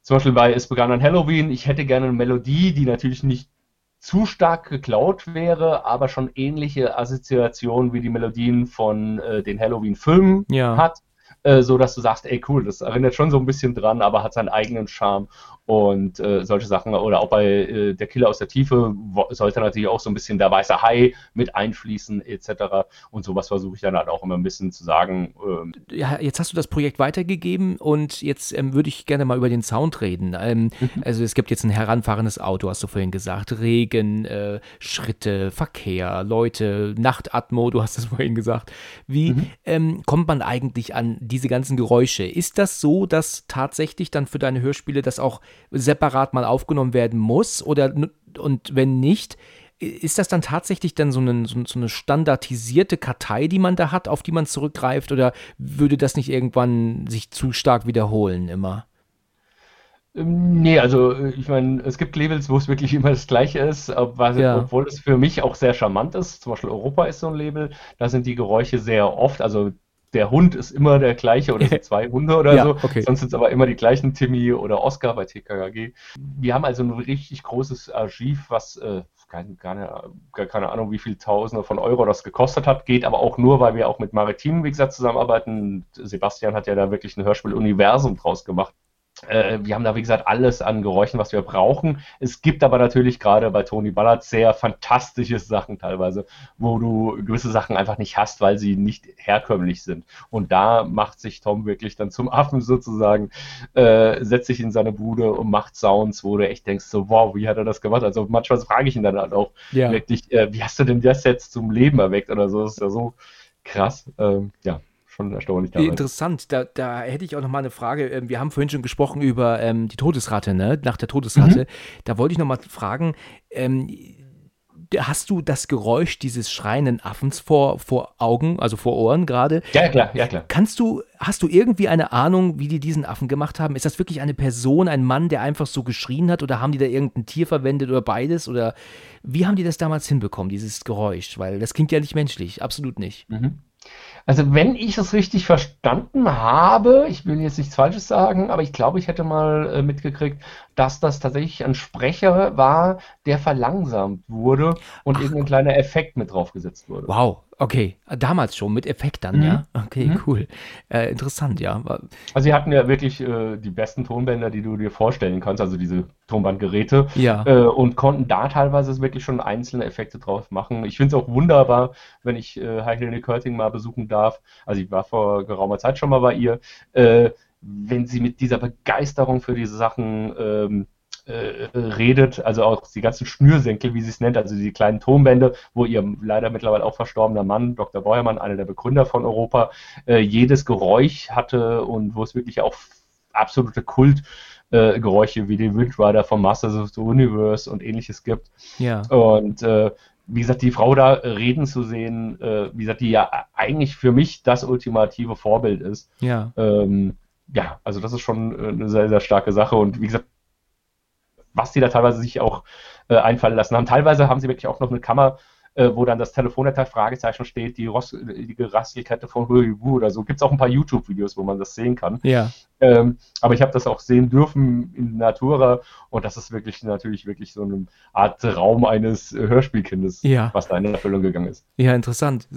zum Beispiel bei Es begann an Halloween, ich hätte gerne eine Melodie, die natürlich nicht zu stark geklaut wäre, aber schon ähnliche Assoziationen wie die Melodien von äh, den Halloween-Filmen ja. hat, äh, so dass du sagst, ey cool, das erinnert schon so ein bisschen dran, aber hat seinen eigenen Charme und äh, solche Sachen. Oder auch bei äh, Der Killer aus der Tiefe sollte natürlich auch so ein bisschen der weiße Hai mit einfließen, etc. Und sowas versuche ich dann halt auch immer ein bisschen zu sagen. Ähm. Ja, jetzt hast du das Projekt weitergegeben und jetzt ähm, würde ich gerne mal über den Sound reden. Ähm, mhm. Also es gibt jetzt ein heranfahrendes Auto, hast du vorhin gesagt. Regen, äh, Schritte, Verkehr, Leute, Nachtatmo, du hast es vorhin gesagt. Wie mhm. ähm, kommt man eigentlich an diese ganzen Geräusche? Ist das so, dass tatsächlich dann für deine Hörspiele das auch separat mal aufgenommen werden muss? Oder und wenn nicht, ist das dann tatsächlich dann so eine, so eine standardisierte Kartei, die man da hat, auf die man zurückgreift? Oder würde das nicht irgendwann sich zu stark wiederholen immer? Ähm, nee, also äh, ich meine, es gibt Labels, wo es wirklich immer das Gleiche ist, ja. obwohl es für mich auch sehr charmant ist. Zum Beispiel Europa ist so ein Label, da sind die Geräusche sehr oft, also der Hund ist immer der gleiche oder sind zwei Hunde oder ja, so. Okay. Sonst sind es aber immer die gleichen Timmy oder Oscar bei TKKG. Wir haben also ein richtig großes Archiv, was äh, keine, keine, keine Ahnung, wie viel Tausende von Euro das gekostet hat, geht aber auch nur, weil wir auch mit Maritimen, wie gesagt, zusammenarbeiten. Sebastian hat ja da wirklich ein Hörspiel-Universum draus gemacht. Äh, wir haben da, wie gesagt, alles an Geräuschen, was wir brauchen. Es gibt aber natürlich gerade bei Tony Ballard sehr fantastische Sachen teilweise, wo du gewisse Sachen einfach nicht hast, weil sie nicht herkömmlich sind. Und da macht sich Tom wirklich dann zum Affen sozusagen, äh, setzt sich in seine Bude und macht Sounds, wo du echt denkst, so, wow, wie hat er das gemacht? Also manchmal frage ich ihn dann halt auch ja. wirklich, äh, wie hast du denn das jetzt zum Leben erweckt oder so? Das ist ja so krass. Ähm, ja, schon erstaunlich. Dabei. Interessant, da, da hätte ich auch noch mal eine Frage. Ähm, wir haben vorhin schon gesprochen über ähm, die Todesrate, ne? nach der Todesrate. Mhm. Da wollte ich noch mal fragen, ähm, hast du das Geräusch dieses schreienden Affens vor, vor Augen, also vor Ohren gerade? Ja, klar, ja, klar. Kannst du, hast du irgendwie eine Ahnung, wie die diesen Affen gemacht haben? Ist das wirklich eine Person, ein Mann, der einfach so geschrien hat oder haben die da irgendein Tier verwendet oder beides? Oder wie haben die das damals hinbekommen, dieses Geräusch? Weil das klingt ja nicht menschlich, absolut nicht. Mhm. Also wenn ich es richtig verstanden habe, ich will jetzt nichts Falsches sagen, aber ich glaube, ich hätte mal äh, mitgekriegt, dass das tatsächlich ein Sprecher war, der verlangsamt wurde und Ach. irgendein kleiner Effekt mit draufgesetzt wurde. Wow, Okay, damals schon mit Effekt dann, mhm. ja? Okay, mhm. cool. Äh, interessant, ja. Also sie hatten ja wirklich äh, die besten Tonbänder, die du dir vorstellen kannst, also diese Tonbandgeräte. Ja. Äh, und konnten da teilweise wirklich schon einzelne Effekte drauf machen. Ich finde es auch wunderbar, wenn ich äh, Heidrine Körting mal besuchen darf. Also ich war vor geraumer Zeit schon mal bei ihr. Äh, wenn sie mit dieser Begeisterung für diese Sachen ähm, äh, redet, also auch die ganzen Schnürsenkel, wie sie es nennt, also die kleinen Tonbände, wo ihr leider mittlerweile auch verstorbener Mann, Dr. Beuermann, einer der Begründer von Europa, äh, jedes Geräusch hatte und wo es wirklich auch absolute Kultgeräusche äh, wie den Windrider vom Masters of the Universe und ähnliches gibt. Ja. Und äh, wie gesagt, die Frau da reden zu sehen, äh, wie gesagt, die ja eigentlich für mich das ultimative Vorbild ist. Ja. Ähm, ja, also das ist schon äh, eine sehr, sehr starke Sache. Und wie gesagt, was die da teilweise sich auch äh, einfallen lassen haben. Teilweise haben sie wirklich auch noch eine Kammer äh, wo dann das Telefonletter Fragezeichen steht, die, Ross, die von Huibu oder so. Gibt es auch ein paar YouTube-Videos, wo man das sehen kann. Ja. Ähm, aber ich habe das auch sehen dürfen in Natura und das ist wirklich natürlich wirklich so eine Art Raum eines Hörspielkindes, ja. was da in Erfüllung gegangen ist. Ja, interessant.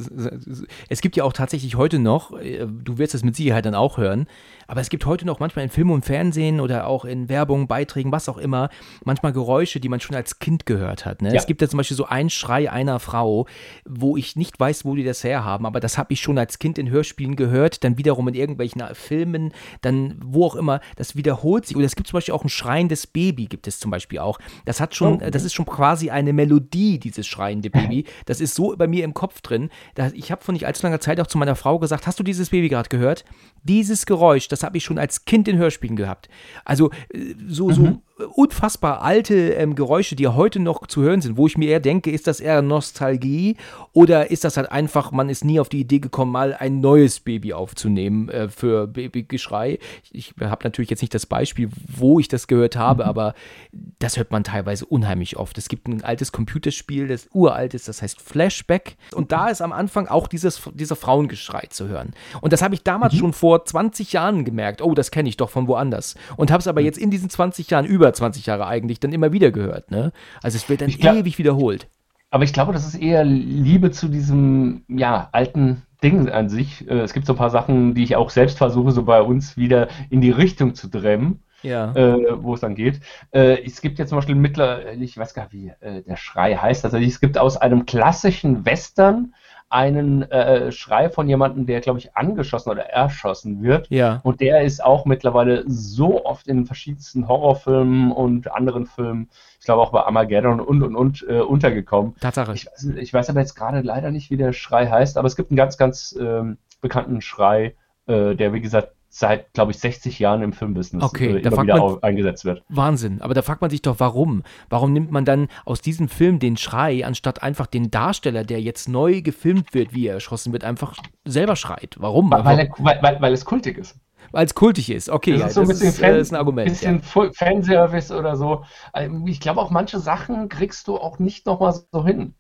Es gibt ja auch tatsächlich heute noch, äh, du wirst es mit Sicherheit dann auch hören, aber es gibt heute noch manchmal in Film und Fernsehen oder auch in Werbung, Beiträgen, was auch immer, manchmal Geräusche, die man schon als Kind gehört hat. Ne? Ja. Es gibt ja zum Beispiel so ein Schrei einer Frau, Frau, wo ich nicht weiß, wo die das herhaben, aber das habe ich schon als Kind in Hörspielen gehört, dann wiederum in irgendwelchen Filmen, dann wo auch immer, das wiederholt sich. Oder es gibt zum Beispiel auch ein schreiendes Baby, gibt es zum Beispiel auch. Das hat schon, oh. das ist schon quasi eine Melodie, dieses schreiende Baby. Das ist so bei mir im Kopf drin. ich habe vor nicht allzu langer Zeit auch zu meiner Frau gesagt, hast du dieses Baby gerade gehört? Dieses Geräusch, das habe ich schon als Kind in Hörspielen gehabt. Also äh, so, mhm. Unfassbar alte ähm, Geräusche, die heute noch zu hören sind, wo ich mir eher denke, ist das eher Nostalgie oder ist das halt einfach, man ist nie auf die Idee gekommen, mal ein neues Baby aufzunehmen äh, für Babygeschrei. Ich, ich habe natürlich jetzt nicht das Beispiel, wo ich das gehört habe, aber das hört man teilweise unheimlich oft. Es gibt ein altes Computerspiel, das uralt ist, das heißt Flashback und da ist am Anfang auch dieses, dieser Frauengeschrei zu hören. Und das habe ich damals mhm. schon vor 20 Jahren gemerkt. Oh, das kenne ich doch von woanders. Und habe es aber mhm. jetzt in diesen 20 Jahren, über 20 Jahre eigentlich, dann immer wieder gehört. Ne? Also es wird dann glaub, ewig wiederholt. Aber ich glaube, das ist eher Liebe zu diesem, ja, alten Ding an sich. Äh, es gibt so ein paar Sachen, die ich auch selbst versuche, so bei uns wieder in die Richtung zu dremmen. Ja. Äh, wo es dann geht. Äh, es gibt jetzt zum Beispiel mittlerweile, ich weiß gar nicht, wie äh, der Schrei heißt. Also es gibt aus einem klassischen Western einen äh, Schrei von jemandem, der, glaube ich, angeschossen oder erschossen wird. Ja. Und der ist auch mittlerweile so oft in verschiedensten Horrorfilmen und anderen Filmen, ich glaube auch bei Armageddon und und und äh, untergekommen. Tatsache. Ich, ich, weiß aber jetzt gerade leider nicht, wie der Schrei heißt, aber es gibt einen ganz, ganz ähm, bekannten Schrei, äh, der, wie gesagt, seit, glaube ich, 60 Jahren im Filmbusiness okay, äh, immer wieder man, eingesetzt wird. Wahnsinn. Aber da fragt man sich doch, warum? Warum nimmt man dann aus diesem Film den Schrei, anstatt einfach den Darsteller, der jetzt neu gefilmt wird, wie er erschossen wird, einfach selber schreit? Warum? Weil, weil, weil, weil, weil es kultig ist. Weil es kultig ist, okay. Das ist so ein bisschen ist, Fan, äh, ist ein Argument. bisschen ja. Fanservice oder so. Ich glaube, auch manche Sachen kriegst du auch nicht nochmal so hin.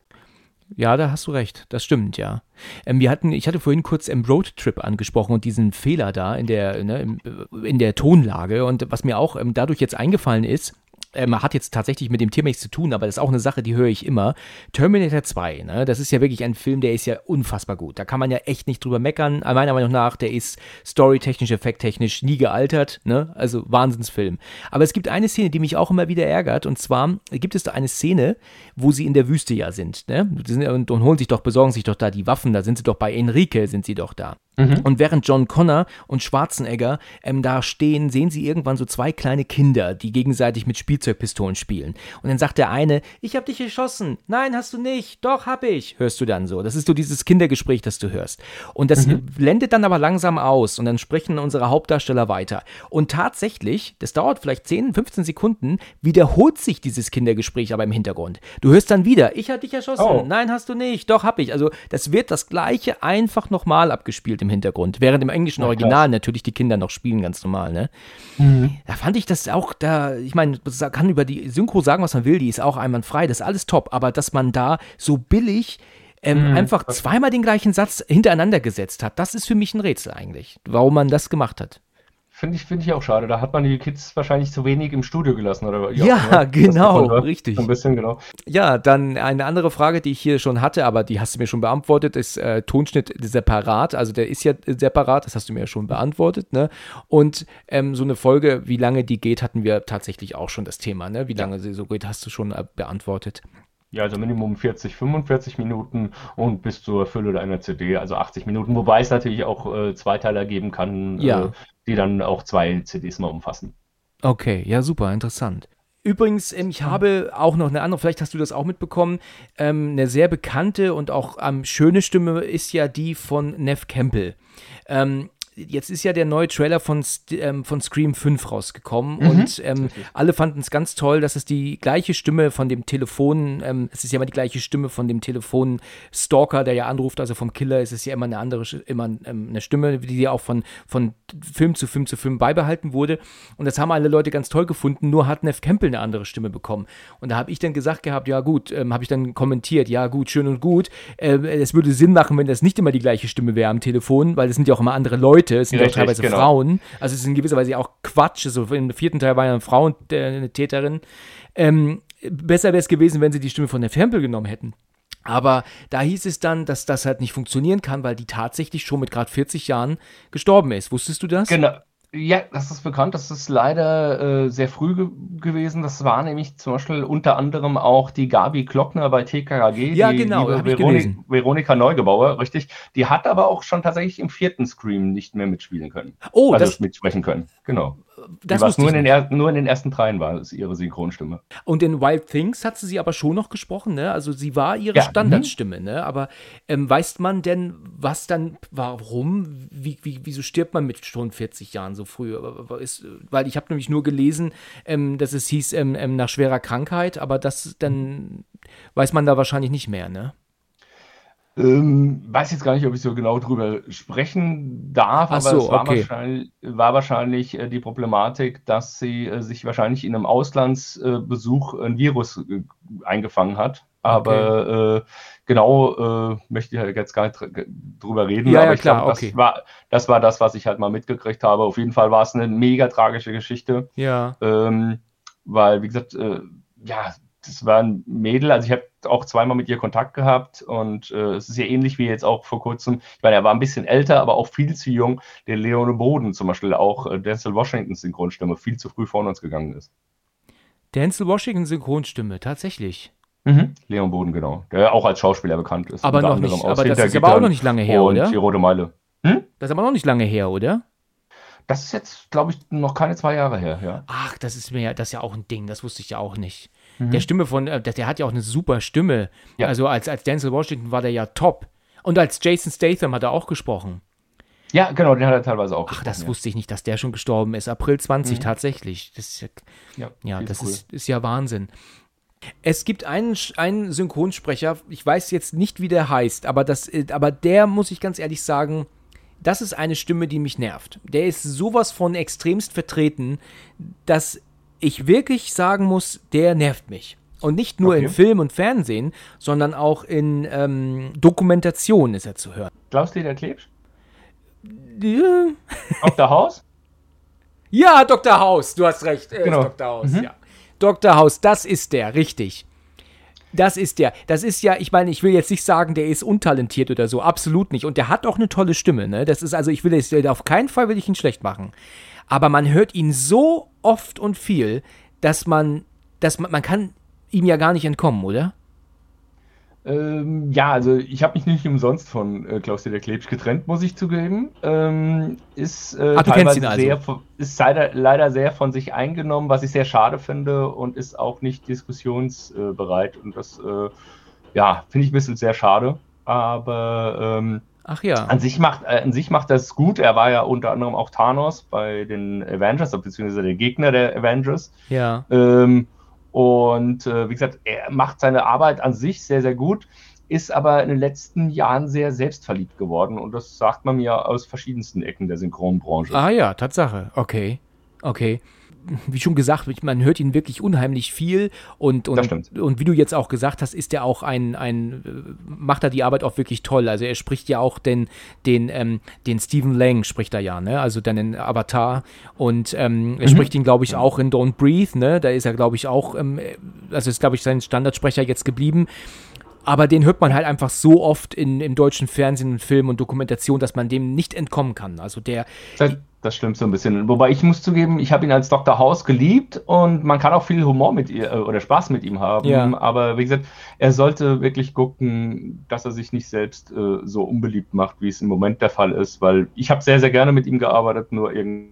Ja, da hast du recht. Das stimmt, ja. Ähm, wir hatten, ich hatte vorhin kurz im Roadtrip angesprochen und diesen Fehler da in der, ne, in der Tonlage. Und was mir auch ähm, dadurch jetzt eingefallen ist, ähm, hat jetzt tatsächlich mit dem Thema nichts zu tun, aber das ist auch eine Sache, die höre ich immer. Terminator 2, ne? das ist ja wirklich ein Film, der ist ja unfassbar gut. Da kann man ja echt nicht drüber meckern. Meiner Meinung nach, der ist storytechnisch, effekttechnisch nie gealtert. Ne? Also Wahnsinnsfilm. Aber es gibt eine Szene, die mich auch immer wieder ärgert. Und zwar gibt es da eine Szene, wo sie in der Wüste ja sind. Ne? Und, und holen sich doch, besorgen sich doch da die Waffen. Da sind sie doch bei Enrique, sind sie doch da. Mhm. Und während John Connor und Schwarzenegger ähm, da stehen, sehen sie irgendwann so zwei kleine Kinder, die gegenseitig mit Spielzeugpistolen spielen. Und dann sagt der eine, ich hab dich geschossen. Nein, hast du nicht. Doch, hab ich. Hörst du dann so. Das ist so dieses Kindergespräch, das du hörst. Und das mhm. blendet dann aber langsam aus und dann sprechen unsere Hauptdarsteller weiter. Und tatsächlich, das dauert vielleicht 10, 15 Sekunden, wiederholt sich dieses Kindergespräch aber im Hintergrund. Du hörst dann wieder, ich hab dich erschossen. Oh. Nein, hast du nicht. Doch, hab ich. Also das wird das gleiche einfach nochmal abgespielt im Hintergrund. Während im englischen Original natürlich die Kinder noch spielen, ganz normal, ne? Mhm. Da fand ich das auch, da, ich meine, kann über die Synchro sagen, was man will, die ist auch einwandfrei, das ist alles top, aber dass man da so billig ähm, mhm. einfach zweimal den gleichen Satz hintereinander gesetzt hat, das ist für mich ein Rätsel eigentlich, warum man das gemacht hat. Finde ich, find ich auch schade. Da hat man die Kids wahrscheinlich zu wenig im Studio gelassen. Oder ja, ja genau, richtig. Ein bisschen, genau. Ja, dann eine andere Frage, die ich hier schon hatte, aber die hast du mir schon beantwortet, ist äh, Tonschnitt separat. Also der ist ja separat, das hast du mir ja schon beantwortet. Ne? Und ähm, so eine Folge, wie lange die geht, hatten wir tatsächlich auch schon das Thema. Ne? Wie lange sie so geht, hast du schon äh, beantwortet. Ja, also Minimum 40, 45 Minuten und bis zur Fülle deiner CD, also 80 Minuten, wobei es natürlich auch äh, Zweiteiler geben kann, ja. äh, die dann auch zwei CDs mal umfassen. Okay, ja, super, interessant. Übrigens, ähm, ich habe auch noch eine andere, vielleicht hast du das auch mitbekommen, ähm, eine sehr bekannte und auch ähm, schöne Stimme ist ja die von Nev Campbell. Ähm, jetzt ist ja der neue Trailer von, ähm, von Scream 5 rausgekommen mhm. und ähm, alle fanden es ganz toll, dass es die gleiche Stimme von dem Telefon, ähm, es ist ja immer die gleiche Stimme von dem Telefon-Stalker, der ja anruft, also vom Killer, es ist ja immer eine andere, immer ähm, eine Stimme, die ja auch von, von Film zu Film zu Film beibehalten wurde. Und das haben alle Leute ganz toll gefunden, nur hat Neff Campbell eine andere Stimme bekommen. Und da habe ich dann gesagt gehabt, ja gut, ähm, habe ich dann kommentiert, ja gut, schön und gut, äh, es würde Sinn machen, wenn das nicht immer die gleiche Stimme wäre am Telefon, weil es sind ja auch immer andere Leute Leute, es sind ja auch teilweise genau. Frauen. Also es ist in gewisser Weise auch Quatsch. Also Im vierten Teil war ja eine Frau eine Täterin. Ähm, besser wäre es gewesen, wenn sie die Stimme von der Tempel genommen hätten. Aber da hieß es dann, dass das halt nicht funktionieren kann, weil die tatsächlich schon mit gerade 40 Jahren gestorben ist. Wusstest du das? Genau, ja, das ist bekannt. Das ist leider äh, sehr früh ge gewesen. Das war nämlich zum Beispiel unter anderem auch die Gabi Glockner bei TKKG. Ja, die, genau. Die Veronik Veronika Neugebauer, richtig. Die hat aber auch schon tatsächlich im vierten Scream nicht mehr mitspielen können. Oh, also das mitsprechen können. Genau. Das war's nur, in den er, nur in den ersten dreien war es ihre Synchronstimme. Und in Wild Things hat sie sie aber schon noch gesprochen, ne? Also sie war ihre ja, Standardstimme, mh. ne? Aber ähm, weiß man denn, was dann, warum, wie, wie, wieso stirbt man mit schon 40 Jahren so früh? Ist, weil ich habe nämlich nur gelesen, ähm, dass es hieß ähm, ähm, nach schwerer Krankheit, aber das dann weiß man da wahrscheinlich nicht mehr, ne? Ähm, weiß jetzt gar nicht, ob ich so genau drüber sprechen darf, aber so, es war, okay. wahrscheinlich, war wahrscheinlich äh, die Problematik, dass sie äh, sich wahrscheinlich in einem Auslandsbesuch äh, ein Virus eingefangen hat. Aber okay. Genau möchte ich jetzt gar nicht drüber reden. Ja, aber ja, ich klar, glaube, das, okay. war, das war das, was ich halt mal mitgekriegt habe. Auf jeden Fall war es eine mega tragische Geschichte. Ja. Ähm, weil, wie gesagt, ja, das war ein Mädel, also ich habe auch zweimal mit ihr Kontakt gehabt und äh, es ist ja ähnlich wie jetzt auch vor kurzem, ich meine, er war ein bisschen älter, aber auch viel zu jung, der Leone Boden zum Beispiel, auch äh, Denzel Washingtons Synchronstimme, viel zu früh vor uns gegangen ist. Denzel Washington Synchronstimme, tatsächlich. Mhm. Leon Boden, genau. Der auch als Schauspieler bekannt ist. Aber noch nicht, aber das ist aber auch noch nicht lange her, oder? Die Rote Meile. Hm? Das ist aber noch nicht lange her, oder? Das ist jetzt, glaube ich, noch keine zwei Jahre her, ja. Ach, das ist mir ja, das ist ja auch ein Ding, das wusste ich ja auch nicht. Mhm. Der Stimme von, äh, der, der, hat ja auch eine super Stimme. Ja. Also als, als Denzel Washington war der ja top. Und als Jason Statham hat er auch gesprochen. Ja, genau, den hat er teilweise auch. Ach, das ja. wusste ich nicht, dass der schon gestorben ist. April 20 mhm. tatsächlich. Das ist ja, ja, ja das cool. ist, ist ja Wahnsinn. Es gibt einen, einen Synchronsprecher, ich weiß jetzt nicht, wie der heißt, aber, das, äh, aber der, muss ich ganz ehrlich sagen, das ist eine Stimme, die mich nervt. Der ist sowas von extremst vertreten, dass ich wirklich sagen muss, der nervt mich. Und nicht nur okay. in Film und Fernsehen, sondern auch in ähm, Dokumentation ist er zu hören. Klaus-Dieter Klebsch? Ja. Dr. Haus? Ja, Dr. Haus, du hast recht. Äh, genau. Dr. Haus, mhm. ja. Dr. Haus, das ist der, richtig. Das ist der. Das ist ja, ich meine, ich will jetzt nicht sagen, der ist untalentiert oder so, absolut nicht. Und der hat auch eine tolle Stimme, ne? Das ist also, ich will jetzt auf keinen Fall will ich ihn schlecht machen. Aber man hört ihn so oft und viel, dass man, dass man, man kann ihm ja gar nicht entkommen, oder? Ähm, ja, also ich habe mich nicht umsonst von äh, Klaus-Dieter Klebsch getrennt, muss ich zugeben. Ähm, ist äh, Ach, teilweise also. sehr, ist leider, leider, sehr von sich eingenommen, was ich sehr schade finde und ist auch nicht diskussionsbereit. und das, äh, ja, finde ich ein bisschen sehr schade. Aber ähm, Ach ja. An sich macht, äh, an sich macht das gut. Er war ja unter anderem auch Thanos bei den Avengers, beziehungsweise der Gegner der Avengers. Ja. Ähm, und äh, wie gesagt, er macht seine Arbeit an sich sehr, sehr gut, ist aber in den letzten Jahren sehr selbstverliebt geworden. Und das sagt man mir aus verschiedensten Ecken der Synchronbranche. Ah ja, Tatsache. Okay. Okay wie schon gesagt, man hört ihn wirklich unheimlich viel und, und, und wie du jetzt auch gesagt hast, ist er auch ein, ein, macht er die Arbeit auch wirklich toll. Also er spricht ja auch den, den, ähm, den Stephen Lang spricht er ja, ne? Also den Avatar und ähm, er mhm. spricht ihn, glaube ich, auch in Don't Breathe, ne? Da ist er, glaube ich, auch, ähm, also ist, glaube ich, sein Standardsprecher jetzt geblieben. Aber den hört man halt einfach so oft in, im deutschen Fernsehen, Film und Dokumentation, dass man dem nicht entkommen kann. Also der. Das, das stimmt so ein bisschen. Wobei ich muss zugeben, ich habe ihn als Dr. House geliebt und man kann auch viel Humor mit ihr äh, oder Spaß mit ihm haben. Ja. Aber wie gesagt, er sollte wirklich gucken, dass er sich nicht selbst äh, so unbeliebt macht, wie es im Moment der Fall ist, weil ich habe sehr, sehr gerne mit ihm gearbeitet, nur irgendwie.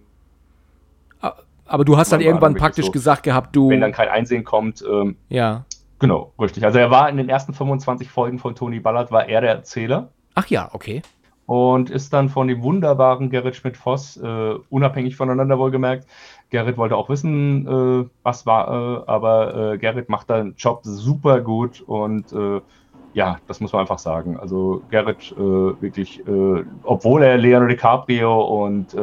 Aber du hast dann irgendwann praktisch so, gesagt gehabt, du. Wenn dann kein Einsehen kommt. Ähm, ja. Genau, richtig. Also er war in den ersten 25 Folgen von Tony Ballard, war er der Erzähler. Ach ja, okay. Und ist dann von dem wunderbaren Gerrit Schmidt-Voss, äh, unabhängig voneinander wohlgemerkt. Gerrit wollte auch wissen, äh, was war, äh, aber äh, Gerrit macht da einen Job super gut und äh, ja, das muss man einfach sagen. Also Garrett äh, wirklich, obwohl er Leonardo DiCaprio und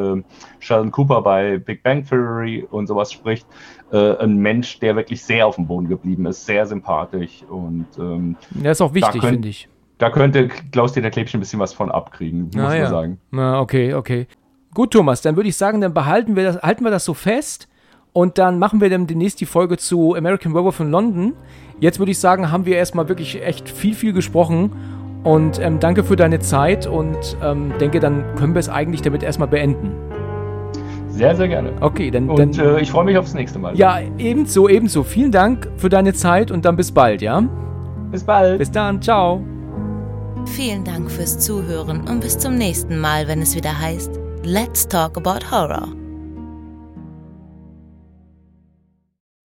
Sheldon Cooper bei Big Bang Theory und sowas spricht, äh, ein Mensch, der wirklich sehr auf dem Boden geblieben ist, sehr sympathisch und ähm, ja, ist auch wichtig, finde ich. Da könnte Klaus-Dieter Klebchen ein bisschen was von abkriegen, muss man ja. sagen. Na, okay, okay. Gut, Thomas, dann würde ich sagen, dann behalten wir das, halten wir das so fest und dann machen wir dann demnächst die Folge zu American Werewolf in London. Jetzt würde ich sagen, haben wir erstmal wirklich echt viel, viel gesprochen. Und ähm, danke für deine Zeit und ähm, denke, dann können wir es eigentlich damit erstmal beenden. Sehr, sehr gerne. Okay, dann. Und dann, äh, ich freue mich aufs nächste Mal. Ja, ebenso, ebenso. Vielen Dank für deine Zeit und dann bis bald, ja? Bis bald. Bis dann, ciao. Vielen Dank fürs Zuhören und bis zum nächsten Mal, wenn es wieder heißt Let's Talk About Horror.